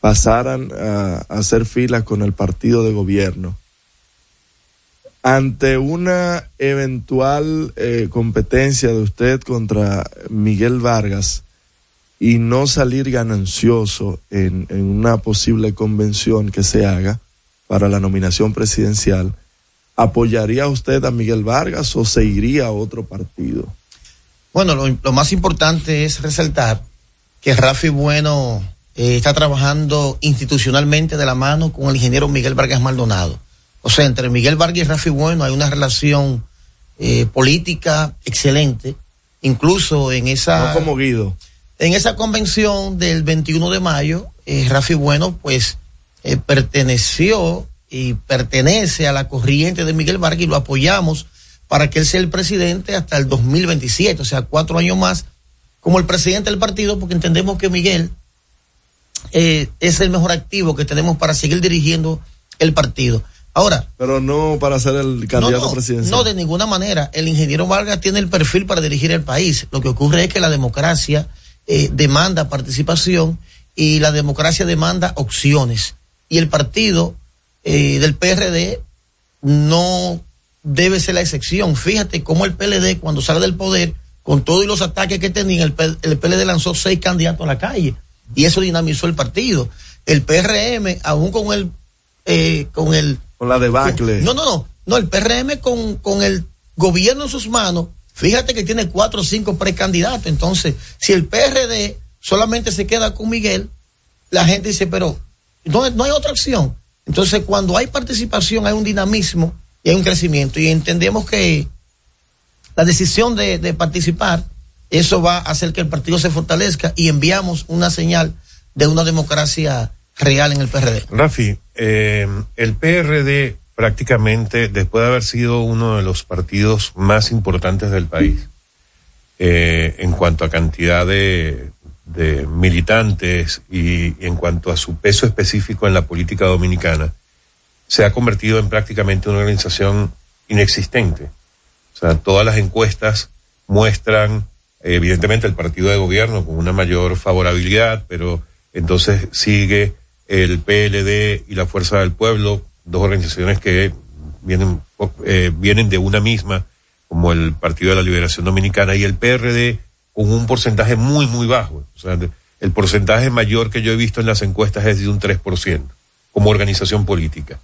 pasaran a, a hacer filas con el partido de gobierno ante una eventual eh, competencia de usted contra Miguel Vargas y no salir ganancioso en, en una posible convención que se haga para la nominación presidencial, ¿apoyaría usted a Miguel Vargas o se iría a otro partido? Bueno, lo, más importante es resaltar que Rafi Bueno eh, está trabajando institucionalmente de la mano con el ingeniero Miguel Vargas Maldonado. O sea, entre Miguel Vargas y Rafi Bueno hay una relación eh, política excelente. Incluso en esa... No como Guido. En esa convención del 21 de mayo, eh, Rafi Bueno, pues, eh, perteneció y pertenece a la corriente de Miguel Vargas y lo apoyamos para que él sea el presidente hasta el 2027, o sea, cuatro años más como el presidente del partido, porque entendemos que Miguel eh, es el mejor activo que tenemos para seguir dirigiendo el partido. Ahora, Pero no para ser el candidato no, no, presidencial. No, de ninguna manera. El ingeniero Vargas tiene el perfil para dirigir el país. Lo que ocurre es que la democracia eh, demanda participación y la democracia demanda opciones. Y el partido eh, del PRD no debe ser la excepción. Fíjate cómo el PLD, cuando sale del poder, con todos los ataques que tenía, el, el PLD lanzó seis candidatos a la calle. Y eso dinamizó el partido. El PRM, aún con el, eh, con el Con la debacle. no, no, no. No, el PRM con, con el gobierno en sus manos, fíjate que tiene cuatro o cinco precandidatos. Entonces, si el PRD solamente se queda con Miguel, la gente dice, pero no, no hay otra opción. Entonces, cuando hay participación, hay un dinamismo y hay un crecimiento. Y entendemos que la decisión de, de participar, eso va a hacer que el partido se fortalezca y enviamos una señal de una democracia real en el PRD. Rafi, eh, el PRD prácticamente, después de haber sido uno de los partidos más importantes del país, eh, en cuanto a cantidad de, de militantes y en cuanto a su peso específico en la política dominicana, se ha convertido en prácticamente una organización inexistente. O sea, todas las encuestas muestran, evidentemente, el partido de gobierno con una mayor favorabilidad, pero entonces sigue el PLD y la Fuerza del Pueblo, dos organizaciones que vienen, eh, vienen de una misma, como el Partido de la Liberación Dominicana, y el PRD con un porcentaje muy, muy bajo. O sea, el porcentaje mayor que yo he visto en las encuestas es de un 3%, como organización política.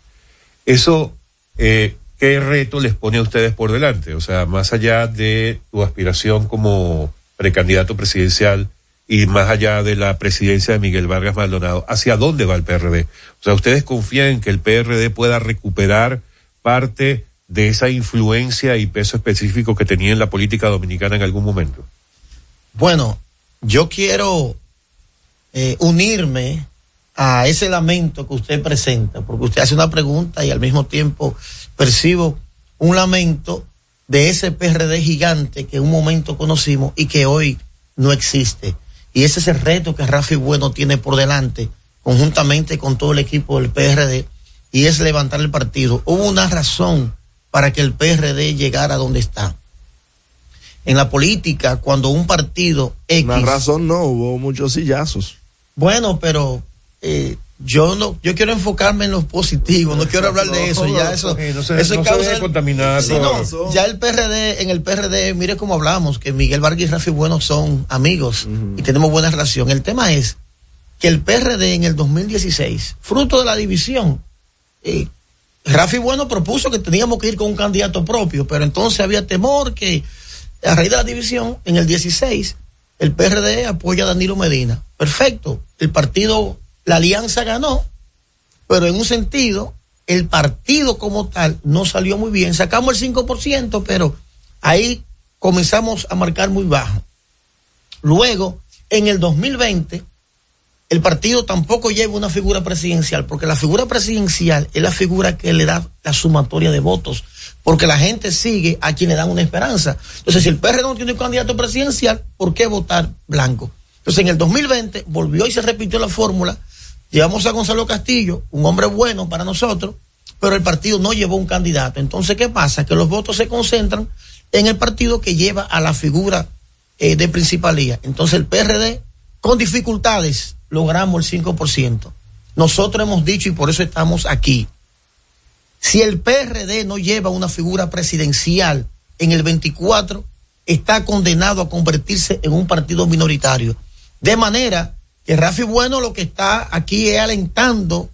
Eso, eh, ¿qué reto les pone a ustedes por delante? O sea, más allá de tu aspiración como precandidato presidencial y más allá de la presidencia de Miguel Vargas Maldonado, ¿hacia dónde va el PRD? O sea, ¿ustedes confían en que el PRD pueda recuperar parte de esa influencia y peso específico que tenía en la política dominicana en algún momento? Bueno, yo quiero eh, unirme a ese lamento que usted presenta, porque usted hace una pregunta y al mismo tiempo percibo un lamento de ese PRD gigante que en un momento conocimos y que hoy no existe. Y ese es el reto que Rafi Bueno tiene por delante, conjuntamente con todo el equipo del PRD, y es levantar el partido. Hubo una razón para que el PRD llegara a donde está. En la política, cuando un partido X. Una razón no, hubo muchos sillazos. Bueno, pero eh, yo no, yo quiero enfocarme en los positivos, no quiero hablar de eso, ya eso, eso es causa contaminar. ya el PRD, en el PRD, mire cómo hablamos, que Miguel Vargas y Rafi Bueno son amigos y tenemos buena relación. El tema es que el PRD en el 2016, fruto de la división, eh, Rafi Bueno propuso que teníamos que ir con un candidato propio, pero entonces había temor que a raíz de la división, en el 16, el PRD apoya a Danilo Medina. Perfecto. El partido, la alianza ganó, pero en un sentido, el partido como tal no salió muy bien. Sacamos el 5%, pero ahí comenzamos a marcar muy bajo. Luego, en el 2020, el partido tampoco lleva una figura presidencial, porque la figura presidencial es la figura que le da la sumatoria de votos porque la gente sigue a quien le dan una esperanza. Entonces, si el PRD no tiene un candidato presidencial, ¿por qué votar blanco? Entonces, en el 2020 volvió y se repitió la fórmula. Llevamos a Gonzalo Castillo, un hombre bueno para nosotros, pero el partido no llevó un candidato. Entonces, ¿qué pasa? Que los votos se concentran en el partido que lleva a la figura eh, de principalía. Entonces, el PRD, con dificultades, logramos el 5%. Nosotros hemos dicho, y por eso estamos aquí, si el PRD no lleva una figura presidencial en el 24, está condenado a convertirse en un partido minoritario. De manera que Rafi Bueno lo que está aquí es alentando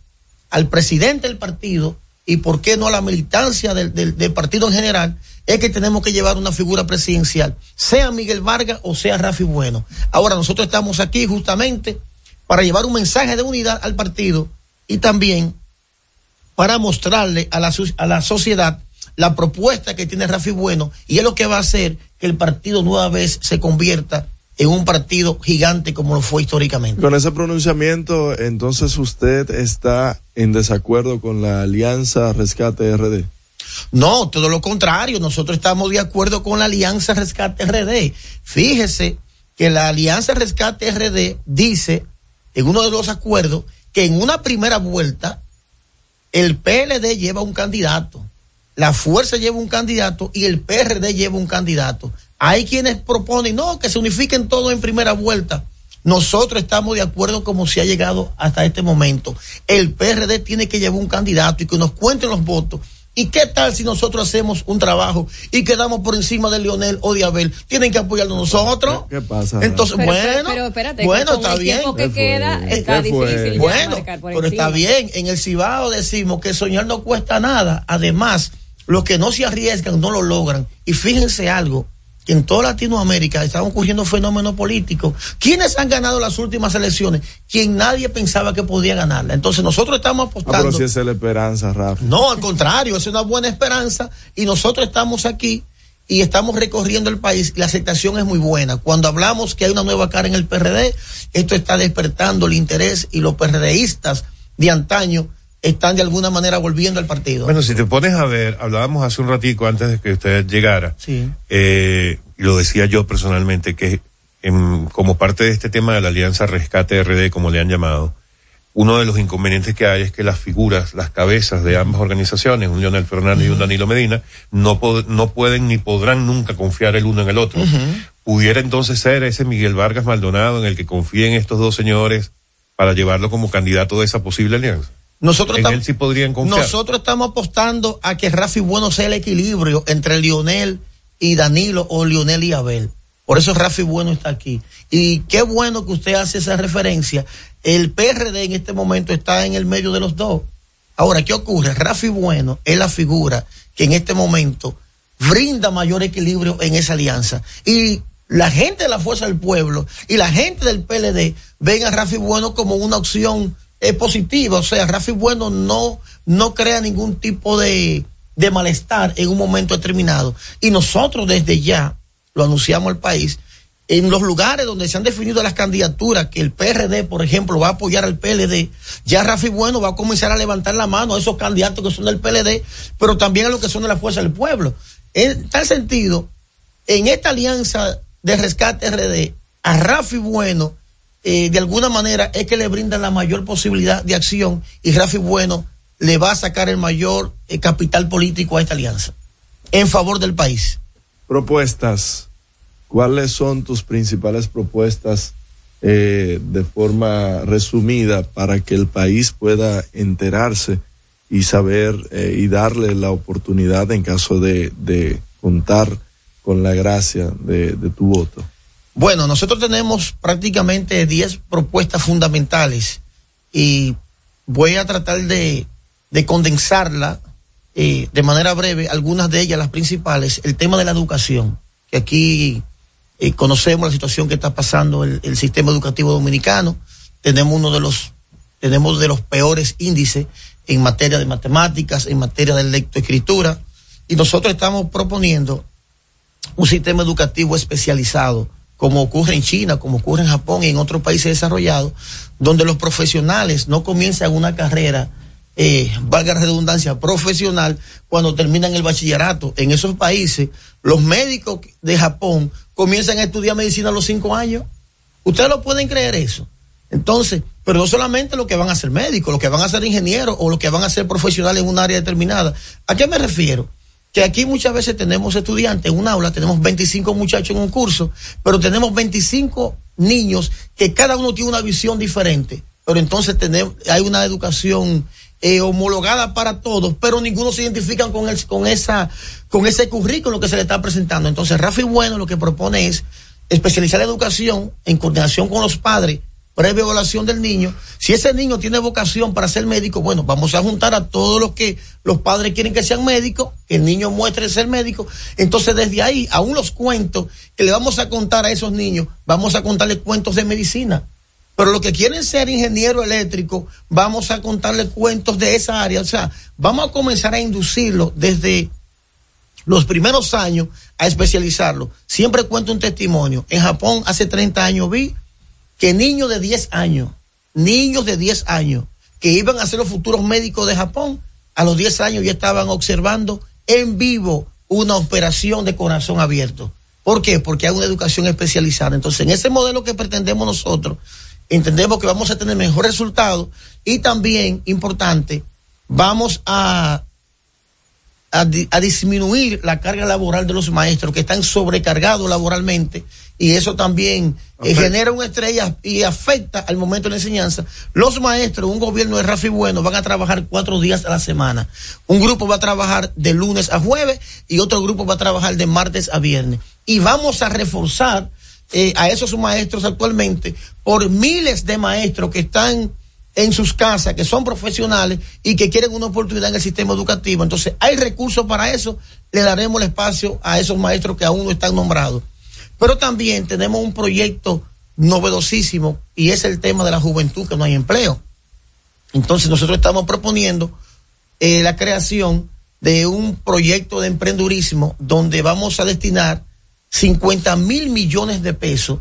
al presidente del partido y por qué no a la militancia del, partido en general, es que tenemos que llevar una figura presidencial, sea Miguel Vargas o sea Rafi Bueno. Ahora nosotros estamos aquí justamente para llevar un mensaje de unidad al partido y también para mostrarle a la, a la sociedad la propuesta que tiene Rafi Bueno y es lo que va a hacer que el partido nueva vez se convierta en un partido gigante como lo fue históricamente. Con ese pronunciamiento, entonces usted está en desacuerdo con la Alianza Rescate RD. No, todo lo contrario, nosotros estamos de acuerdo con la Alianza Rescate RD. Fíjese que la Alianza Rescate RD dice en uno de los acuerdos que en una primera vuelta el PLD lleva un candidato, la fuerza lleva un candidato y el PRD lleva un candidato. Hay quienes proponen, no, que se unifiquen todos en primera vuelta. Nosotros estamos de acuerdo como se ha llegado hasta este momento. El PRD tiene que llevar un candidato y que nos cuenten los votos ¿Y qué tal si nosotros hacemos un trabajo y quedamos por encima de Lionel o de Abel? Tienen que apoyarnos nosotros. ¿Qué pasa? Entonces, bueno, pero, espérate, bueno, está bien. Que queda, está difícil bueno, pero está bien. En el Cibao decimos que soñar no cuesta nada. Además, los que no se arriesgan no lo logran. Y fíjense algo, en toda Latinoamérica están ocurriendo fenómenos políticos. ¿Quiénes han ganado las últimas elecciones? Quien nadie pensaba que podía ganarla. Entonces nosotros estamos apostando. Ah, pero si es la esperanza, Rafa. No, al contrario, es una buena esperanza y nosotros estamos aquí y estamos recorriendo el país y la aceptación es muy buena. Cuando hablamos que hay una nueva cara en el PRD, esto está despertando el interés y los PRDistas de antaño están de alguna manera volviendo al partido. Bueno, si te pones a ver, hablábamos hace un ratico antes de que usted llegara, sí. eh, lo decía yo personalmente, que como parte de este tema de la Alianza Rescate RD, como le han llamado, uno de los inconvenientes que hay es que las figuras, las cabezas de ambas organizaciones, un Leonel Fernández y un Danilo Medina, no, no pueden ni podrán nunca confiar el uno en el otro. Pudiera entonces ser ese Miguel Vargas Maldonado en el que confíen estos dos señores para llevarlo como candidato de esa posible alianza. Nosotros, en él sí podrían confiar. nosotros estamos apostando a que Rafi Bueno sea el equilibrio entre Lionel y Danilo o Lionel y Abel. Por eso Rafi Bueno está aquí. Y qué bueno que usted hace esa referencia. El PRD en este momento está en el medio de los dos. Ahora, ¿qué ocurre? Rafi Bueno es la figura que en este momento brinda mayor equilibrio en esa alianza. Y la gente de la Fuerza del Pueblo y la gente del PLD ven a Rafi Bueno como una opción eh, positiva. O sea, Rafi Bueno no, no crea ningún tipo de, de malestar en un momento determinado. Y nosotros desde ya lo anunciamos al país, en los lugares donde se han definido las candidaturas, que el PRD, por ejemplo, va a apoyar al PLD, ya Rafi Bueno va a comenzar a levantar la mano a esos candidatos que son del PLD, pero también a los que son de la Fuerza del Pueblo. En tal sentido, en esta alianza de rescate RD, a Rafi Bueno, eh, de alguna manera es que le brinda la mayor posibilidad de acción y Rafi Bueno le va a sacar el mayor eh, capital político a esta alianza en favor del país propuestas. ¿Cuáles son tus principales propuestas eh, de forma resumida para que el país pueda enterarse y saber eh, y darle la oportunidad en caso de, contar con la gracia de, tu voto? Bueno, nosotros tenemos prácticamente 10 propuestas fundamentales y voy a tratar de, de condensarla eh, de manera breve algunas de ellas, las principales, el tema de la educación, que aquí eh, conocemos la situación que está pasando el, el, sistema educativo dominicano, tenemos uno de los, tenemos de los peores índices en materia de matemáticas, en materia de lectoescritura, y nosotros estamos proponiendo un sistema educativo especializado, como ocurre en China, como ocurre en Japón y en otros países desarrollados, donde los profesionales no comienzan una carrera eh, valga redundancia, profesional cuando terminan el bachillerato. En esos países, los médicos de Japón comienzan a estudiar medicina a los cinco años. Ustedes lo pueden creer eso. Entonces, pero no solamente lo que van a ser médicos, lo que van a ser ingenieros o lo que van a ser profesionales en un área determinada. ¿A qué me refiero? Que aquí muchas veces tenemos estudiantes en un aula, tenemos 25 muchachos en un curso, pero tenemos 25 niños que cada uno tiene una visión diferente. Pero entonces tenemos, hay una educación eh, homologada para todos, pero ninguno se identifica con, el, con, esa, con ese currículo que se le está presentando. Entonces, Rafi Bueno lo que propone es especializar la educación en coordinación con los padres, previa evaluación del niño. Si ese niño tiene vocación para ser médico, bueno, vamos a juntar a todos los que los padres quieren que sean médicos, que el niño muestre ser médico. Entonces, desde ahí, aún los cuentos que le vamos a contar a esos niños, vamos a contarles cuentos de medicina pero los que quieren ser ingeniero eléctrico, vamos a contarles cuentos de esa área. O sea, vamos a comenzar a inducirlo desde los primeros años a especializarlo. Siempre cuento un testimonio. En Japón hace 30 años vi que niños de 10 años, niños de 10 años, que iban a ser los futuros médicos de Japón, a los 10 años ya estaban observando en vivo una operación de corazón abierto. ¿Por qué? Porque hay una educación especializada. Entonces, en ese modelo que pretendemos nosotros, entendemos que vamos a tener mejor resultado y también, importante, vamos a, a, a, disminuir la carga laboral de los maestros que están sobrecargados laboralmente y eso también eh, genera una estrella y afecta al momento de la enseñanza. Los maestros, un gobierno de Rafi Bueno, van a trabajar cuatro días a la semana. Un grupo va a trabajar de lunes a jueves y otro grupo va a trabajar de martes a viernes. Y vamos a reforzar eh, a esos maestros actualmente por miles de maestros que están en sus casas, que son profesionales y que quieren una oportunidad en el sistema educativo. Entonces, hay recursos para eso, le daremos el espacio a esos maestros que aún no están nombrados. Pero también tenemos un proyecto novedosísimo y es el tema de la juventud, que no hay empleo. Entonces, nosotros estamos proponiendo eh, la creación de un proyecto de emprendurismo donde vamos a destinar 50 mil millones de pesos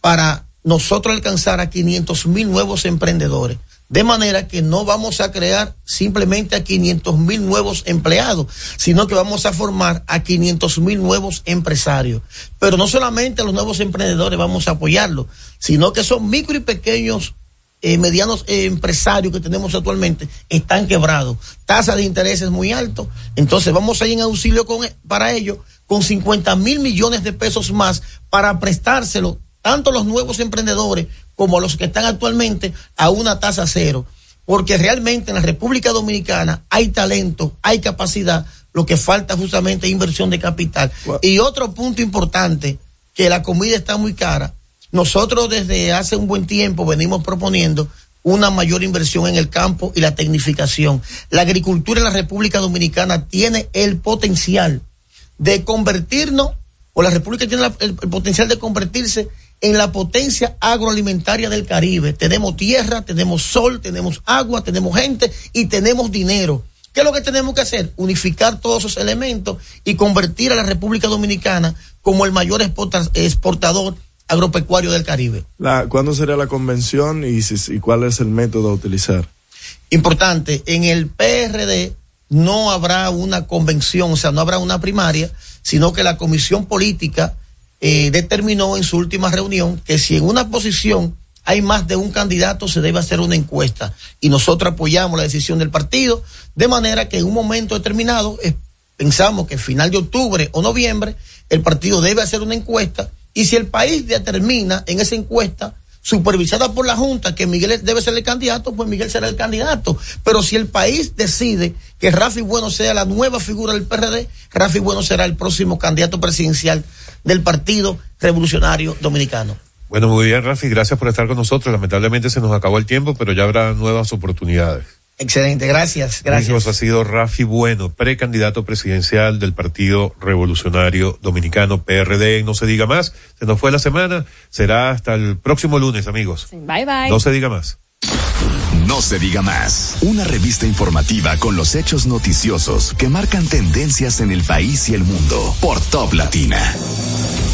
para nosotros alcanzar a 500 mil nuevos emprendedores De manera que no vamos a crear simplemente a 500 mil nuevos empleados, sino que vamos a formar a 500 mil nuevos empresarios. Pero no solamente a los nuevos emprendedores vamos a apoyarlos, sino que son micro y pequeños eh, medianos empresarios que tenemos actualmente están quebrados. Tasa de interés es muy alto. Entonces vamos a ir en auxilio con, para ello con 50 mil millones de pesos más para prestárselo tanto a los nuevos emprendedores como los que están actualmente a una tasa cero. Porque realmente en la República Dominicana hay talento, hay capacidad, lo que falta justamente es inversión de capital. Y otro punto importante, que la comida está muy cara nosotros desde hace un buen tiempo venimos proponiendo una mayor inversión en el campo y la tecnificación. La agricultura en la República Dominicana tiene el potencial de convertirnos, o la República tiene el, potencial de convertirse en la potencia agroalimentaria del Caribe. Tenemos tierra, tenemos sol, tenemos agua, tenemos gente y tenemos dinero. ¿Qué es lo que tenemos que hacer? Unificar todos esos elementos y convertir a la República Dominicana como el mayor exportador agropecuario del Caribe. La, ¿Cuándo será la convención y, y cuál es el método a utilizar? Importante, en el PRD no habrá una convención, o sea, no habrá una primaria, sino que la comisión política eh, determinó en su última reunión que si en una posición hay más de un candidato, se debe hacer una encuesta. Y nosotros apoyamos la decisión del partido, de manera que en un momento determinado, eh, pensamos que final de octubre o noviembre, el partido debe hacer una encuesta y si el país determina en esa encuesta supervisada por la Junta que Miguel debe ser el candidato, pues Miguel será el candidato. Pero si el país decide que Rafi Bueno sea la nueva figura del PRD, Rafi Bueno será el próximo candidato presidencial del Partido Revolucionario Dominicano. Bueno, muy bien, Rafi, gracias por estar con nosotros. Lamentablemente se nos acabó el tiempo, pero ya habrá nuevas oportunidades. Excelente, gracias, gracias. ha sido Rafi Bueno, precandidato presidencial del Partido Revolucionario Dominicano, PRD. No se diga más, se nos fue la semana, será hasta el próximo lunes, amigos. Bye bye. No se diga más. No se diga más. Una revista informativa con los hechos noticiosos que marcan tendencias en el país y el mundo por Top Latina.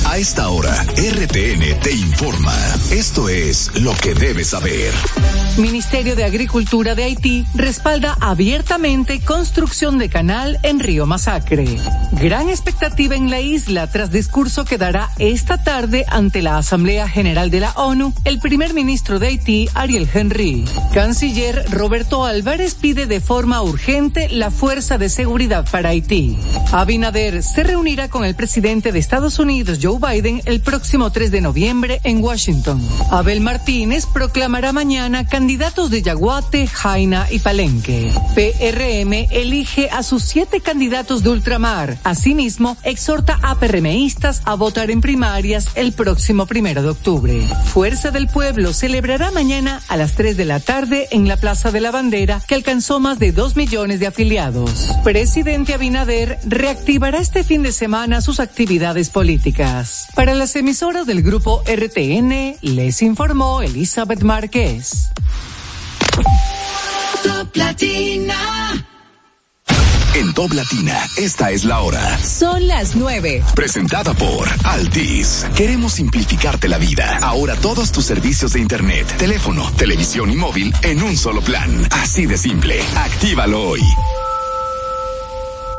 A esta hora, RTN te informa. Esto es lo que debes saber. Ministerio de Agricultura de Haití respalda abiertamente construcción de canal en Río Masacre. Gran expectativa en la isla tras discurso que dará esta tarde ante la Asamblea General de la ONU el primer ministro de Haití, Ariel Henry. Roberto Álvarez pide de forma urgente la Fuerza de Seguridad para Haití. Abinader se reunirá con el presidente de Estados Unidos, Joe Biden, el próximo 3 de noviembre en Washington. Abel Martínez proclamará mañana candidatos de Yaguate, Jaina y Palenque. PRM elige a sus siete candidatos de ultramar. Asimismo, exhorta a PRMistas a votar en primarias el próximo primero de octubre. Fuerza del Pueblo celebrará mañana a las 3 de la tarde en la Plaza de la Bandera, que alcanzó más de 2 millones de afiliados. Presidente Abinader reactivará este fin de semana sus actividades políticas. Para las emisoras del grupo RTN, les informó Elizabeth Márquez. En Top Latina, esta es la hora. Son las nueve. Presentada por Altis. Queremos simplificarte la vida. Ahora todos tus servicios de Internet, teléfono, televisión y móvil en un solo plan. Así de simple. Actívalo hoy.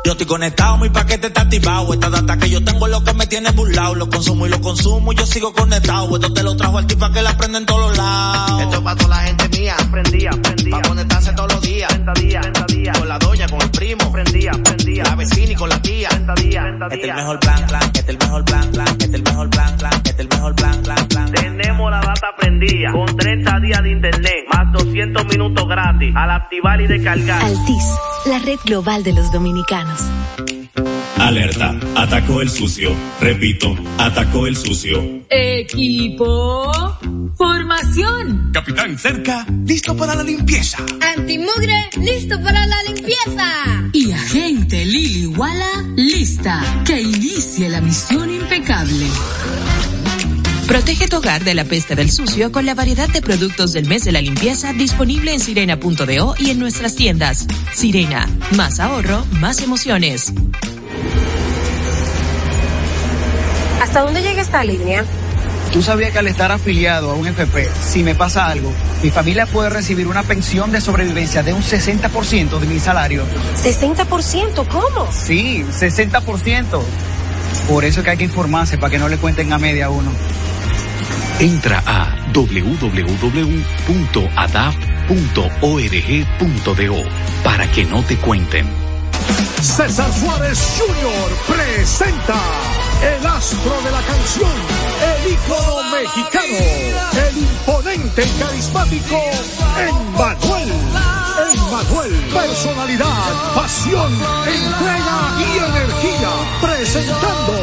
Yo estoy conectado, mi paquete está activado. Esta data que yo tengo es lo que me tiene burlado. Lo consumo y lo consumo y yo sigo conectado. Esto te lo trajo al tipo que la prende en todos lados. Esto es para toda la gente mía. Prendía, prendía. Para conectarse todos los días. 30 días, 30 días. Con la doña, con el primo. Prendía, prendía. La vecina y con la tía. 30 días, 30 días. Este es el mejor plan, plan. Este es el mejor plan, plan. Este es el mejor plan, plan. Este es el mejor plan, plan, plan. Tenemos la data prendida. Con 30 días de internet. Más 200 minutos gratis. Al activar y descargar. Altis, la red global de los dominicanos. Alerta, atacó el sucio. Repito, atacó el sucio. Equipo, formación. Capitán cerca, listo para la limpieza. Antimugre, listo para la limpieza. Y agente Lili Walla, lista. Que inicie la misión impecable. Protege tu hogar de la peste del sucio con la variedad de productos del mes de la limpieza disponible en sirena.do y en nuestras tiendas. Sirena, más ahorro, más emociones. ¿Hasta dónde llega esta línea? Tú sabías que al estar afiliado a un FP, si me pasa algo, mi familia puede recibir una pensión de sobrevivencia de un 60% de mi salario. ¿60%? ¿Cómo? Sí, 60%. Por eso que hay que informarse para que no le cuenten a media uno. Entra a www.adaf.org.do para que no te cuenten. César Suárez Jr. presenta el astro de la canción, el ícono mexicano, el imponente y carismático Emmanuel. Emmanuel, personalidad, pasión, entrega y energía, presentando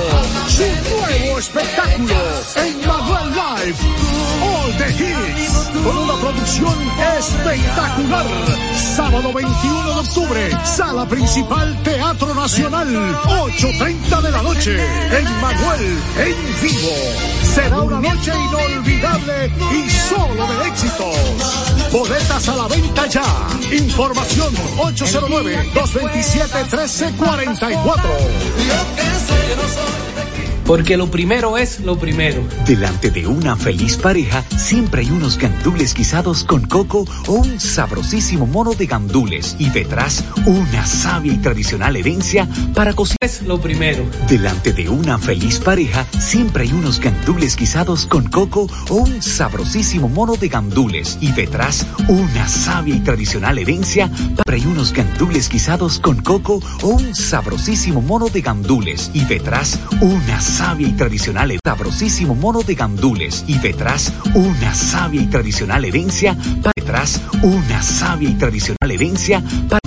su nuevo espectáculo, Emmanuel Live, All the Hits, con una producción espectacular. Sábado 21 de octubre, sala principal Teatro Nacional, 8.30 de la noche. Emmanuel en vivo. Será una noche inolvidable y solo de éxitos. Boletas a la venta ya. Información 809-227-1344. Porque lo primero es lo primero. Delante de una feliz pareja, siempre hay unos gandules guisados con coco o un sabrosísimo mono de gandules. Y detrás, una sabia y tradicional herencia para cocinar. Es lo primero. Delante de una feliz pareja, siempre hay unos gandules guisados con coco o un sabrosísimo mono de gandules. Y detrás, una sabia y tradicional herencia para hay unos gandules guisados con coco o un sabrosísimo mono de gandules. Y detrás, una sabia y tradicional sabrosísimo mono de gandules. Y detrás una sabia y tradicional herencia, detrás una sabia y tradicional herencia. Para